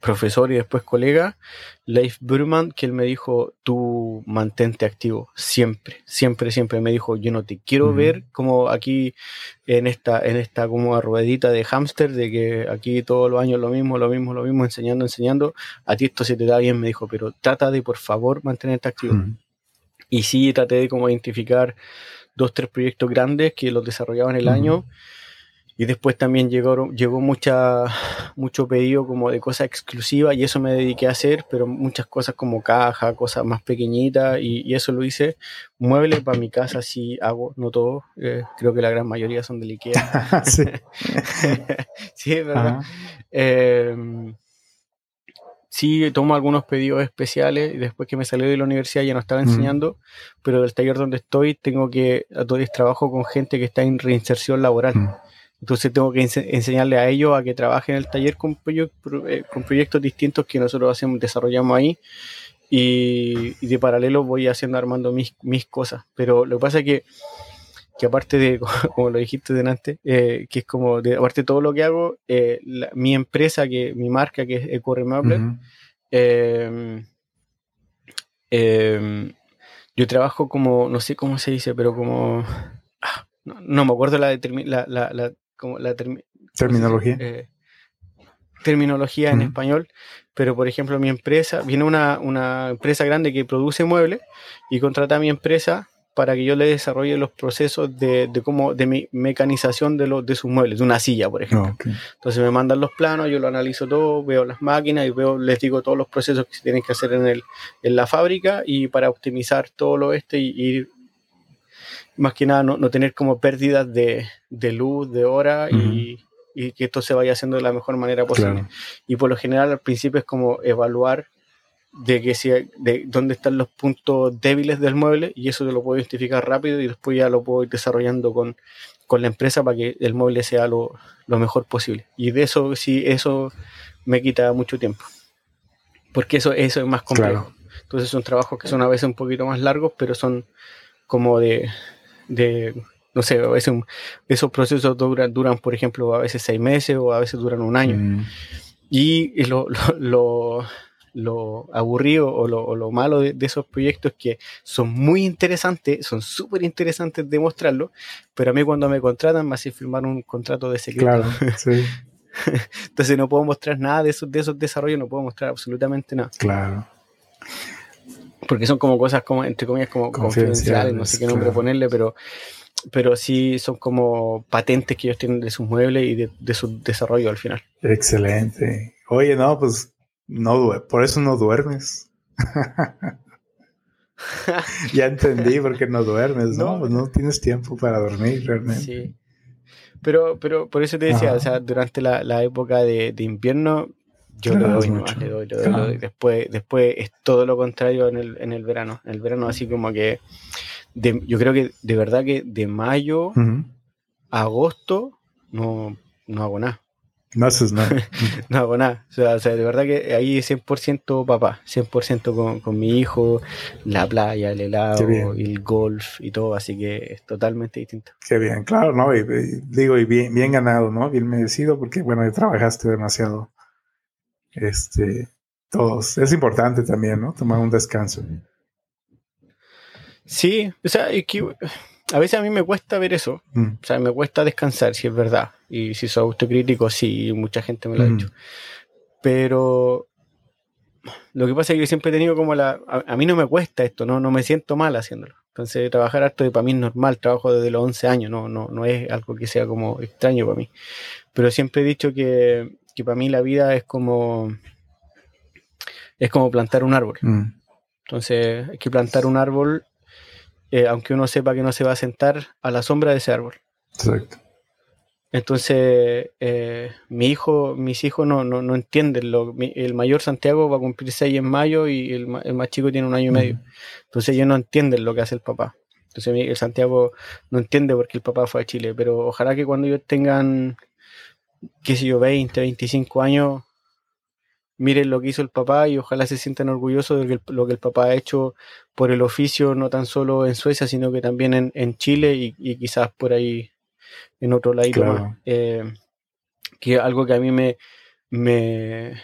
profesor y después colega, Leif Burman, que él me dijo, tú mantente activo, siempre, siempre, siempre. Me dijo, yo no te quiero ver como aquí en esta, en esta como ruedita de hámster, de que aquí todos los años lo mismo, lo mismo, lo mismo, enseñando, enseñando. A ti esto se te da bien, me dijo, pero trata de por favor mantenerte activo. Y sí, traté de como identificar dos, tres proyectos grandes que los desarrollaba en el año. Y después también llegó, llegó mucha, mucho pedido como de cosas exclusivas y eso me dediqué a hacer, pero muchas cosas como caja, cosas más pequeñitas y, eso lo hice. Muebles para mi casa sí hago, no todo, eh, creo que la gran mayoría son de Ikea. [laughs] sí. [laughs] sí, es verdad. Em, sí tomo algunos pedidos especiales y después que me salí de la universidad ya no estaba enseñando, pero del taller donde estoy tengo que, a todo trabajo con gente que está en reinserción laboral. Entonces tengo que enseñarle a ellos a que trabajen en el taller con, eh, con proyectos distintos que nosotros hacemos, desarrollamos ahí. Y, de paralelo voy haciendo, armando mis, mis cosas. Pero lo que pasa es que, que aparte de, [laughs] como lo dijiste delante, eh, que es como, de, aparte de todo lo que hago, eh, mi empresa, que mi marca, que es Ecoremable, em, em, yo trabajo como, no sé cómo se dice, pero como... Ah, no, me acuerdo la, la, la, como la terminología. Eh, terminología en español, pero por ejemplo mi empresa, viene una, una, empresa grande que produce muebles y contrata a mi empresa para que yo le desarrolle los procesos de, de cómo, de mi mecanización de, los de sus muebles, de una silla, por ejemplo. Entonces me mandan los planos, yo lo analizo todo, veo las máquinas y veo, les digo todos los procesos que se tienen que hacer en, el, en la fábrica y para optimizar todo lo este y ir más que nada no, tener como pérdidas de, luz, de hora y, que esto se vaya haciendo de la mejor manera posible. Y por lo general al principio es como evaluar de que si, de dónde están los puntos débiles del mueble y eso te lo puedo identificar rápido y después ya lo puedo ir desarrollando con, la empresa para que el mueble sea lo, mejor posible. Y de eso sí, eso me quita mucho tiempo. Porque eso, eso es más complejo. Entonces son trabajos que son a veces un poquito más largos, pero son como de, de no sé, a veces esos procesos duran, duran, por ejemplo, a veces seis meses o a veces duran un año. Mm. Y lo, lo, lo, aburrido o lo, malo de, esos proyectos que son muy interesantes, son súper interesantes de mostrarlo, pero a mí cuando me contratan me hacen firmar un contrato de secreto. Claro, [laughs] sí. Entonces no puedo mostrar nada de esos, de esos desarrollos, no puedo mostrar absolutamente nada. Claro porque son como cosas como, entre comillas, como confidenciales, no sé qué nombre ponerle, pero, pero sí son como patentes que ellos tienen de sus muebles y de, su desarrollo al final. Excelente. Oye, no, pues no por eso no duermes. [laughs] ya entendí por qué no duermes, ¿no? Pues no tienes tiempo para dormir realmente. Sí. Pero, pero por eso te decía, o sea, durante la, la época de, de invierno, yo le doy, le doy, le doy, Después, después es todo lo contrario en el, en el verano. En el verano así como que yo creo que de verdad que de mayo a agosto no, no hago nada. No haces nada. [laughs] no hago nada. O sea, o sea, de verdad que ahí 100% papá, 100% con, con mi hijo, la playa, el helado, el golf y todo, así que es totalmente distinto. Qué bien, claro, ¿no? Y, digo, y bien, bien ganado, ¿no? Bien merecido, porque bueno, trabajaste demasiado este, todos. Es importante también, ¿no? Tomar un descanso. Sí, o sea, a veces a mí me cuesta ver eso. Mm. O sea, me cuesta descansar, si es verdad. Y si soy autocrítico, sí, mucha gente me lo ha mm. dicho. Pero lo que pasa es que yo siempre he tenido como la. A, mí no me cuesta esto, no, no me siento mal haciéndolo. Entonces, trabajar harto para mí es normal, trabajo desde los 11 años, no, no, no es algo que sea como extraño para mí. Pero siempre he dicho que que para mí la vida es como es como plantar un árbol. Mm. Entonces hay que plantar un árbol, eh, aunque uno sepa que no se va a sentar a la sombra de ese árbol. Exacto. Entonces, eh, mi hijo, mis hijos no, no, entienden. Lo, el mayor Santiago va a cumplir seis en mayo y el, más chico tiene un año y medio. Entonces ellos no entienden lo que hace el papá. Entonces el Santiago no entiende por qué el papá fue a Chile. Pero ojalá que cuando ellos tengan qué sé yo, 20, 25 años, miren lo que hizo el papá y ojalá se sientan orgullosos de lo que el papá ha hecho por el oficio, no tan solo en Suecia, sino que también en, Chile y, quizás por ahí en otro lado más. Eh, que algo que a mí me, me,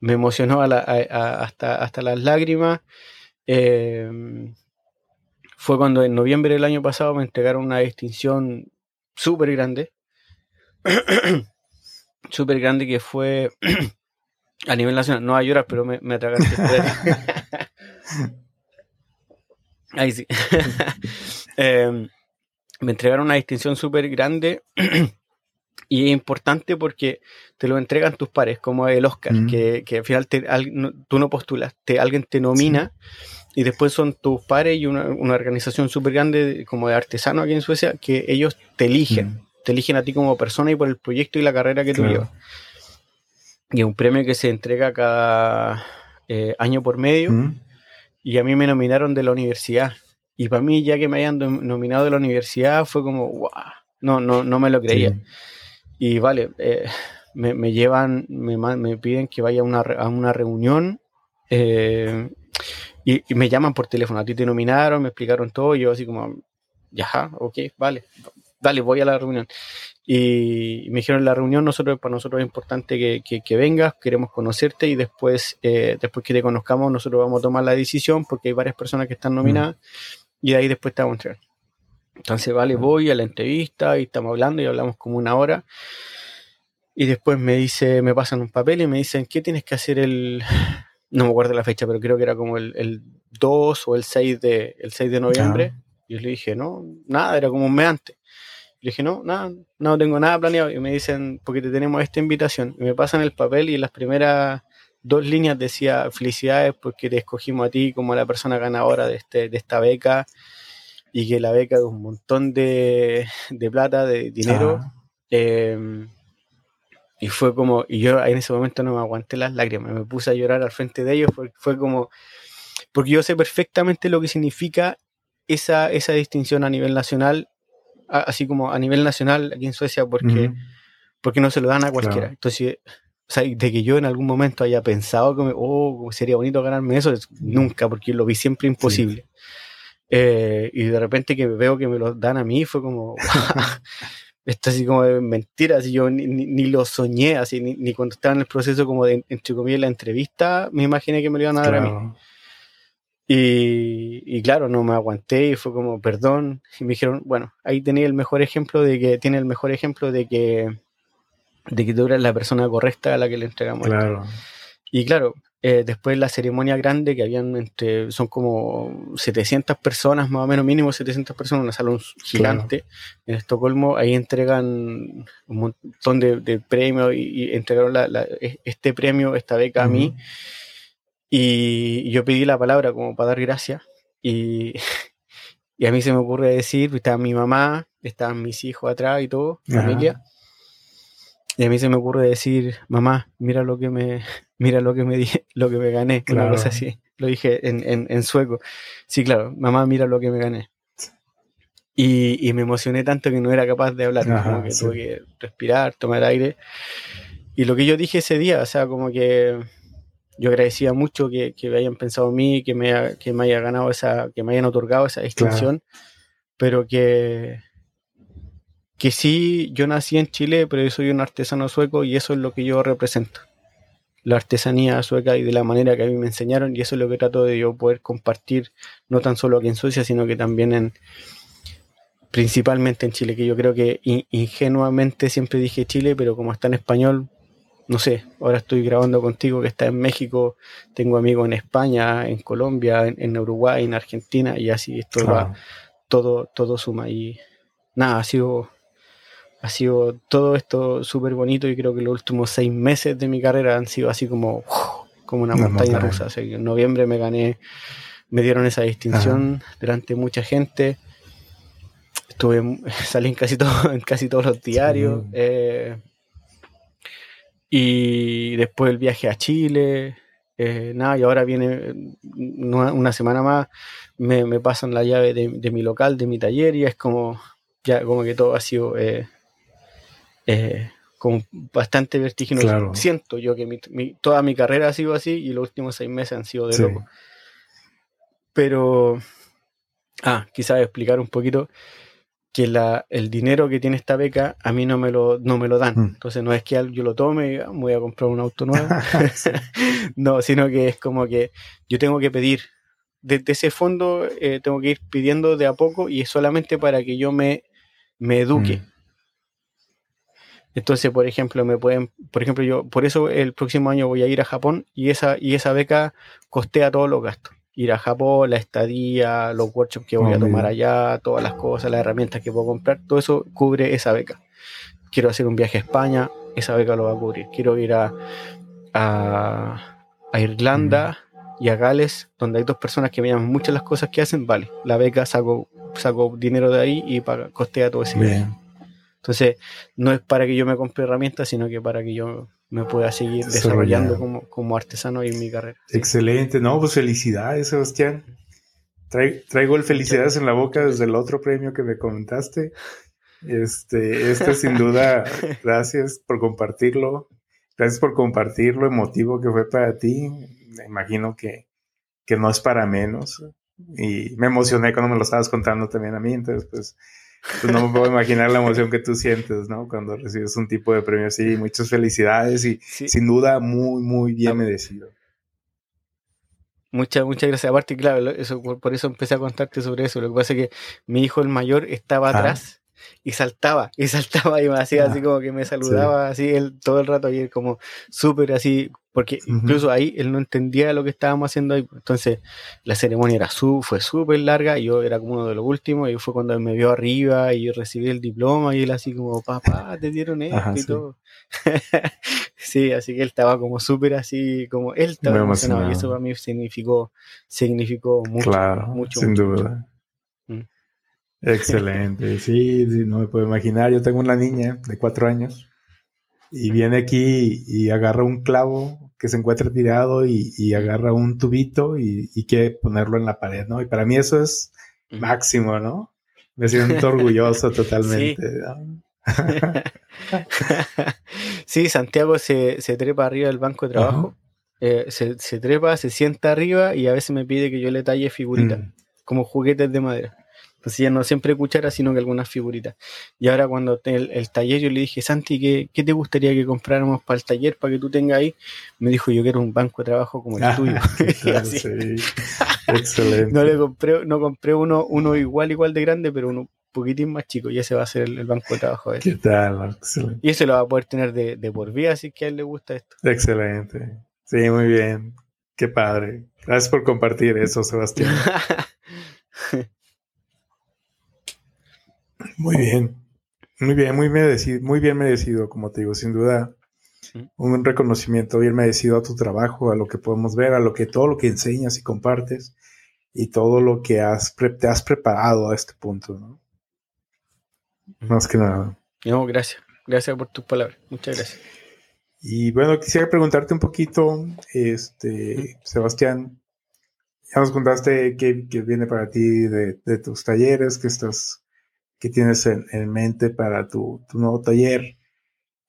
emocionó hasta, hasta las lágrimas. Eh, fue cuando en noviembre del año pasado me entregaron una distinción súper grande. [clears throat] súper grande que fue [clears throat] a nivel nacional. No a llorar, pero me, me atragaste. [laughs] Ahí sí. [laughs] Em, me entregaron una distinción súper grande [clears throat] y es importante porque te lo entregan tus pares, como el Oscar, que, que, al final tú no postulas, te, alguien te nomina y después son tus pares y una, organización súper grande como de artesano aquí en Suecia que ellos te eligen, mm. te eligen a ti como persona y por el proyecto y la carrera que tú llevas. Y es un premio que se entrega cada eh, año por medio mm. y a mí me nominaron de la universidad. Y para mí, ya que me hayan nominado de la universidad, fue como, wow, no, no, no me lo creía. Y vale, eh, me, llevan, me, me, piden que vaya a una, a una reunión eh, y, me llaman por teléfono, a ti te nominaron, me explicaron todo, y yo así como, ya, ok, vale, dale, voy a la reunión. Y, me dijeron la reunión, nosotros, para nosotros es importante que, que, vengas, queremos conocerte y después, eh, después que te conozcamos, nosotros vamos a tomar la decisión porque hay varias personas que están nominadas y de ahí después te vamos a entregar. Entonces, vale, voy a la entrevista y estamos hablando y hablamos como una hora. Y después me dice, me pasan un papel y me dicen, ¿qué tienes que hacer el, [sighs] no me acuerdo la fecha, pero creo que era como el, el 2 o el 6 de, el 6 de noviembre. Y yo le dije, no, nada, era como un mes antes. Le dije, no, nada, no tengo nada planeado. Y me dicen, porque te tenemos esta invitación. Y me pasan el papel y en las primeras dos líneas decía, felicidades porque te escogimos a ti como la persona ganadora de, este, de esta beca. Y que la beca es un montón de, de plata, de dinero. Eh, y fue como, y yo en ese momento no me aguanté las lágrimas, me puse a llorar al frente de ellos, fue, fue como, porque yo sé perfectamente lo que significa esa, esa distinción a nivel nacional, así como a nivel nacional aquí en Suecia, porque, porque no se lo dan a cualquiera. Entonces, o sea, de que yo en algún momento haya pensado que oh, sería bonito ganarme eso, nunca, porque lo vi siempre imposible. Eh, y de repente que veo que me lo dan a mí, fue como, [laughs] esto así como de mentiras, yo ni, lo soñé, así, ni, cuando estaba en el proceso como de, entre comillas, la entrevista, me imaginé que me lo iban a dar a mí. Y, claro, no me aguanté y fue como, perdón, y me dijeron, bueno, ahí tenía el mejor ejemplo de que, tiene el mejor ejemplo de que, de que tú eres la persona correcta a la que le entregamos. Claro. Y claro, eh, después la ceremonia grande, que habían entre, son como 700 personas, más o menos mínimo 700 personas, un salón gigante en Estocolmo, ahí entregan un montón de, premios y, entregaron e, este premio, esta beca a mí. Y yo pedí la palabra como para dar gracias. Y, [laughs] y a mí se me ocurre decir, estaba mi mamá, estaban mis hijos atrás y todo, familia. Y a mí se me ocurre decir, mamá, mira lo que me, [laughs] mira lo que me di, [laughs] lo que me gané, una cosa así. Lo dije en, en, sueco. Sí, claro, mamá, mira lo que me gané. Y, y, me emocioné tanto que no era capaz de hablar, como que tuve que respirar, tomar aire. Y lo que yo dije ese día, o sea, como que yo agradecía mucho que, que hayan pensado en mí, que me, que me haya ganado esa, que me hayan otorgado esa distinción, pero que, que sí, yo nací en Chile, pero yo soy un artesano sueco y eso es lo que yo represento. La artesanía sueca y de la manera que a mí me enseñaron y eso es lo que trato de yo poder compartir, no tan solo aquí en Suecia, sino que también en, principalmente en Chile, que yo creo que ingenuamente siempre dije Chile, pero como está en español, no sé, ahora estoy grabando contigo que está en México, tengo amigos en España, en Colombia, en, Uruguay, en Argentina, y así esto va, todo, todo suma. Y nada, ha sido ha sido todo esto súper bonito y creo que los últimos seis meses de mi carrera han sido así como, como una, montaña, rusa. en noviembre me gané, me dieron esa distinción delante de mucha gente. Estuve, [laughs] salí en casi, todo, en casi todos los diarios. Eh, y después el viaje a Chile. Eh, nada, y ahora viene una, semana más, me, me, pasan la llave de, de, mi local, de mi taller, y es como, ya como que todo ha sido eh, eh, como bastante vertiginoso. Siento yo que toda mi carrera ha sido así y los últimos seis meses han sido de loco. Pero, ah, quizás explicar un poquito que la, el dinero que tiene esta beca a mí no me lo, no me lo dan. Mm. Entonces no es que yo lo tome y voy a comprar un auto nuevo. [laughs] [laughs] no, sino que es como que yo tengo que pedir. Desde ese fondo eh, tengo que ir pidiendo de a poco y es solamente para que yo me, me eduque. Mm. Entonces, por ejemplo, me pueden, por ejemplo, yo, por eso el próximo año voy a ir a Japón y esa, y esa beca costea todos los gastos ir a Japón, la estadía, los workshops que voy a tomar allá, todas las cosas, las herramientas que puedo comprar, todo eso cubre esa beca. Quiero hacer un viaje a España, esa beca lo va a cubrir. Quiero ir a, a, Irlanda y a Gales, donde hay dos personas que me llaman muchas las cosas que hacen, vale, la beca saco, saco dinero de ahí y paga, costea todo ese viaje. Entonces, no es para que yo me compre herramientas, sino que para que yo me pueda seguir desarrollando como, como artesano en mi carrera. Excelente, no, pues felicidades, Sebastián. traigo el felicidades en la boca desde el otro premio que me comentaste. Este, este sin duda, [laughs] gracias por compartirlo. Gracias por compartir lo emotivo que fue para ti. Me imagino que, que no es para menos. Y me emocioné cuando me lo estabas contando también a mí. Entonces, pues, pues no me puedo imaginar la emoción que tú sientes, ¿no? Cuando recibes un tipo de premio así. Muchas felicidades y sin duda muy, muy bien merecido. Muchas, muchas gracias. Aparte, claro, eso, por, eso empecé a contarte sobre eso. Lo que pasa es que mi hijo el mayor estaba ah. atrás y saltaba, [laughs] y saltaba y me hacía así ah, como que me saludaba así él todo el rato y él como súper así porque incluso ahí él no entendía lo que estábamos haciendo ahí. Entonces, la ceremonia era su, fue súper larga, y yo era como uno de los últimos, y fue cuando él me vio arriba y yo recibí el diploma, y él así como, papá, te dieron esto y todo. [laughs] sí, así que él estaba como súper así, como él estaba emocionado, y eso para mí significó, significó mucho. Claro, mucho, sin duda. Mm. Excelente, sí, sí, no me puedo imaginar. Yo tengo una niña de cuatro años y viene aquí y agarra un clavo que se encuentra tirado y, agarra un tubito y, quiere ponerlo en la pared, ¿no? Y para mí eso es máximo, ¿no? Me siento orgulloso [laughs] totalmente. [laughs] Sí. Santiago se, trepa arriba del banco de trabajo, eh, se, trepa, se sienta arriba y a veces me pide que yo le talle figuritas, mm. como juguetes de madera. Entonces ya no siempre cuchara, sino que algunas figuritas. Y ahora cuando el, el taller, yo le dije, Santi, ¿qué, ¿qué, te gustaría que compráramos para el taller, para que tú tengas ahí? Me dijo, yo quiero un banco de trabajo como el ah, tuyo. [laughs] [laughs] Excelente. No le compré, no compré uno, uno igual, igual de grande, pero uno un poquitín más chico, y ese va a ser el, banco de trabajo. ¿Qué tal? Excelente. Y ese lo va a poder tener de, de por vida, así que a él le gusta esto. Excelente. Sí, muy bien. Qué padre. Gracias por compartir eso, Sebastián. [laughs] Muy bien, muy bien, muy merecido, muy bien merecido, como te digo, sin duda. Un reconocimiento bien merecido a tu trabajo, a lo que podemos ver, a lo que todo lo que enseñas y compartes y todo lo que has te has preparado a este punto, ¿no? Más que nada. No, gracias. Gracias por tus palabras. Muchas gracias. Y bueno, quisiera preguntarte un poquito, este, Sebastián, ya nos contaste qué, viene para ti de, de, tus talleres, que estás que tienes en, mente para tu, nuevo taller.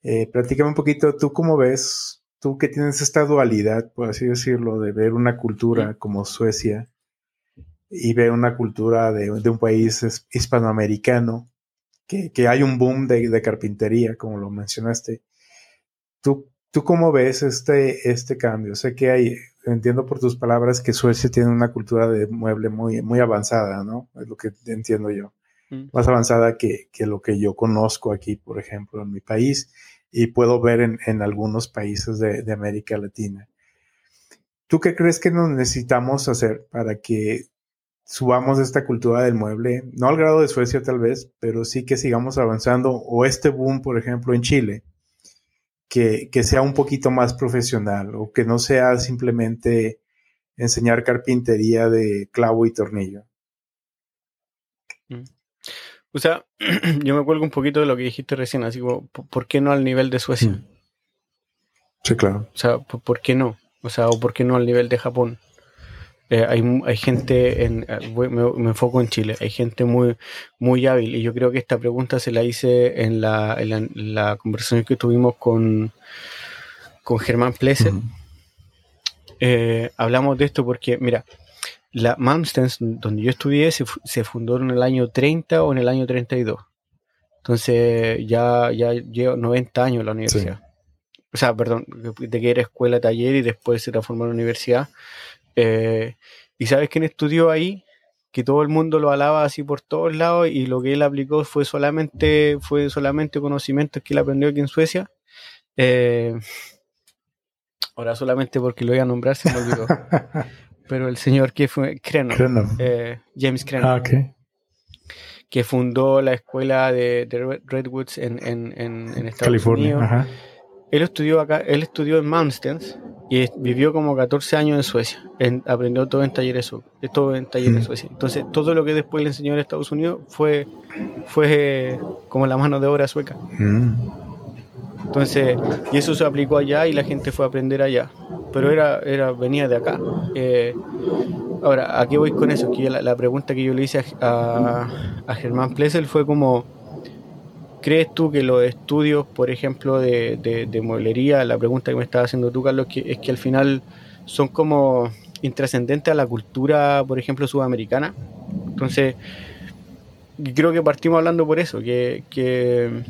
Eh, platícame un poquito, ¿tú cómo ves, tú que tienes esta dualidad, por así decirlo, de ver una cultura como Suecia y ver una cultura de, un país hispanoamericano, que, hay un boom de, carpintería, como lo mencionaste. ¿Tú, ¿Tú cómo ves este, este cambio? Sé que hay, entiendo por tus palabras que Suecia tiene una cultura de mueble muy, muy avanzada, ¿no? Es lo que entiendo yo más avanzada que, lo que yo conozco aquí, por ejemplo, en mi país y puedo ver en, algunos países de, América Latina. ¿Tú qué crees que nos necesitamos hacer para que subamos esta cultura del mueble? No al grado de Suecia tal vez, pero sí que sigamos avanzando o este boom, por ejemplo, en Chile, que, sea un poquito más profesional o que no sea simplemente enseñar carpintería de clavo y tornillo. O sea, [clears throat] yo me cuelgo un poquito de lo que dijiste recién, así como, ¿por qué no al nivel de Suecia? Mm. Sí, claro. O sea, ¿por qué no? O sea, ¿o por qué no al nivel de Japón? Eh, hay, hay, gente, en, eh, me, enfoco en Chile, hay gente muy, muy hábil y yo creo que esta pregunta se la hice en la, en la, conversación que tuvimos con, con Germán Pleser. Eh, hablamos de esto porque, mira, la Malmstens, donde yo estudié, se, se, fundó en el año 30 o en el año 32. Entonces ya, ya llevo 90 años en la universidad. O sea, perdón, de que era escuela, taller y después se transformó en universidad. Eh, ¿Y sabes quién estudió ahí? Que todo el mundo lo alaba así por todos lados y lo que él aplicó fue solamente, fue solamente conocimientos que él aprendió aquí en Suecia. Eh, ahora solamente porque lo voy a nombrar se me olvidó. [laughs] Pero el señor que fue Krenon, eh, James Krenon. Ah, que fundó la escuela de, Redwoods en, en, en, Estados California, Unidos. Él estudió acá, él estudió en Malmstens y vivió como 14 años en Suecia. aprendió todo en talleres, todo en talleres en mm. Suecia. Entonces, todo lo que después le enseñó en Estados Unidos fue, fue como la mano de obra sueca. Mm. Entonces, y eso se aplicó allá y la gente fue a aprender allá. Pero era, era venía de acá. Eh, ahora, ¿a qué voy con eso? Que la, pregunta que yo le hice a, a, Germán Plessel fue como ¿Crees tú que los estudios, por ejemplo, de, de, mueblería, la pregunta que me estaba haciendo tú, Carlos, que, es que al final son como intrascendentes a la cultura, por ejemplo, sudamericana? Entonces, creo que partimos hablando por eso, que, que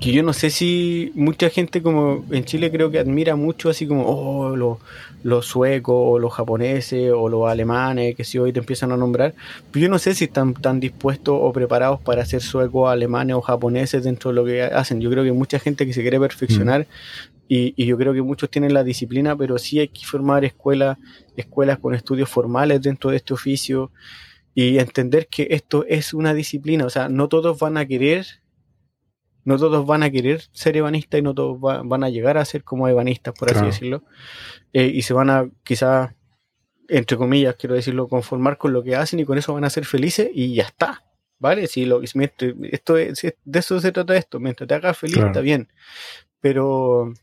que yo no sé si mucha gente como en Chile creo que admira mucho así como oh, los, los suecos o los japoneses o los alemanes que si hoy te empiezan a nombrar, pero yo no sé si están tan dispuestos o preparados para ser suecos, alemanes o japoneses dentro de lo que hacen. Yo creo que mucha gente que se quiere perfeccionar y, y, yo creo que muchos tienen la disciplina, pero sí hay que formar escuelas, escuelas con estudios formales dentro de este oficio y entender que esto es una disciplina, o sea, no todos van a querer no todos van a querer ser ebanistas y no todos van a llegar a ser como ebanistas, por así decirlo. Eh, y se van a quizás, entre comillas, quiero decirlo, conformar con lo que hacen y con eso van a ser felices y ya está. ¿Vale? Si lo, esto es, de eso se trata esto. Mientras te hagas feliz, está bien. Pero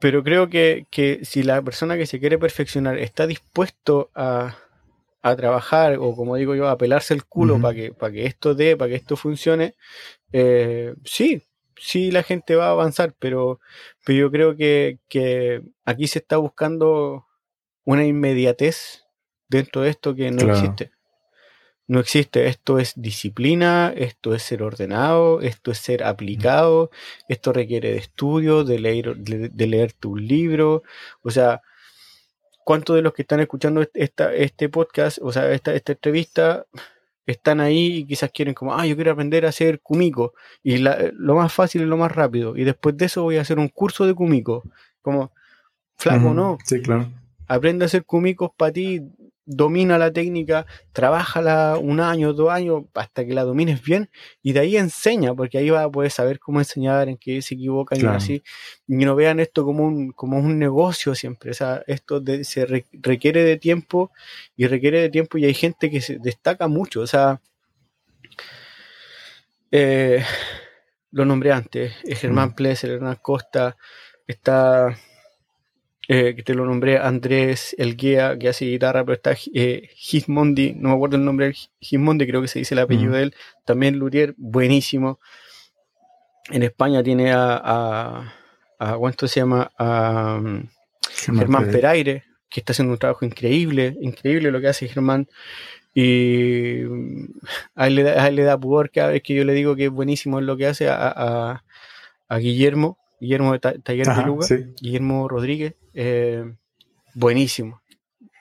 pero creo que, que, si la persona que se quiere perfeccionar está dispuesto a, a trabajar o como digo yo, a pelarse el culo para que, para que esto dé, para que esto funcione, eh, sí, sí la gente va a avanzar, pero, pero yo creo que, que aquí se está buscando una inmediatez dentro de esto que no existe. No existe, esto es disciplina, esto es ser ordenado, esto es ser aplicado, esto requiere de estudio, de leer, de, de leerte un libro, o sea, ¿cuántos de los que están escuchando esta, este podcast, o sea, esta, esta entrevista, están ahí y quizás quieren como, ah, yo quiero aprender a hacer Kumiko, y lo más fácil y lo más rápido, y después de eso voy a hacer un curso de Kumiko, como, flaco, ¿no? Sí, claro. Aprende a hacer Kumikos para ti, domina la técnica, trabájala un año, dos años, hasta que la domines bien, y de ahí enseña, porque ahí vas a poder saber cómo enseñar, en qué se equivocan y así, y no vean esto como un, como un negocio siempre, o sea, esto se requiere de tiempo, y requiere de tiempo, y hay gente que se destaca mucho, o sea, eh, lo nombré antes, Germán mm. Plesser, Hernán Costa, está eh, que te lo nombré, Andrés El Guía, que hace guitarra, pero está eh, Gismondi, no me acuerdo el nombre, Gismondi creo que se dice el apellido de él, también Luthier, buenísimo. En España tiene a, a, ¿cuánto se llama? A um, Germán Peraire, que está haciendo un trabajo increíble, increíble lo que hace Germán. Y mm, a él le da, a él le da pudor cada vez que yo le digo que es buenísimo en lo que hace a, a Guillermo, Guillermo de Taller de Luga, Guillermo Rodríguez, eh, buenísimo.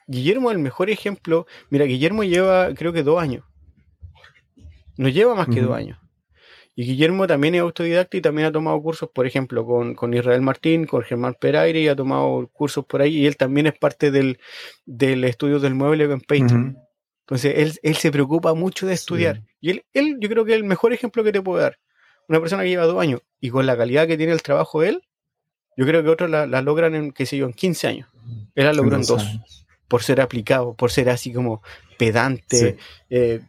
Guillermo es el mejor ejemplo. Mira, Guillermo lleva creo que dos años. No lleva más que dos años. Y Guillermo también es autodidacta y también ha tomado cursos, por ejemplo, con, Israel Martín, con Germán Peraire y ha tomado cursos por ahí. Y él también es parte del, estudio del mueble con Painting. Entonces, él, se preocupa mucho de estudiar. Y él, él, yo creo que es el mejor ejemplo que te puedo dar. Una persona que lleva dos años y con la calidad que tiene el trabajo él, yo creo que otros la, logran en, qué sé yo, en 15 años. Él la logró en dos, por ser aplicado, por ser así como pedante, eh,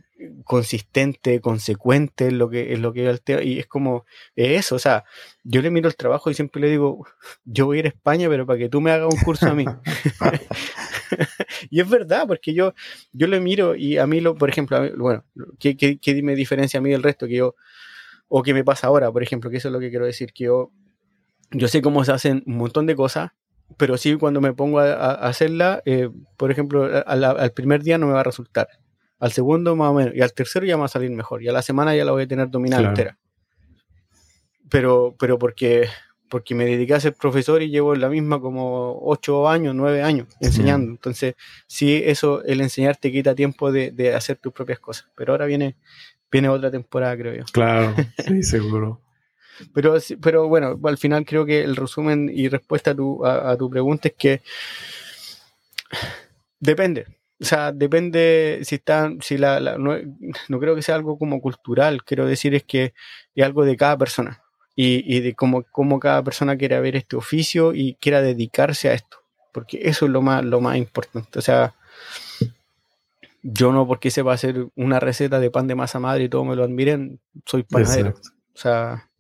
consistente, consecuente en lo que es lo que el tema y es como eso, o sea, yo le miro el trabajo y siempre le digo, yo voy a ir a España, pero para que tú me hagas un curso a mí. [laughs] [laughs] y es verdad, porque yo, yo le miro y a mí, lo, por ejemplo, bueno, ¿qué, qué, me diferencia a mí del resto? Que yo, o qué me pasa ahora, por ejemplo, que eso es lo que quiero decir, que yo, yo sé cómo se hacen un montón de cosas, pero sí cuando me pongo a, hacerla, eh, por ejemplo, al primer día no me va a resultar, al segundo más o menos, y al tercero ya me va a salir mejor, y a la semana ya la voy a tener dominada entera. Pero, pero porque porque me dediqué a ser profesor y llevo la misma como ocho años, nueve años enseñando. Entonces, sí, eso, el enseñar te quita tiempo de, hacer tus propias cosas. Pero ahora viene, viene otra temporada, creo yo. Claro, [laughs] sí, seguro. pero, pero bueno, al final creo que el resumen y respuesta a tu, a, tu pregunta es que depende. O sea, depende si está, si la, no, no creo que sea algo como cultural, quiero decir es que es algo de cada persona y, de cómo, cómo, cada persona quiere ver este oficio y quiera dedicarse a esto, porque eso es lo más, lo más importante. O sea, yo no porque sepa hacer una receta de pan de masa madre y todos me lo admiren, soy panadero. O sea,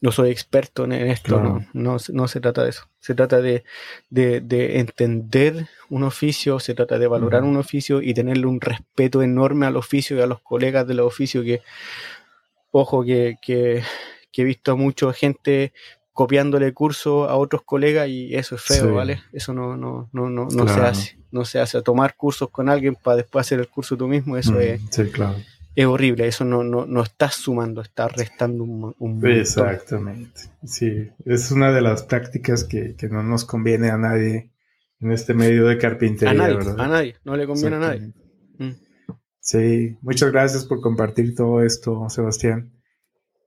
no soy experto en, esto, no, no, se trata de eso. Se trata de, entender un oficio, se trata de valorar un oficio y tenerle un respeto enorme al oficio y a los colegas del oficio que, ojo, que, que que he visto a mucha gente copiándole curso a otros colegas y eso es feo, ¿vale? Eso no, no, no, no, no se hace. No se hace. Tomar cursos con alguien para después hacer el curso tú mismo, eso mm, es, es horrible. Eso no, no, no estás sumando, estás restando un, un Exactamente. Sí, es una de las prácticas que, que, no nos conviene a nadie en este medio de carpintería. A nadie, ¿verdad? a nadie, no le conviene a nadie. Mm. Sí, muchas gracias por compartir todo esto, Sebastián.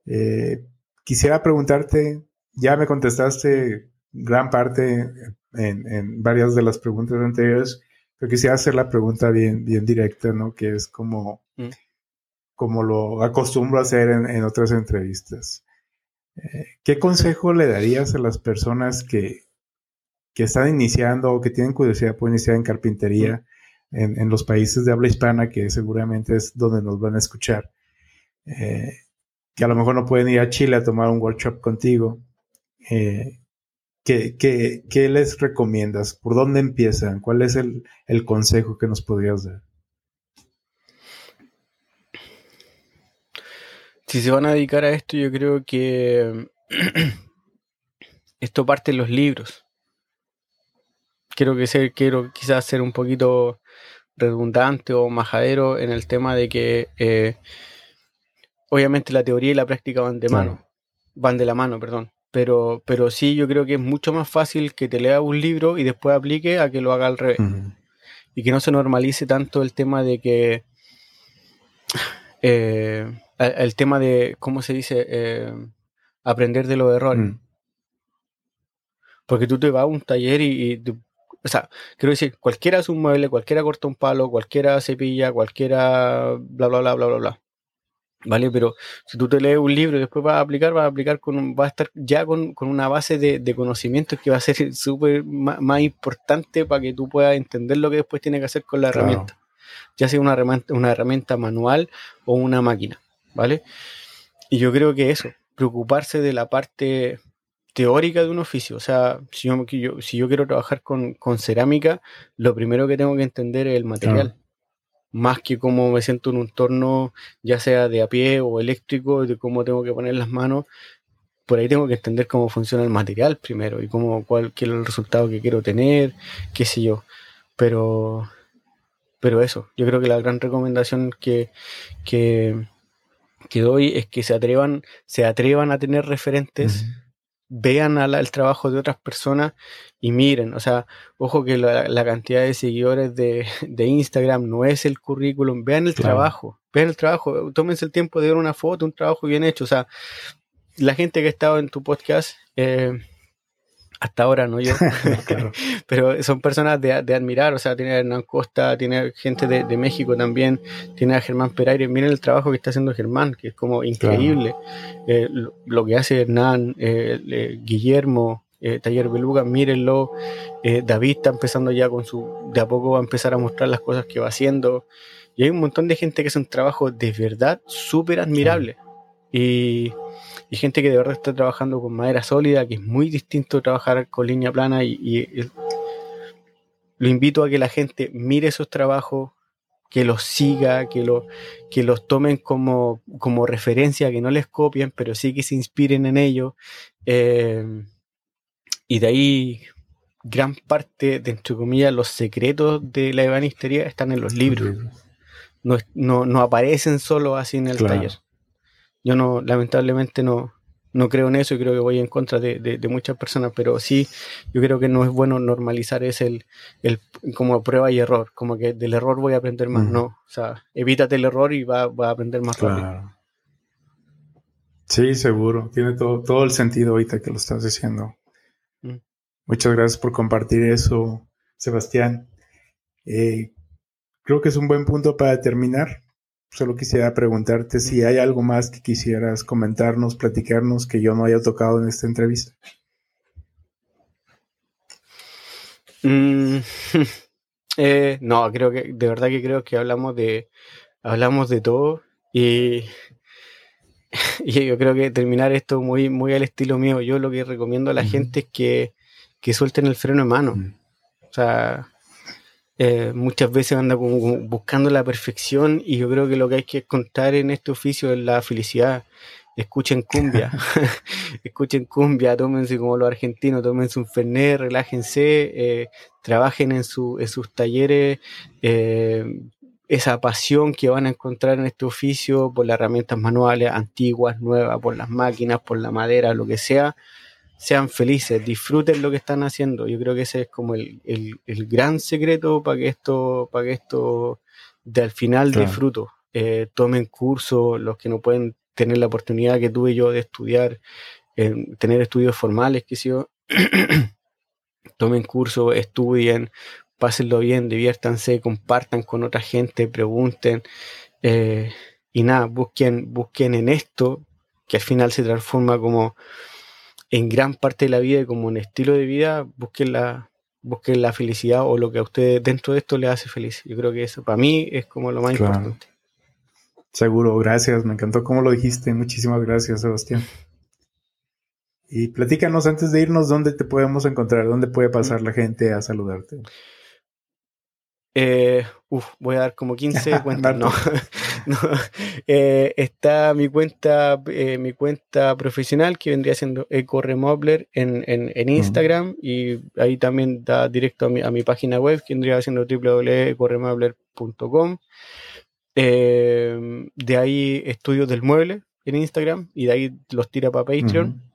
Eh, Quisiera preguntarte, ya me contestaste gran parte en, varias de las preguntas anteriores, pero quisiera hacer la pregunta bien, bien directa, ¿no? Que es como, mm. como lo acostumbro a hacer en, otras entrevistas. Eh, ¿Qué consejo le darías a las personas que, que están iniciando o que tienen curiosidad por iniciar en carpintería mm. en, los países de habla hispana, que seguramente es donde nos van a escuchar? Eh, que a lo mejor no pueden ir a Chile a tomar un workshop contigo, eh, ¿qué, les recomiendas? ¿Por dónde empiezan? ¿Cuál es el, consejo que nos podrías dar? Si se van a dedicar a esto, yo creo que [clears throat] esto parte en los libros. Quiero que ser, quiero quizás ser un poquito redundante o majadero en el tema de que eh, obviamente la teoría y la práctica van de mano, van de la mano, perdón. Pero, pero sí, yo creo que es mucho más fácil que te lea un libro y después aplique a que lo haga al revés. Y que no se normalice tanto el tema de que. Eh, el tema de, ¿cómo se dice? Eh, aprender de los errores. Porque tú te vas a un taller y, o sea, quiero decir, cualquiera hace un mueble, cualquiera corta un palo, cualquiera cepilla, cualquiera bla, bla, bla, bla, bla, bla. ¿Vale? Pero si tú te lees un libro y después vas a aplicar, vas a aplicar con va a estar ya con, una base de, de, conocimientos que va a ser [laughs] súper más, importante para que tú puedas entender lo que después tiene que hacer con la herramienta. Ya sea una herramienta, una herramienta manual o una máquina, ¿vale? Y yo creo que eso, preocuparse de la parte teórica de un oficio. O sea, si yo, si yo quiero trabajar con, cerámica, lo primero que tengo que entender es el material más que cómo me siento en un torno, ya sea de a pie o eléctrico, de cómo tengo que poner las manos, por ahí tengo que entender cómo funciona el material primero y cómo, cuál es el resultado que quiero tener, qué sé yo. Pero, pero eso, yo creo que la gran recomendación que, que, que doy es que se atrevan, se atrevan a tener referentes vean el trabajo de otras personas y miren, o sea, ojo que la, cantidad de seguidores [laughs] de, Instagram no es el currículum, vean el trabajo, vean el trabajo, tómense el tiempo de ver una foto, un trabajo bien hecho, o sea, la gente que ha estado en tu podcast, eh, hasta ahora, no yo, [laughs] [laughs] pero son personas de, admirar, o sea, tiene a Hernán Costa, tiene gente de, México también, tiene a Germán Pereira, miren el trabajo que está haciendo Germán, que es como increíble, eh, lo, que hace Hernán, eh, Guillermo, eh, Taller Beluga, mírenlo, David está empezando ya con su, de a poco va a empezar a mostrar las cosas que va haciendo, Y hay un montón de gente que hace un trabajo de verdad súper admirable. Y, y, gente que de verdad está trabajando con madera sólida, que es muy distinto trabajar con línea plana. Y, lo invito a que la gente mire esos trabajos, que los siga, que, lo, que los tomen como, como referencia, que no les copien, pero sí que se inspiren en ellos. Eh, y de ahí gran parte de, entre comillas, los secretos de la ebanistería están en los libros. No, no, no aparecen solo así en el taller. Yo no, lamentablemente no, no creo en eso y creo que voy en contra de, de, muchas personas, pero sí, yo creo que no es bueno normalizar es el, el como prueba y error, como que del error voy a aprender más, no, o sea, evítate el error y va, va a aprender más rápido. Sí, seguro, tiene todo, todo el sentido ahorita que lo estás diciendo. Muchas gracias por compartir eso, Sebastián. Eh, creo que es un buen punto para terminar. Solo quisiera preguntarte si hay algo más que quisieras comentarnos, platicarnos que yo no haya tocado en esta entrevista. Mm, [laughs] eh, no, creo que de verdad que creo que hablamos de hablamos de todo y, [laughs] y yo creo que terminar esto muy muy al estilo mío. Yo lo que recomiendo a la gente es que que suelten el freno de mano. Mm. O sea, eh, muchas veces anda buscando la perfección y yo creo que lo que hay que contar en este oficio es la felicidad. Escuchen cumbia, [laughs] [laughs] escuchen cumbia, tómense como los argentinos, tómense un fernet, relájense, eh, trabajen en, su, en sus talleres, eh, esa pasión que van a encontrar en este oficio por las herramientas manuales, antiguas, nuevas, por las máquinas, por la madera, lo que sea, sean felices, disfruten lo que están haciendo. Yo creo que ese es como el, gran secreto para que esto, para que esto de al final disfruto. Eh, tomen cursos, los que no pueden tener la oportunidad que tuve yo de estudiar, tener estudios formales, que yo, [clears throat] tomen cursos, estudien, pásenlo bien, diviértanse, compartan con otra gente, pregunten. Eh, y nada, busquen, busquen en esto, que al final se transforma como en gran parte de la vida y como un estilo de vida, busquen la, busquen la felicidad o lo que a ustedes dentro de esto les hace feliz. Yo creo que eso para mí es como lo más importante. Seguro, gracias. Me encantó cómo lo dijiste. Muchísimas gracias, Sebastián. Y platícanos antes de irnos dónde te podemos encontrar, dónde puede pasar la gente a saludarte. Eh, uf, voy a dar como 15 [laughs] cuentas. [laughs] no, eh, está mi cuenta, eh, mi cuenta profesional que vendría siendo EcoRemobler en, en, Instagram y ahí también da directo a mi, a mi página web que vendría siendo www.ecoremobler.com. de ahí estudios del mueble en Instagram y de ahí los tira para Patreon.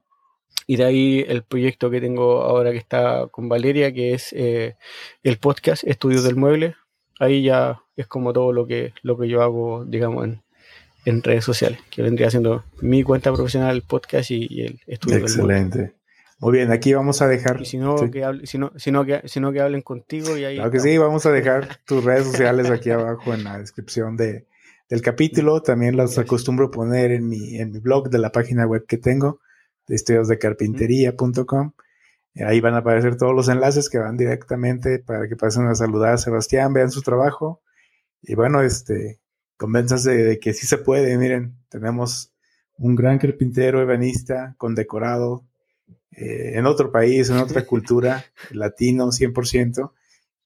Y de ahí el proyecto que tengo ahora que está con Valeria, que es eh, el podcast Estudios del Mueble. Ahí ya es como todo lo que, lo que yo hago, digamos, en, en redes sociales, que vendría siendo mi cuenta profesional, el podcast y, el estudio Excelente. del mueble. Muy bien, aquí vamos a dejar. Y si no, que, hable, si no, si que, si que hablen contigo y ahí. Claro que sí, vamos a dejar tus redes sociales aquí abajo en la descripción de, del capítulo. También las acostumbro poner en mi, en mi blog de la página web que tengo de estudiosdecarpintería.com. Ahí van a aparecer todos los enlaces que van directamente para que pasen a saludar a Sebastián, vean su trabajo. Y bueno, este, convénzase de que sí se puede. Miren, tenemos un gran carpintero ebanista condecorado eh, en otro país, en otra [laughs] cultura, latino 100%,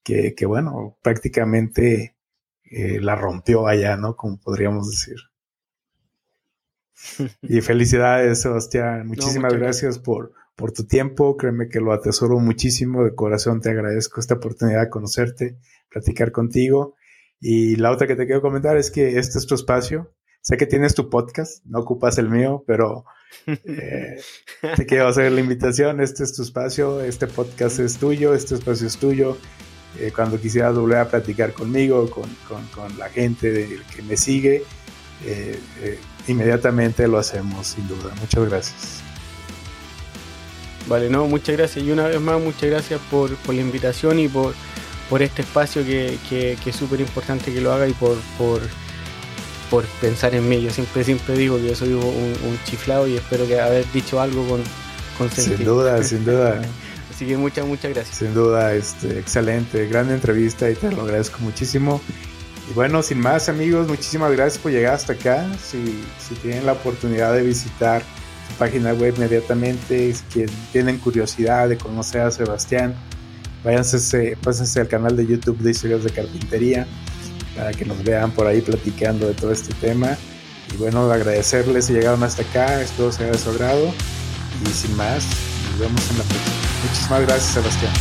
que, que bueno, prácticamente eh, la rompió allá, ¿no? Como podríamos decir. [laughs] Y felicidades, Sebastián. Muchísimas gracias por, por tu tiempo. Créeme que lo atesoro muchísimo. De corazón te agradezco esta oportunidad de conocerte, platicar contigo. Y la otra que te quiero comentar es que este es tu espacio. Sé que tienes tu podcast, no ocupas el mío, pero eh, te quiero hacer la invitación. Este es tu espacio, este podcast es tuyo, este espacio es tuyo. Eh, cuando quisieras volver a platicar conmigo, con, con, con la gente que me sigue, eh, inmediatamente lo hacemos, sin duda. Muchas gracias. Vale, no, muchas gracias. Y una vez más, muchas gracias por, la invitación y por, por este espacio que, es súper importante que lo haga y por, por, por, pensar en mí. Yo siempre, siempre digo que yo soy un, chiflado y espero que haber dicho algo con, con sentido. Sin duda, sin duda. [laughs] Así que muchas, muchas gracias. Sin duda, este, excelente, gran entrevista y te lo agradezco muchísimo. Y bueno, sin más amigos, muchísimas gracias por llegar hasta acá. Si, si tienen la oportunidad de visitar su página web inmediatamente, si tienen curiosidad de conocer a Sebastián, váyanse, pásense al canal de YouTube de Historias de Carpintería para que nos vean por ahí platicando de todo este tema. Y bueno, agradecerles si llegaron hasta acá, espero sea de su agrado. Y sin más, nos vemos en la próxima. Muchísimas gracias, Sebastián.